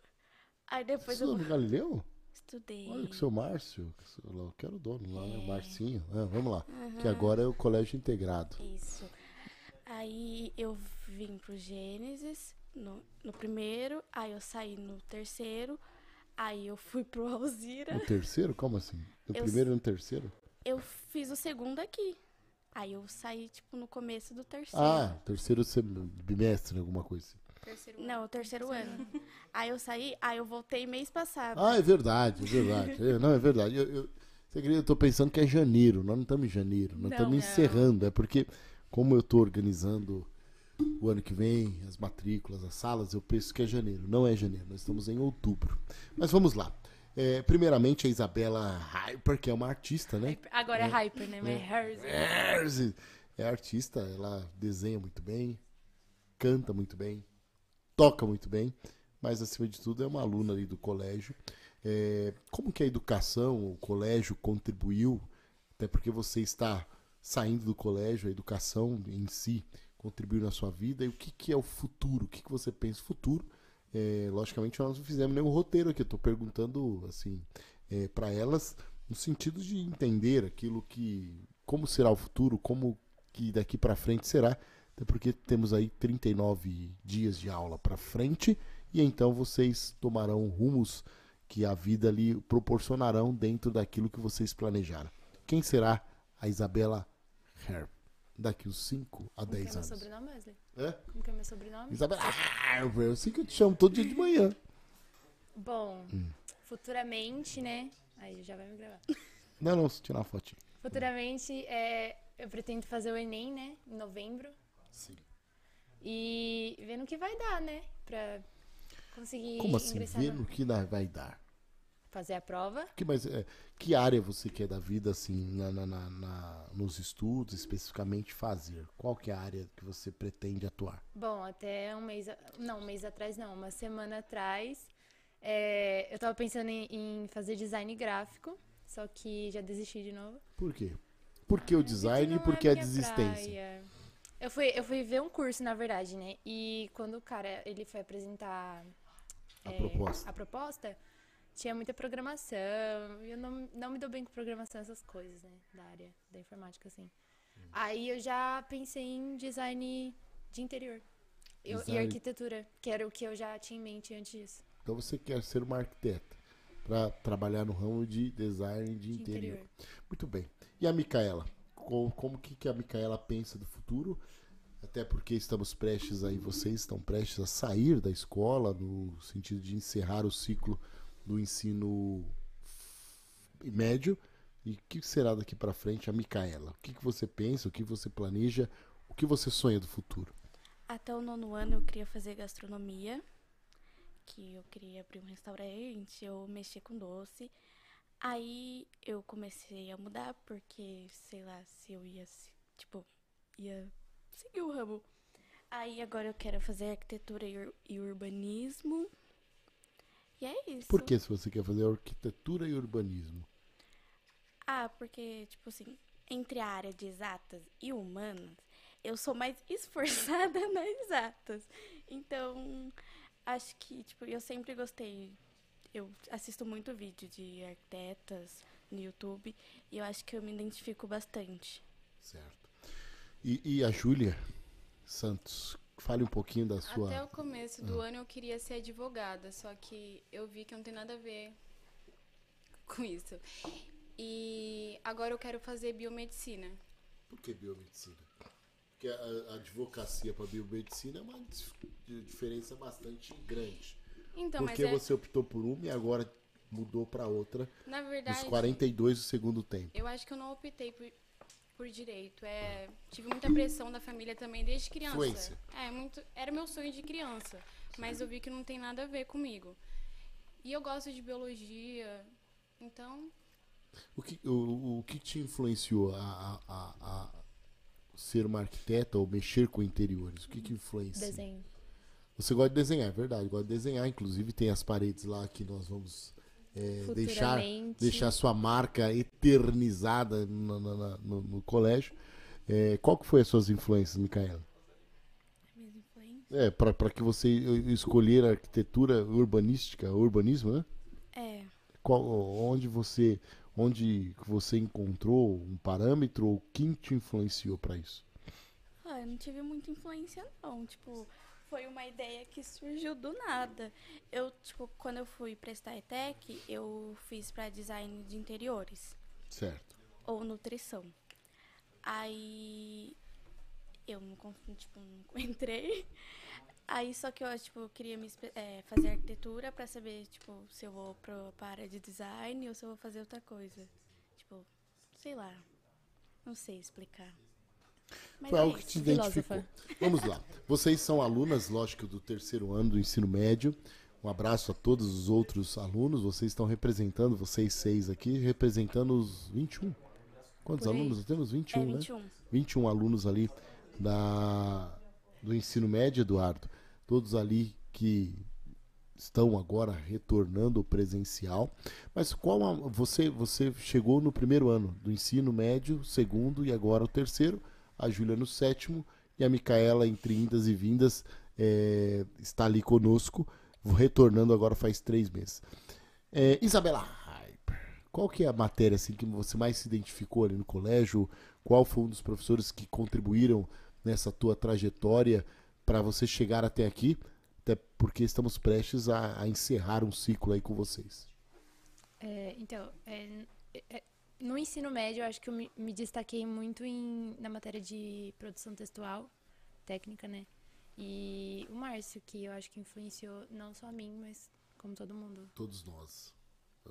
Aí depois
Você
eu
estudou no Galileu?
estudei.
Olha que o seu Márcio, que era o dono lá, né? O Marcinho. É, vamos lá.
Uhum.
Que agora é o colégio integrado.
Isso. Aí eu vim pro Gênesis no, no primeiro, aí eu saí no terceiro, aí eu fui pro Alzira.
No terceiro? Como assim? No
Eu
primeiro e no terceiro?
Eu fiz o segundo aqui. Aí eu saí, tipo, no começo do terceiro.
Ah, terceiro sem- bimestre, alguma coisa assim.
Terceiro ano.
Não, o terceiro ano. aí eu saí, aí eu voltei mês passado.
Ah, é verdade, é verdade. É, não, é verdade. Eu, eu, você acredita, eu tô pensando que é janeiro. Nós não estamos em janeiro, nós
Não.
estamos encerrando. É porque, como eu tô organizando o ano que vem, as matrículas, as salas, eu penso que é janeiro. Não é janeiro, nós estamos em outubro. Mas vamos lá. É, primeiramente, a Isabela Hyper, que é uma artista, né?
Agora é Hyper, né? É Herz.
É artista, ela desenha muito bem, canta muito bem, toca muito bem, mas acima de tudo é uma aluna ali do colégio. É, como que a educação, o colégio contribuiu, até porque você está saindo do colégio, a educação em si contribuiu na sua vida, e o que, que é o futuro? O que, que você pensa? Futuro, é, logicamente nós não fizemos nenhum roteiro aqui, eu estou perguntando assim para elas no sentido de entender aquilo que como será o futuro, como que daqui para frente será, até porque temos aí 39 dias de aula para frente e então vocês tomarão rumos que a vida lhe proporcionarão dentro daquilo que vocês planejaram. Quem será a Isabela Herb daqui uns 5 a
Como que é
10
meu
anos?
sobrenome, Wesley?
É?
Como que é meu sobrenome?
Isabela Herb, eu sei que eu te chamo todo dia de manhã.
Bom,
Hum.
futuramente, né? Aí já vai me gravar.
Não, não, tirar uma fotinha.
Futuramente, é, eu pretendo fazer o Enem, né? Em novembro.
Sim.
E vendo o que vai dar, né? Pra conseguir
Como assim?
no...
no que vai dar.
Fazer a prova.
Que, mas, é, que área você quer da vida, assim, na, na- na- nos estudos, especificamente fazer? Qual que é a área que você pretende atuar?
Bom, até um mês. Não, um mês atrás não, uma semana atrás. é, eu tava pensando em, em fazer design gráfico, só que já desisti de novo.
Por quê? Por que o design e
não
por
é
a desistência?
praia. Eu fui, eu fui ver um curso, na verdade, né? E quando o cara ele foi apresentar
A
é,
proposta.
a proposta, tinha muita programação. E eu não, não me dou bem com programação, essas coisas, né? Da área da informática, assim.
Hum.
Aí eu já pensei em design de interior. Eu- e
Design-
arquitetura, que era o que eu já tinha em mente antes disso.
Então você quer ser uma arquiteta para trabalhar no ramo de design de, interior.
interior.
Muito bem. E a Micaela? Co- Como, que, que a Micaela pensa do futuro? Até porque estamos prestes aí, vocês estão prestes a sair da escola, no sentido de encerrar o ciclo do ensino médio. E o que será daqui para frente a Micaela? O que, que você pensa? O que você planeja? O que você sonha do futuro?
Até o nono ano eu queria fazer gastronomia, que eu queria abrir um restaurante, eu mexer com doce. Aí eu comecei a mudar porque, sei lá, se eu ia, tipo, ia seguir o ramo. Aí agora eu quero fazer arquitetura e, e urbanismo. E é isso.
Por que se você quer fazer arquitetura e urbanismo?
Ah, porque, tipo assim, entre a área de exatas e humanas, eu sou mais esforçada nas exatas. Então, acho que, tipo, eu sempre gostei. Eu assisto muito vídeo de arquitetas no YouTube e eu acho que eu me identifico bastante.
Certo. E, e a Júlia Santos, fale um pouquinho da sua.
Até o começo do
Ah.
ano eu queria ser advogada, só que eu vi que não tem nada a ver com isso. E agora eu quero fazer biomedicina.
Por que biomedicina? Porque a, advocacia para biomedicina é uma diferença bastante grande.
Então,
Por
mas
que
é-
você optou por uma e agora mudou para outra
Na verdade,
nos 42 do segundo tempo?
eu acho que eu não optei por, por direito. É, tive muita pressão da família também desde criança.
Influência.
É, muito, era meu sonho de criança, mas eu vi que não tem nada a ver comigo. E eu gosto de biologia, então
O que, o, o que te influenciou a, a, a- a ser uma arquiteta ou mexer com interiores? O que, que influencia?
Desenho.
Você gosta de desenhar, é verdade. Gosta de desenhar. Inclusive tem as paredes lá que nós vamos é, deixar, deixar sua marca eternizada no, no- no- no- colégio. É, qual que foi as suas influências, Micaela?
Minhas influências?
É, para que você escolher arquitetura urbanística, urbanismo, né?
É.
Qual, onde você onde você encontrou um parâmetro ou quem te influenciou para isso?
Ah, eu não tive muita influência, não. Tipo, foi uma ideia que surgiu do nada. Eu, tipo, quando eu fui prestar ETEC, eu fiz pra design de interiores.
Certo.
Ou nutrição. Aí eu não, tipo, não entrei. Aí só que eu, tipo, queria me é, fazer arquitetura pra saber, tipo, se eu vou pro, pra área de design ou se eu vou fazer outra coisa. Tipo, sei lá. Não sei explicar. Mas
Foi
é
algo que te identificou. Vamos lá. Vocês são alunas, lógico, do terceiro ano do ensino médio. Um abraço a todos os outros alunos. Vocês estão representando, vocês seis aqui, representando os 21. Quantos
Por
alunos? Nós temos 21,
É,
né?
21.
21 alunos ali da, do ensino médio, Eduardo. Todos ali que estão agora retornando ao presencial. Mas qual a- você você chegou no primeiro ano do ensino médio, segundo e agora o terceiro, a Júlia no sétimo e a Micaela entre indas e vindas é, está ali conosco, retornando agora faz três meses. É, Isabela qual que é a matéria assim que você mais se identificou ali no colégio? Qual foi um dos professores que contribuíram nessa tua trajetória para você chegar até aqui? Até porque estamos prestes a, a encerrar um ciclo aí com vocês.
É, então, é, é, no ensino médio, eu acho que eu me, me destaquei muito em, na matéria de produção textual, técnica, né? E o Márcio, que eu acho que influenciou não só a mim, mas como todo mundo
Todos nós.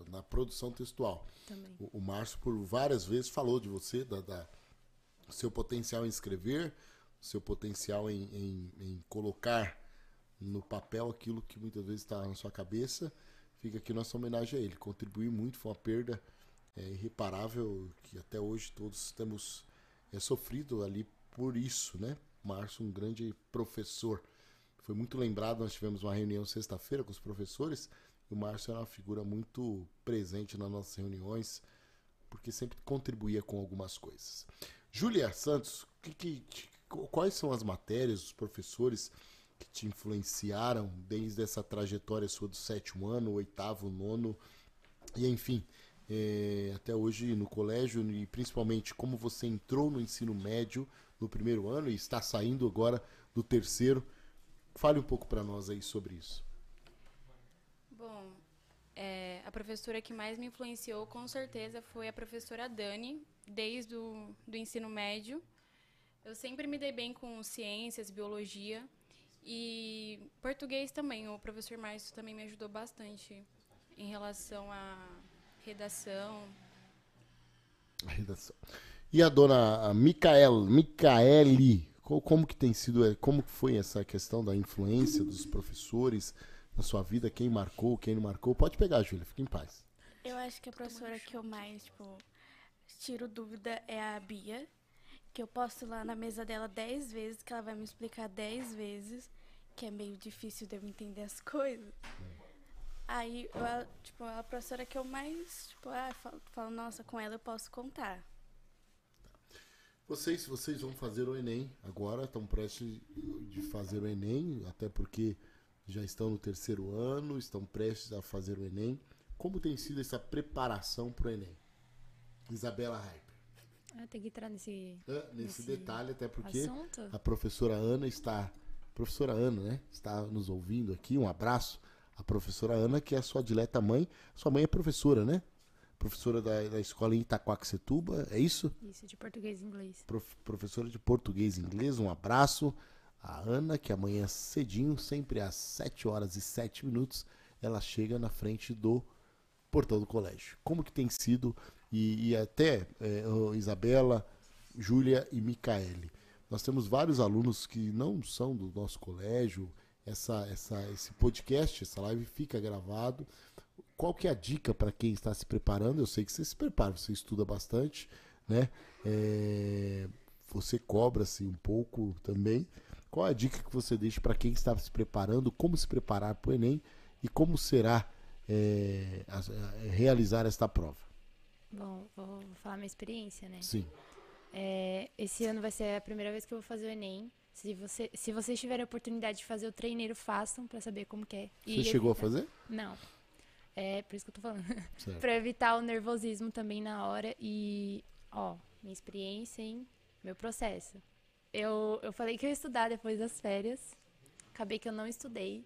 Na produção textual.
também.
O, o Márcio, por várias vezes, falou de você, da, da- seu potencial em escrever, seu potencial em, em- em colocar no papel aquilo que muitas vezes está na sua cabeça. fica aqui nossa homenagem a ele. Contribuiu muito, foi uma perda é, irreparável que até hoje todos temos é, sofrido ali por isso, né? Márcio, um grande professor. Foi muito lembrado, nós tivemos uma reunião sexta-feira com os professores, e o Márcio era uma figura muito presente nas nossas reuniões, porque sempre contribuía com algumas coisas. Júlia Santos, que, que, quais são as matérias, os professores que te influenciaram desde essa trajetória sua do sétimo ano, oitavo, nono, e enfim, é, até hoje no colégio e principalmente como você entrou no ensino médio no primeiro ano e está saindo agora do terceiro. Fale um pouco para nós aí sobre isso.
Bom, é, a professora que mais me influenciou com certeza foi a professora Dani, desde o do ensino médio. Eu sempre me dei bem com ciências, biologia e português também. O professor Márcio também me ajudou bastante em relação à redação.
A redação. E a dona Micael, Micaeli, como que tem sido, é, como foi essa questão da influência dos professores na sua vida? Quem marcou, quem não marcou? Pode pegar, Júlia, fique em paz.
Eu acho que a professora que eu mais, tipo, tiro dúvida é a Bia, que eu posso ir lá na mesa dela dez vezes, que ela vai me explicar dez vezes, que é meio difícil de eu entender as coisas. Aí, eu, tipo, a professora que eu mais, tipo, ah, falo, falo, nossa, com ela eu posso contar.
Vocês, vocês vão fazer o Enem agora, estão prestes de fazer o Enem, até porque já estão no terceiro ano, estão prestes a fazer o Enem. Como tem sido essa preparação para o Enem? Isabela Hyper.
Ah, tem que entrar nesse,
ah, nesse, nesse, detalhe, até porque
assunto?
a professora Ana está. Professora Ana, né? Está nos ouvindo aqui. Um abraço. A professora Ana, que é a sua dileta mãe. Sua mãe é professora, né? professora da, da escola em Itaquaquecetuba, é isso?
Isso, de português e inglês.
Prof, professora de português e inglês, um abraço. A Ana, que amanhã cedinho, sempre às 7 horas e 7 minutos, ela chega na frente do portão do colégio. Como que tem sido, e, e até é, Isabela, Júlia e Micaele. Nós temos vários alunos que não são do nosso colégio. Essa, essa, esse podcast, essa live fica gravado qual que é a dica para quem está se preparando? Eu sei que você se prepara, você estuda bastante, né? É, você cobra-se um pouco também. Qual é a dica que você deixa para quem está se preparando? Como se preparar para o Enem e como será é, a, a, realizar esta prova?
Bom, vou falar minha experiência, né?
Sim.
É, esse ano vai ser a primeira vez que eu vou fazer o Enem. Se, você, se vocês tiverem a oportunidade de fazer o treineiro, façam para saber como que é.
E você chegou a fazer?
Não. É, por isso que eu tô falando. pra evitar o nervosismo também na hora. E, ó, minha experiência, hein? Meu processo. Eu, eu falei que eu ia estudar depois das férias. Acabei que eu não estudei.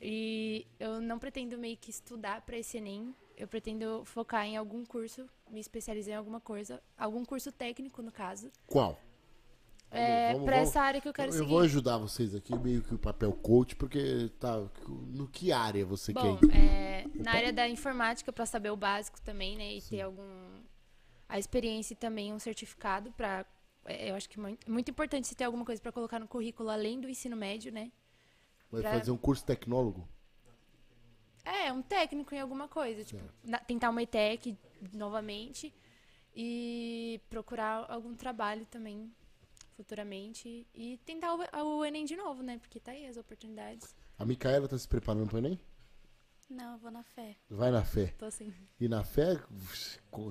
E eu não pretendo meio que estudar para esse Enem. Eu pretendo focar em algum curso, me especializar em alguma coisa. Algum curso técnico, no caso.
Qual?
É, vamos, essa área que eu quero
eu
seguir.
Eu vou ajudar vocês aqui, meio que o papel coach, porque tá. No que área você
Bom,
quer
ir? É, na área da informática, para saber o básico também, né? E Sim. ter algum. A experiência e também um certificado para. É, eu acho que é muito, muito importante você ter alguma coisa para colocar no currículo além do ensino médio, né?
Vai pra... fazer um curso tecnólogo?
É, um técnico em alguma coisa. Tipo, na, tentar uma ETEC novamente e procurar algum trabalho também futuramente e tentar o, o Enem de novo, né? Porque tá aí as oportunidades.
A Micaela tá se preparando pro Enem?
Não, eu vou na fé.
Vai na fé?
Tô sim.
E na fé,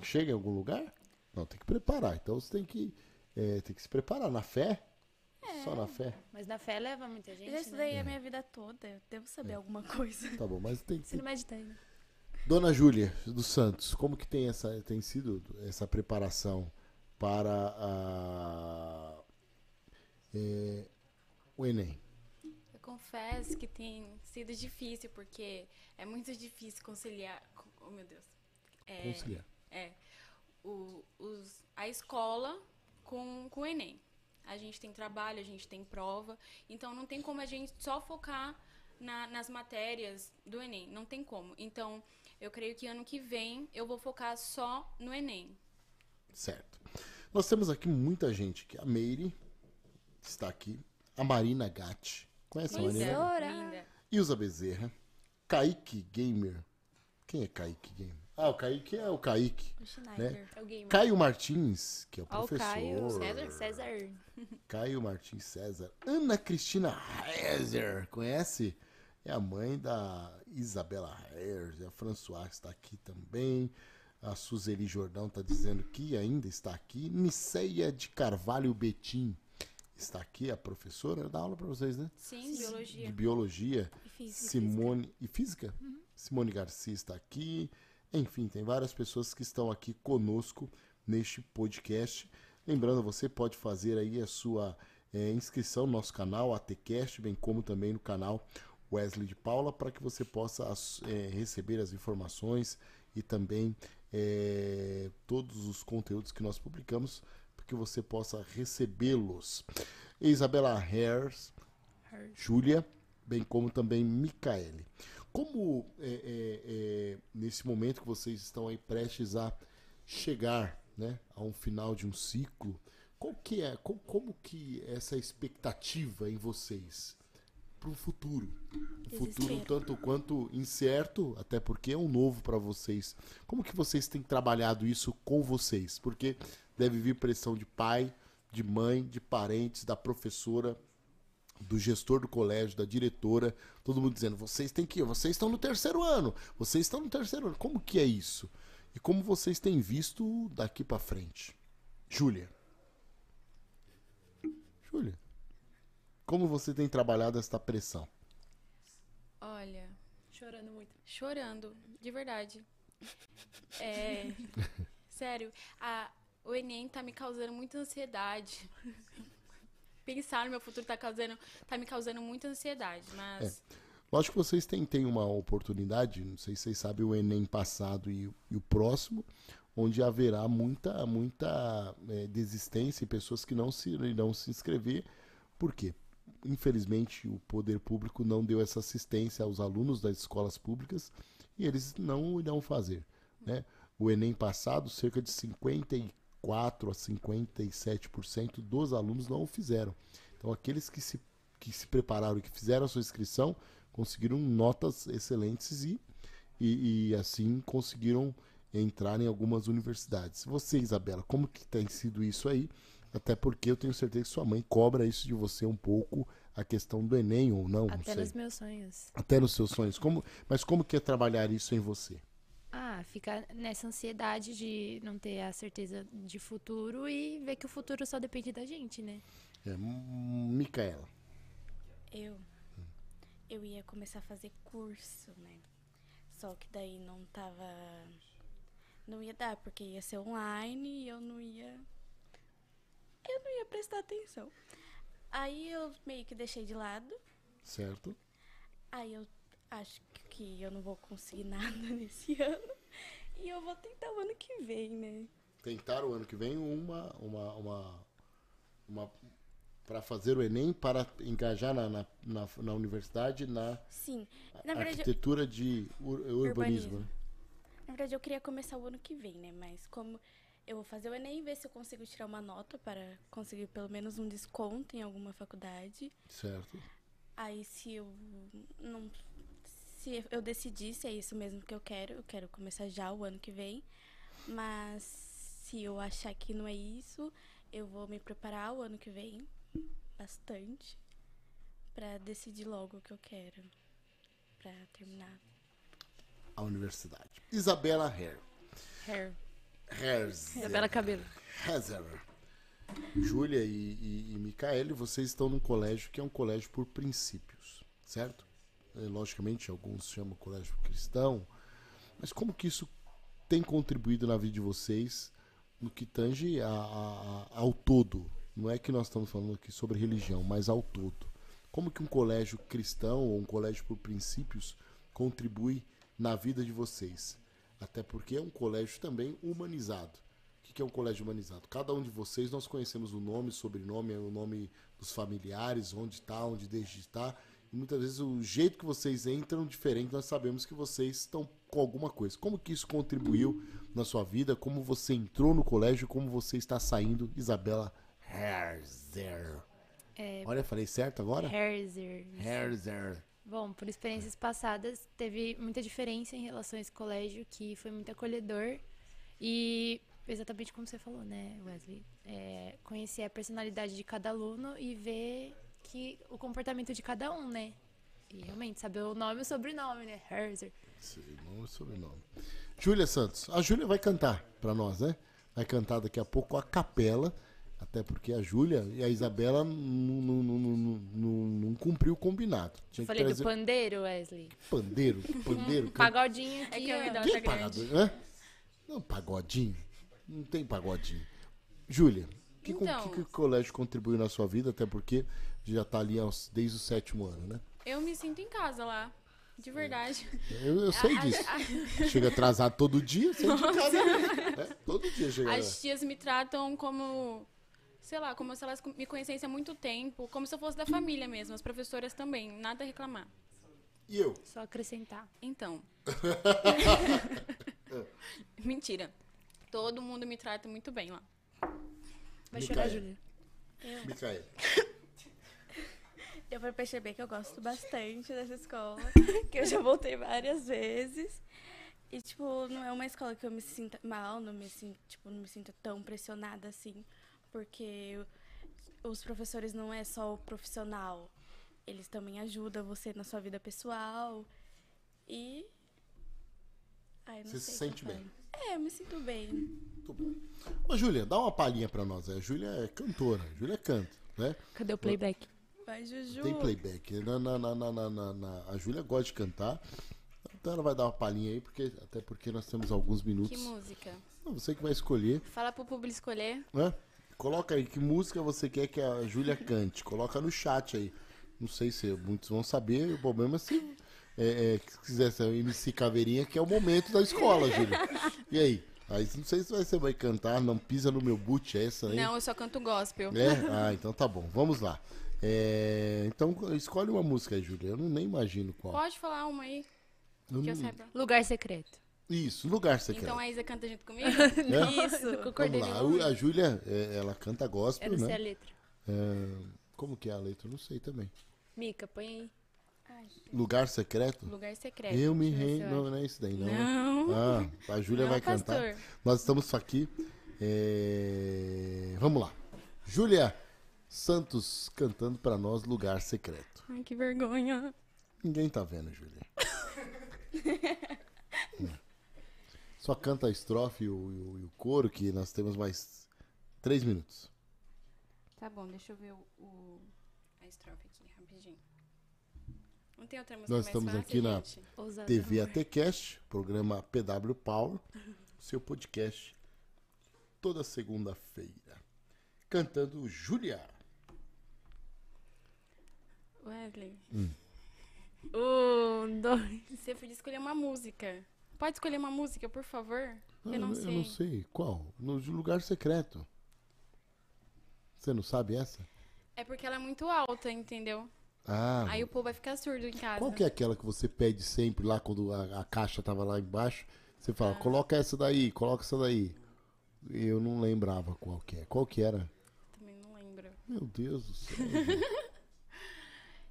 chega em algum lugar? Não, tem que preparar. Então você tem que, é, tem que se preparar. Na fé? É, Só na fé?
Mas na fé leva muita gente.
Eu estudei né? a minha vida toda. Eu devo saber é. alguma coisa.
Tá bom, mas tem que.
Você não medita ainda.
Dona Júlia dos Santos, como que tem, essa, tem sido essa preparação para a é, o Enem?
Eu confesso que tem sido difícil, porque é muito difícil conciliar. Oh, meu Deus. É,
conciliar.
É. O, os, a escola com, com o Enem. A gente tem trabalho, a gente tem prova. Então não tem como a gente só focar na, nas matérias do Enem. Não tem como. Então, eu creio que ano que vem eu vou focar só no Enem.
Certo. Nós temos aqui muita gente, que a Meire, está aqui. A Marina Gatti. Conhece a Marina?
Linda.
Ilza Bezerra. Kaique Gamer. Quem é Kaique Gamer? Ah, o Kaique é o Kaique.
O Schneider.
Né?
É o gamer.
Caio Martins, que é o
Ó, o
professor.
Caio. César. César.
Caio Martins César. Ana Cristina Heiser, conhece? É a mãe da Isabela Heiser. A François está aqui também. A Suzeli Jordão está dizendo que ainda está aqui. Niceia de Carvalho Betim está aqui. A professora dá aula para vocês, né?
Sim,
De
biologia.
biologia.
E física.
Simone. E física? Simone Garcia está aqui. Enfim, tem várias pessoas que estão aqui conosco neste podcast. Lembrando, você pode fazer aí a sua eh, inscrição no nosso canal, ATCast, bem como também no canal Wesley de Paula, para que você possa eh, receber as informações e também eh, todos os conteúdos que nós publicamos, que você possa recebê-los. Isabela Hers, Júlia, bem como também Micaele. Como é, é, é, nesse momento que vocês estão aí prestes a chegar né, a um final de um ciclo, qual que é, como, como que é essa expectativa em vocês para o futuro? Um futuro tanto quanto incerto, até porque é um novo para vocês. Como que vocês têm trabalhado isso com vocês? Porque deve vir pressão de pai, de mãe, de parentes, da professora, do gestor do colégio, da diretora, todo mundo dizendo: vocês têm que ir, vocês estão no terceiro ano, vocês estão no terceiro ano. Como que é isso? E como vocês têm visto daqui para frente? Júlia. Júlia. Como você tem trabalhado esta pressão?
Olha,
Chorando muito.
chorando, de verdade. É, sério, a, o Enem tá me causando muita ansiedade. Pensar no meu futuro tá, causando, tá me causando muita ansiedade, mas
Lógico que vocês têm, têm uma oportunidade, não sei se vocês sabem o Enem passado e, e o próximo, onde haverá muita, muita eh, desistência e pessoas que não se, irão se inscrever. Por quê? Infelizmente, o poder público não deu essa assistência aos alunos das escolas públicas e eles não irão fazer. Né? O Enem passado, cerca de 54 a 57% dos alunos não o fizeram. Então, aqueles que se, que se prepararam e que fizeram a sua inscrição conseguiram notas excelentes e, e, e assim conseguiram entrar em algumas universidades. Você, Isabela, como que tem sido isso aí? Até porque eu tenho certeza que sua mãe cobra isso de você um pouco, a questão do Enem ou não, não
Até
sei.
nos meus sonhos.
Até nos seus sonhos. Como, mas como que é trabalhar isso em você?
Ah, ficar nessa ansiedade de não ter a certeza de futuro e ver que o futuro só depende da gente, né?
É, Micaela.
Eu. Eu ia começar a fazer curso, né? Só que daí não tava. Não ia dar, porque ia ser online e eu não ia. Eu não ia prestar atenção. Aí eu meio que deixei de lado.
Certo?
Aí eu acho que eu não vou conseguir nada nesse ano. E eu vou tentar o ano que vem, né?
Tentar o ano que vem uma uma uma, uma para fazer o Enem para engajar na, na, na, na universidade na
Sim. Na verdade, eu-
arquitetura de ur- urbanismo. né?
Na verdade, eu queria começar o ano que vem, né? Mas como eu vou fazer o Enem, ver se eu consigo tirar uma nota para conseguir pelo menos um desconto em alguma faculdade.
Certo.
Aí se eu não. Se eu decidir se é isso mesmo que eu quero, eu quero começar já o ano que vem. Mas se eu achar que não é isso, eu vou me preparar o ano que vem bastante para decidir logo o que eu quero para terminar.
A universidade. Isabela.
Hair.
Herz.
Isabela Cabelo.
Hezer. Júlia e, e, e Micaele, vocês estão num colégio que é um colégio por princípios, certo? É, logicamente, alguns chamam colégio cristão, mas como que isso tem contribuído na vida de vocês no que tange a- a- ao todo? Não é que nós estamos falando aqui sobre religião, mas ao todo. Como que um colégio cristão ou um colégio por princípios contribui na vida de vocês? Até porque é um colégio também humanizado. O que é um colégio humanizado? Cada um de vocês, nós conhecemos o nome, sobrenome, o nome dos familiares, onde está, onde deixa de estar. E muitas vezes o jeito que vocês entram diferente, nós sabemos que vocês estão com alguma coisa. Como que isso contribuiu na sua vida? Como você entrou no colégio? Como você está saindo? Isabela Herzer.
É,
Olha, falei certo agora?
Herzer.
Herzer.
Bom, por experiências passadas, teve muita diferença em relação a esse colégio, que foi muito acolhedor. E exatamente como você falou, né, Wesley? É, conhecer a personalidade de cada aluno e ver que o comportamento de cada um, né? E realmente saber o nome e o sobrenome, né? Herzer.
Sim, nome e sobrenome. Júlia Santos. A Júlia vai cantar pra nós, né? Vai cantar daqui a pouco a capela. Até porque a Júlia e a Isabela não, não, não, não, não, não cumpriu o combinado. Tinha que
Falei do
trazer
pandeiro, Wesley.
pandeiro. Pandeiro. can-
Pagodinho
É que a
ó.
verdade
Que
é grande.
pagodinho? Hã? Não, pagodinho. Não tem pagodinho. Júlia, que, com-
Então.
que, que o colégio contribuiu na sua vida? Até porque já tá ali aos- desde o sétimo ano, né?
Eu me sinto em casa lá. De verdade.
Eu, eu sei
A-
disso.
a-
Chega atrasado todo dia, você de casa. Né? Todo dia chega.
As tias me tratam como, sei lá, como se elas me conhecessem há muito tempo, como se eu fosse da família mesmo. As professoras também, nada a reclamar.
E eu?
Só acrescentar.
Então. Mentira. Todo mundo me trata muito bem lá.
Vai chorar, Júlia.
Eu,
Micaela.
eu vou perceber que eu gosto bastante dessa escola, que eu já voltei várias vezes. E, tipo, não é uma escola que eu me sinta mal, não me sinto, tipo, não me sinto tão pressionada assim, porque os professores não é só o profissional, eles também ajudam você na sua vida pessoal. E. Ai, não
Você se sente bem?
É, eu me sinto bem.
Muito bom. Ô, Júlia, dá uma palhinha pra nós. A Júlia é cantora. A Júlia canta, né?
Cadê o playback?
Vai, Juju.
Tem playback. Na, na, na, na, na, na- na- A Júlia gosta de cantar. Então ela vai dar uma palhinha aí, porque, até porque nós temos alguns
Que
minutos.
música?
Não, você que vai escolher,
Fala pro público escolher.
né? Coloca aí que música você quer que a Júlia cante. Coloca no chat aí. Não sei se muitos vão saber. O problema é se, é, é, se quiser ser MC Caveirinha, que é o momento da escola, Júlia. E aí? Aí não sei se você vai cantar, não pisa no meu boot, é essa aí?
Não, eu só canto gospel.
É? Ah, então tá bom. Vamos lá. É, Então escolhe uma música aí, Júlia. Eu não, nem imagino qual.
Pode falar uma aí,
Eu
que eu
não-
saiba.
Lugar secreto.
Isso, lugar secreto.
Então a Isa canta junto comigo?
É?
Isso.
Concordei
Vamos lá. A Júlia, é, ela canta gospel,
Eu não
né?
sei a letra.
É, Como que é a letra? Eu não sei também.
Mica, põe aí.
Lugar secreto?
Lugar secreto.
Eu me rendo. Não, não é isso daí, não.
Não.
Ah, a Júlia vai cantar.
pastor.
Nós estamos aqui. é, Vamos lá. Júlia Santos cantando pra nós Lugar Secreto.
Ai, que vergonha.
Ninguém tá vendo, Júlia. Hum. Só canta a estrofe e o, o- o coro, que nós temos mais três minutos.
Tá bom, deixa eu ver o, o- a estrofe aqui, rapidinho. Não tem outra música
Nós
mais
estamos
fácil,
aqui na
gente?
Ousado.
TV ATCast, programa PW Power, seu podcast, toda segunda-feira. Cantando Júlia.
Wesley,
Um, dois.
você podia escolher uma música. Pode escolher uma música, por favor?
Ah,
eu não
eu
sei.
não sei. Qual? No lugar secreto. Você não sabe essa?
É porque ela é muito alta, entendeu?
Ah,
Aí o povo vai ficar surdo em casa.
qual que é aquela que você pede sempre lá quando a, a caixa tava lá embaixo? Você fala,
Ah.
coloca essa daí, coloca essa daí. Eu não lembrava qual que é. Qual que era?
Também não lembro.
Meu Deus do céu.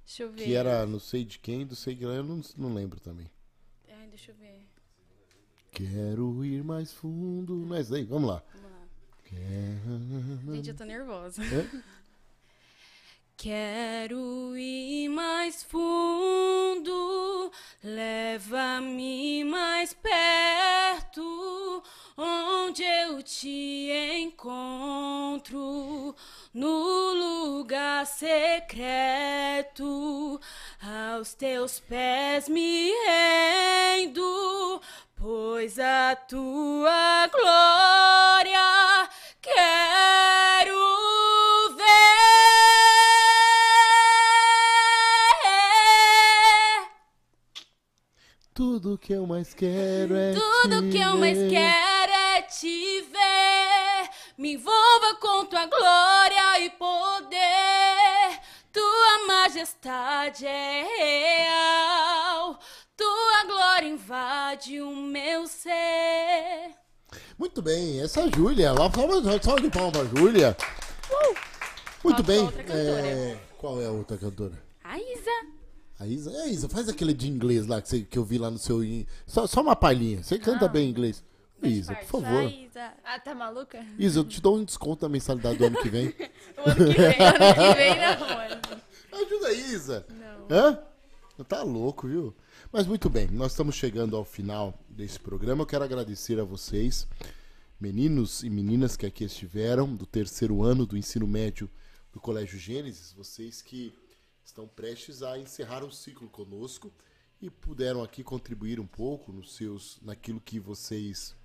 Deixa eu ver.
que era não sei de quem, do sei que lá, eu não, não lembro também.
Ai, deixa eu ver.
Quero ir mais fundo. Não é aí? Vamos lá.
Vamos lá.
Quero...
Gente, eu tô nervosa.
Hã?
Quero ir mais fundo, leva-me mais perto, onde eu te encontro, no lugar secreto, aos teus pés me rendo, pois a tua glória quero
Tudo que eu mais quero é
Tudo
te
que eu mais
ver.
quero é te ver. Me envolva com tua glória e poder. Tua majestade é real. Tua glória invade o meu ser.
Muito bem, essa é a Júlia. Lá salve de palma, Júlia. Muito
Falta
bem. é, Qual é a outra cantora?
A Isa.
A Isa, é, Isa, faz aquele de inglês lá que, você, que eu vi lá no seu. Só, só uma palhinha. Você canta
Ah.
bem inglês. Isa, por favor.
Isa.
Ah, tá maluca?
Isa, eu te dou um desconto na mensalidade do ano que vem.
O ano que vem, ano que vem não, mano.
Ajuda aí, Isa.
Não.
Hã? Tá louco, viu? Mas muito bem, nós estamos chegando ao final desse programa. Eu quero agradecer a vocês, meninos e meninas que aqui estiveram, do terceiro ano do ensino médio do Colégio Gênesis, vocês que estão prestes a encerrar um ciclo conosco e puderam aqui contribuir um pouco nos seus, naquilo que vocês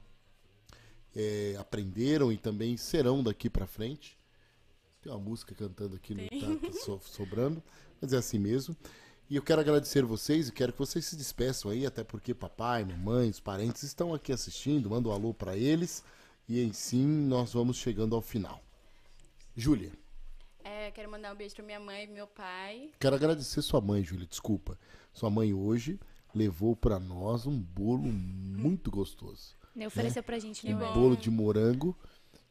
é, aprenderam e também serão daqui para frente. Tem uma música cantando aqui no tá, tá so- sobrando, mas é assim mesmo. E eu quero agradecer vocês e quero que vocês se despeçam aí, até porque papai, mamãe, os parentes estão aqui assistindo. Manda um alô para eles e assim nós vamos chegando ao final. Júlia,
É, quero mandar um beijo pra minha mãe e meu pai.
quero agradecer sua mãe, Júlia, desculpa. Sua mãe hoje levou para nós um bolo muito gostoso.
Nem ofereceu pra gente, né,
Um bolo de morango,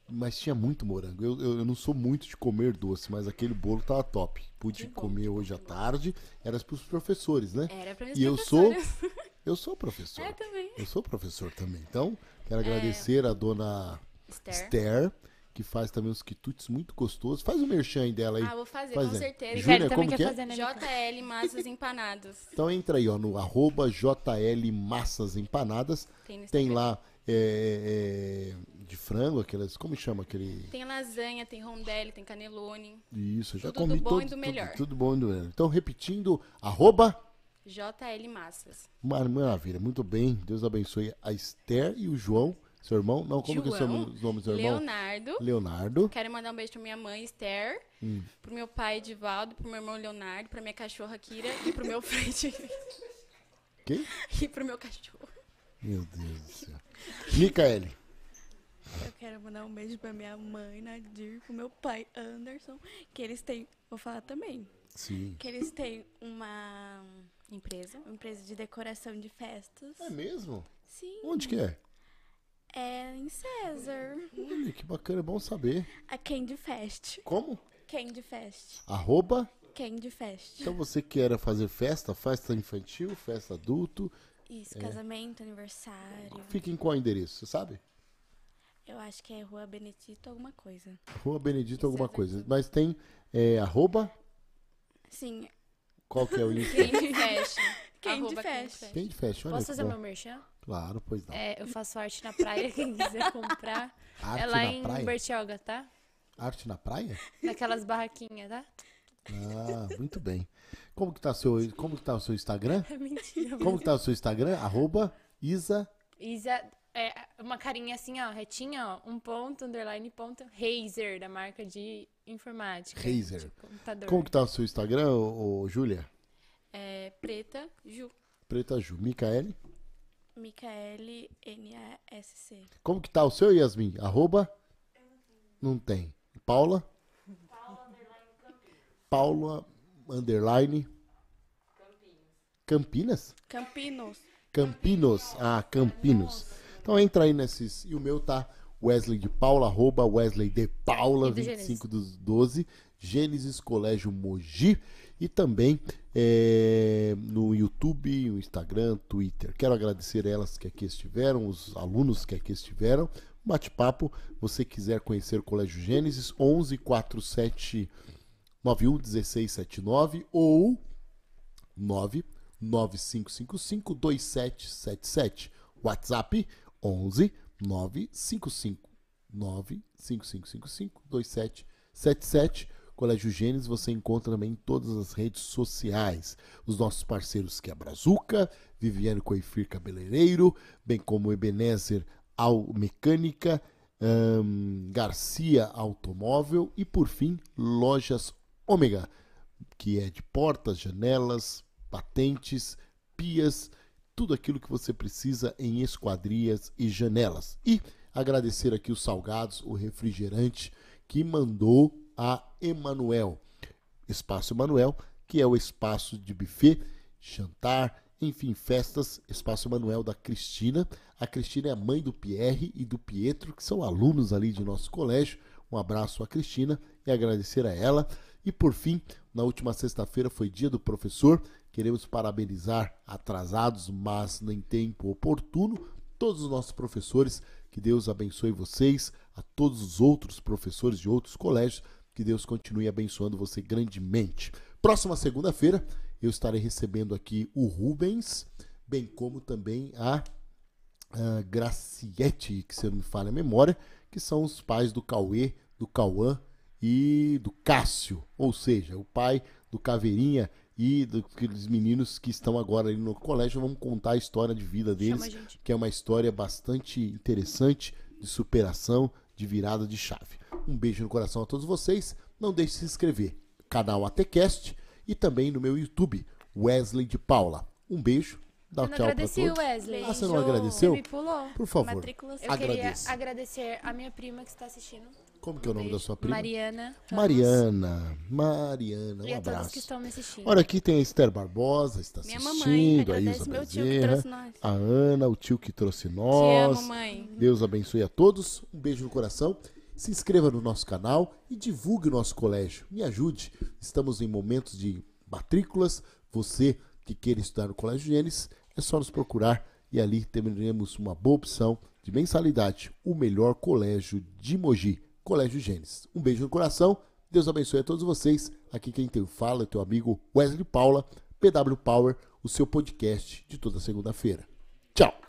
mas tinha muito morango. Eu, eu, eu não sou muito de comer doce, mas aquele bolo tava top. Pude comer hoje à tarde. Era para os professores, né?
Era pras
E eu sou, eu sou professor.
É, também.
Eu sou professor também. Então, quero
É.
agradecer a dona
Esther.
Esther, que faz também uns quitutes muito gostosos. Faz o merchan aí dela aí.
Ah, vou fazer,
Faz
com
aí.
certeza.
Júlia, como que é?
JL Massas Empanados.
Então entra aí, ó, no arroba JL Massas Empanadas.
Tem
Tem lá é, é, de frango, aquelas. Como chama aquele.
Tem lasanha, tem rondelli, tem canelone.
Isso, já
Tudo
comi
do bom
todo,
e do
tudo-
melhor.
Tudo, bom e do melhor. Então, repetindo, arroba.
JL Massas.
Mar- Maravilha, muito bem. Deus abençoe a Esther e o João, seu irmão. Não, como que é o seu
João,
nome- do seu irmão?
Leonardo.
Leonardo.
Quero mandar um beijo pra minha mãe, Esther.
Hum.
Pro meu pai, Edivaldo. Pro meu irmão, Leonardo. Pra minha cachorra, Kira. E pro meu Fred.
Quem?
e pro meu cachorro.
Meu Deus do céu. Micaele.
Eu quero mandar um beijo pra minha mãe, Nadir, pro meu pai, Anderson, que eles têm, vou falar também,
Sim.
que eles têm uma empresa, uma empresa de decoração de festas.
É mesmo?
Sim.
Onde que é?
É em César.
Olha, que bacana, é bom saber.
A Candy Fest.
Como?
Candy Fest.
Arroba.
Candy Fest.
Então você quer fazer festa, festa infantil, festa adulto.
Isso,
é,
casamento, aniversário.
Fica em qual endereço, você sabe?
Eu acho que é Rua Benedito alguma coisa.
Rua Benedito alguma coisa. Mas tem é, arroba.
Sim.
Qual que é o Insta?
Candy Fashion.
Candy Fest.
Candy Fashion, olha
Posso fazer meu merchan?
Claro, pois não.
É, eu faço arte na praia, quem quiser comprar.
Arte
é lá
na
em
praia?
Bertioga, tá?
Arte na praia?
Naquelas barraquinhas, tá?
Ah, muito bem. Como que tá seu, como que tá o seu Instagram?
É mentira.
Como que tá o seu Instagram? Arroba Isa.
Isa, é uma carinha assim, ó, retinha, ó, um ponto, underline, ponto, Razer, da marca de informática.
Razer.
de computador.
Como que tá o seu Instagram, ô, ô, Júlia?
É Preta Ju.
Preta Ju. Micaele.
Micaele N-A-S-C.
Como que tá o seu, Yasmin? Arroba? Não tem. Paula? Paula, underline. Campinas?
Campinos.
Campinos. Ah, Campinos. Então entra aí nesses. E o meu tá Wesley de Paula, arroba Wesley de Paula,
E do
25 dos 12, Gênesis Colégio Mogi. E também é, no YouTube, no Instagram, Twitter. Quero agradecer elas que aqui estiveram, os alunos que aqui estiveram. Bate-papo, você quiser conhecer o Colégio Gênesis, 11 47 91 1679 ou 9 9555 2777. WhatsApp 11 955 95555 2777. Colégio Gênesis você encontra também em todas as redes sociais. Os nossos parceiros que é Brazuca, Viviane Coifir Cabeleireiro, bem como Ebenezer Au Mecânica, ahn, Garcia Automóvel e por fim Lojas Ômega, que é de portas, janelas, patentes, pias, tudo aquilo que você precisa em esquadrias e janelas. E agradecer aqui os salgados, o refrigerante que mandou a Emanuel. Espaço Emanuel, que é o espaço de buffet, jantar, enfim, festas. Espaço Emanuel da Cristina. A Cristina é a mãe do Pierre e do Pietro, que são alunos ali de nosso colégio. Um abraço à Cristina e agradecer a ela. E por fim, na última sexta-feira foi dia do professor. Queremos parabenizar atrasados, mas em tempo oportuno, todos os nossos professores. Que Deus abençoe vocês, a todos os outros professores de outros colégios. Que Deus continue abençoando você grandemente. Próxima segunda-feira eu estarei recebendo aqui o Rubens, bem como também a, a Graciete, que se eu não me falha a memória, que são os pais do Cauê, do Cauã e do Cássio, ou seja, o pai do Caveirinha e dos meninos que estão agora ali no colégio. Vamos contar a história de vida deles, que é uma história bastante interessante de superação, de virada de chave. Um beijo no coração a todos vocês. Não deixe de se inscrever. Canal ATCast e também no meu YouTube, Wesley de Paula. Um beijo. Dá
Eu
um
não
tchau pra
agradeci
todos.
o Wesley.
Ah, você não
Eu-
agradeceu?
Você me pulou.
Por favor,
Eu
agradeça.
queria agradecer a minha prima que está assistindo.
Como que é o nome da sua prima?
Mariana. Ramos.
Mariana. Mariana, um
E a todos
abraço.
que estão me assistindo.
Olha, aqui tem a Esther Barbosa, está
Minha
assistindo,
mamãe,
a Isa
meu tio que trouxe nós.
a Ana, o tio que trouxe nós.
amo, mãe.
Deus abençoe a todos. Um beijo no coração. Se inscreva no nosso canal e divulgue o nosso colégio. Me ajude. Estamos em momentos de matrículas. Você que queira estudar no Colégio Gênesis, é só nos procurar e ali teremos uma boa opção de mensalidade. O melhor colégio de Mogi, Colégio Gênesis. Um beijo no coração. Deus abençoe a todos vocês. Aqui quem tem fala é teu amigo Wesley Paula, PW Power, o seu podcast de toda segunda-feira. Tchau.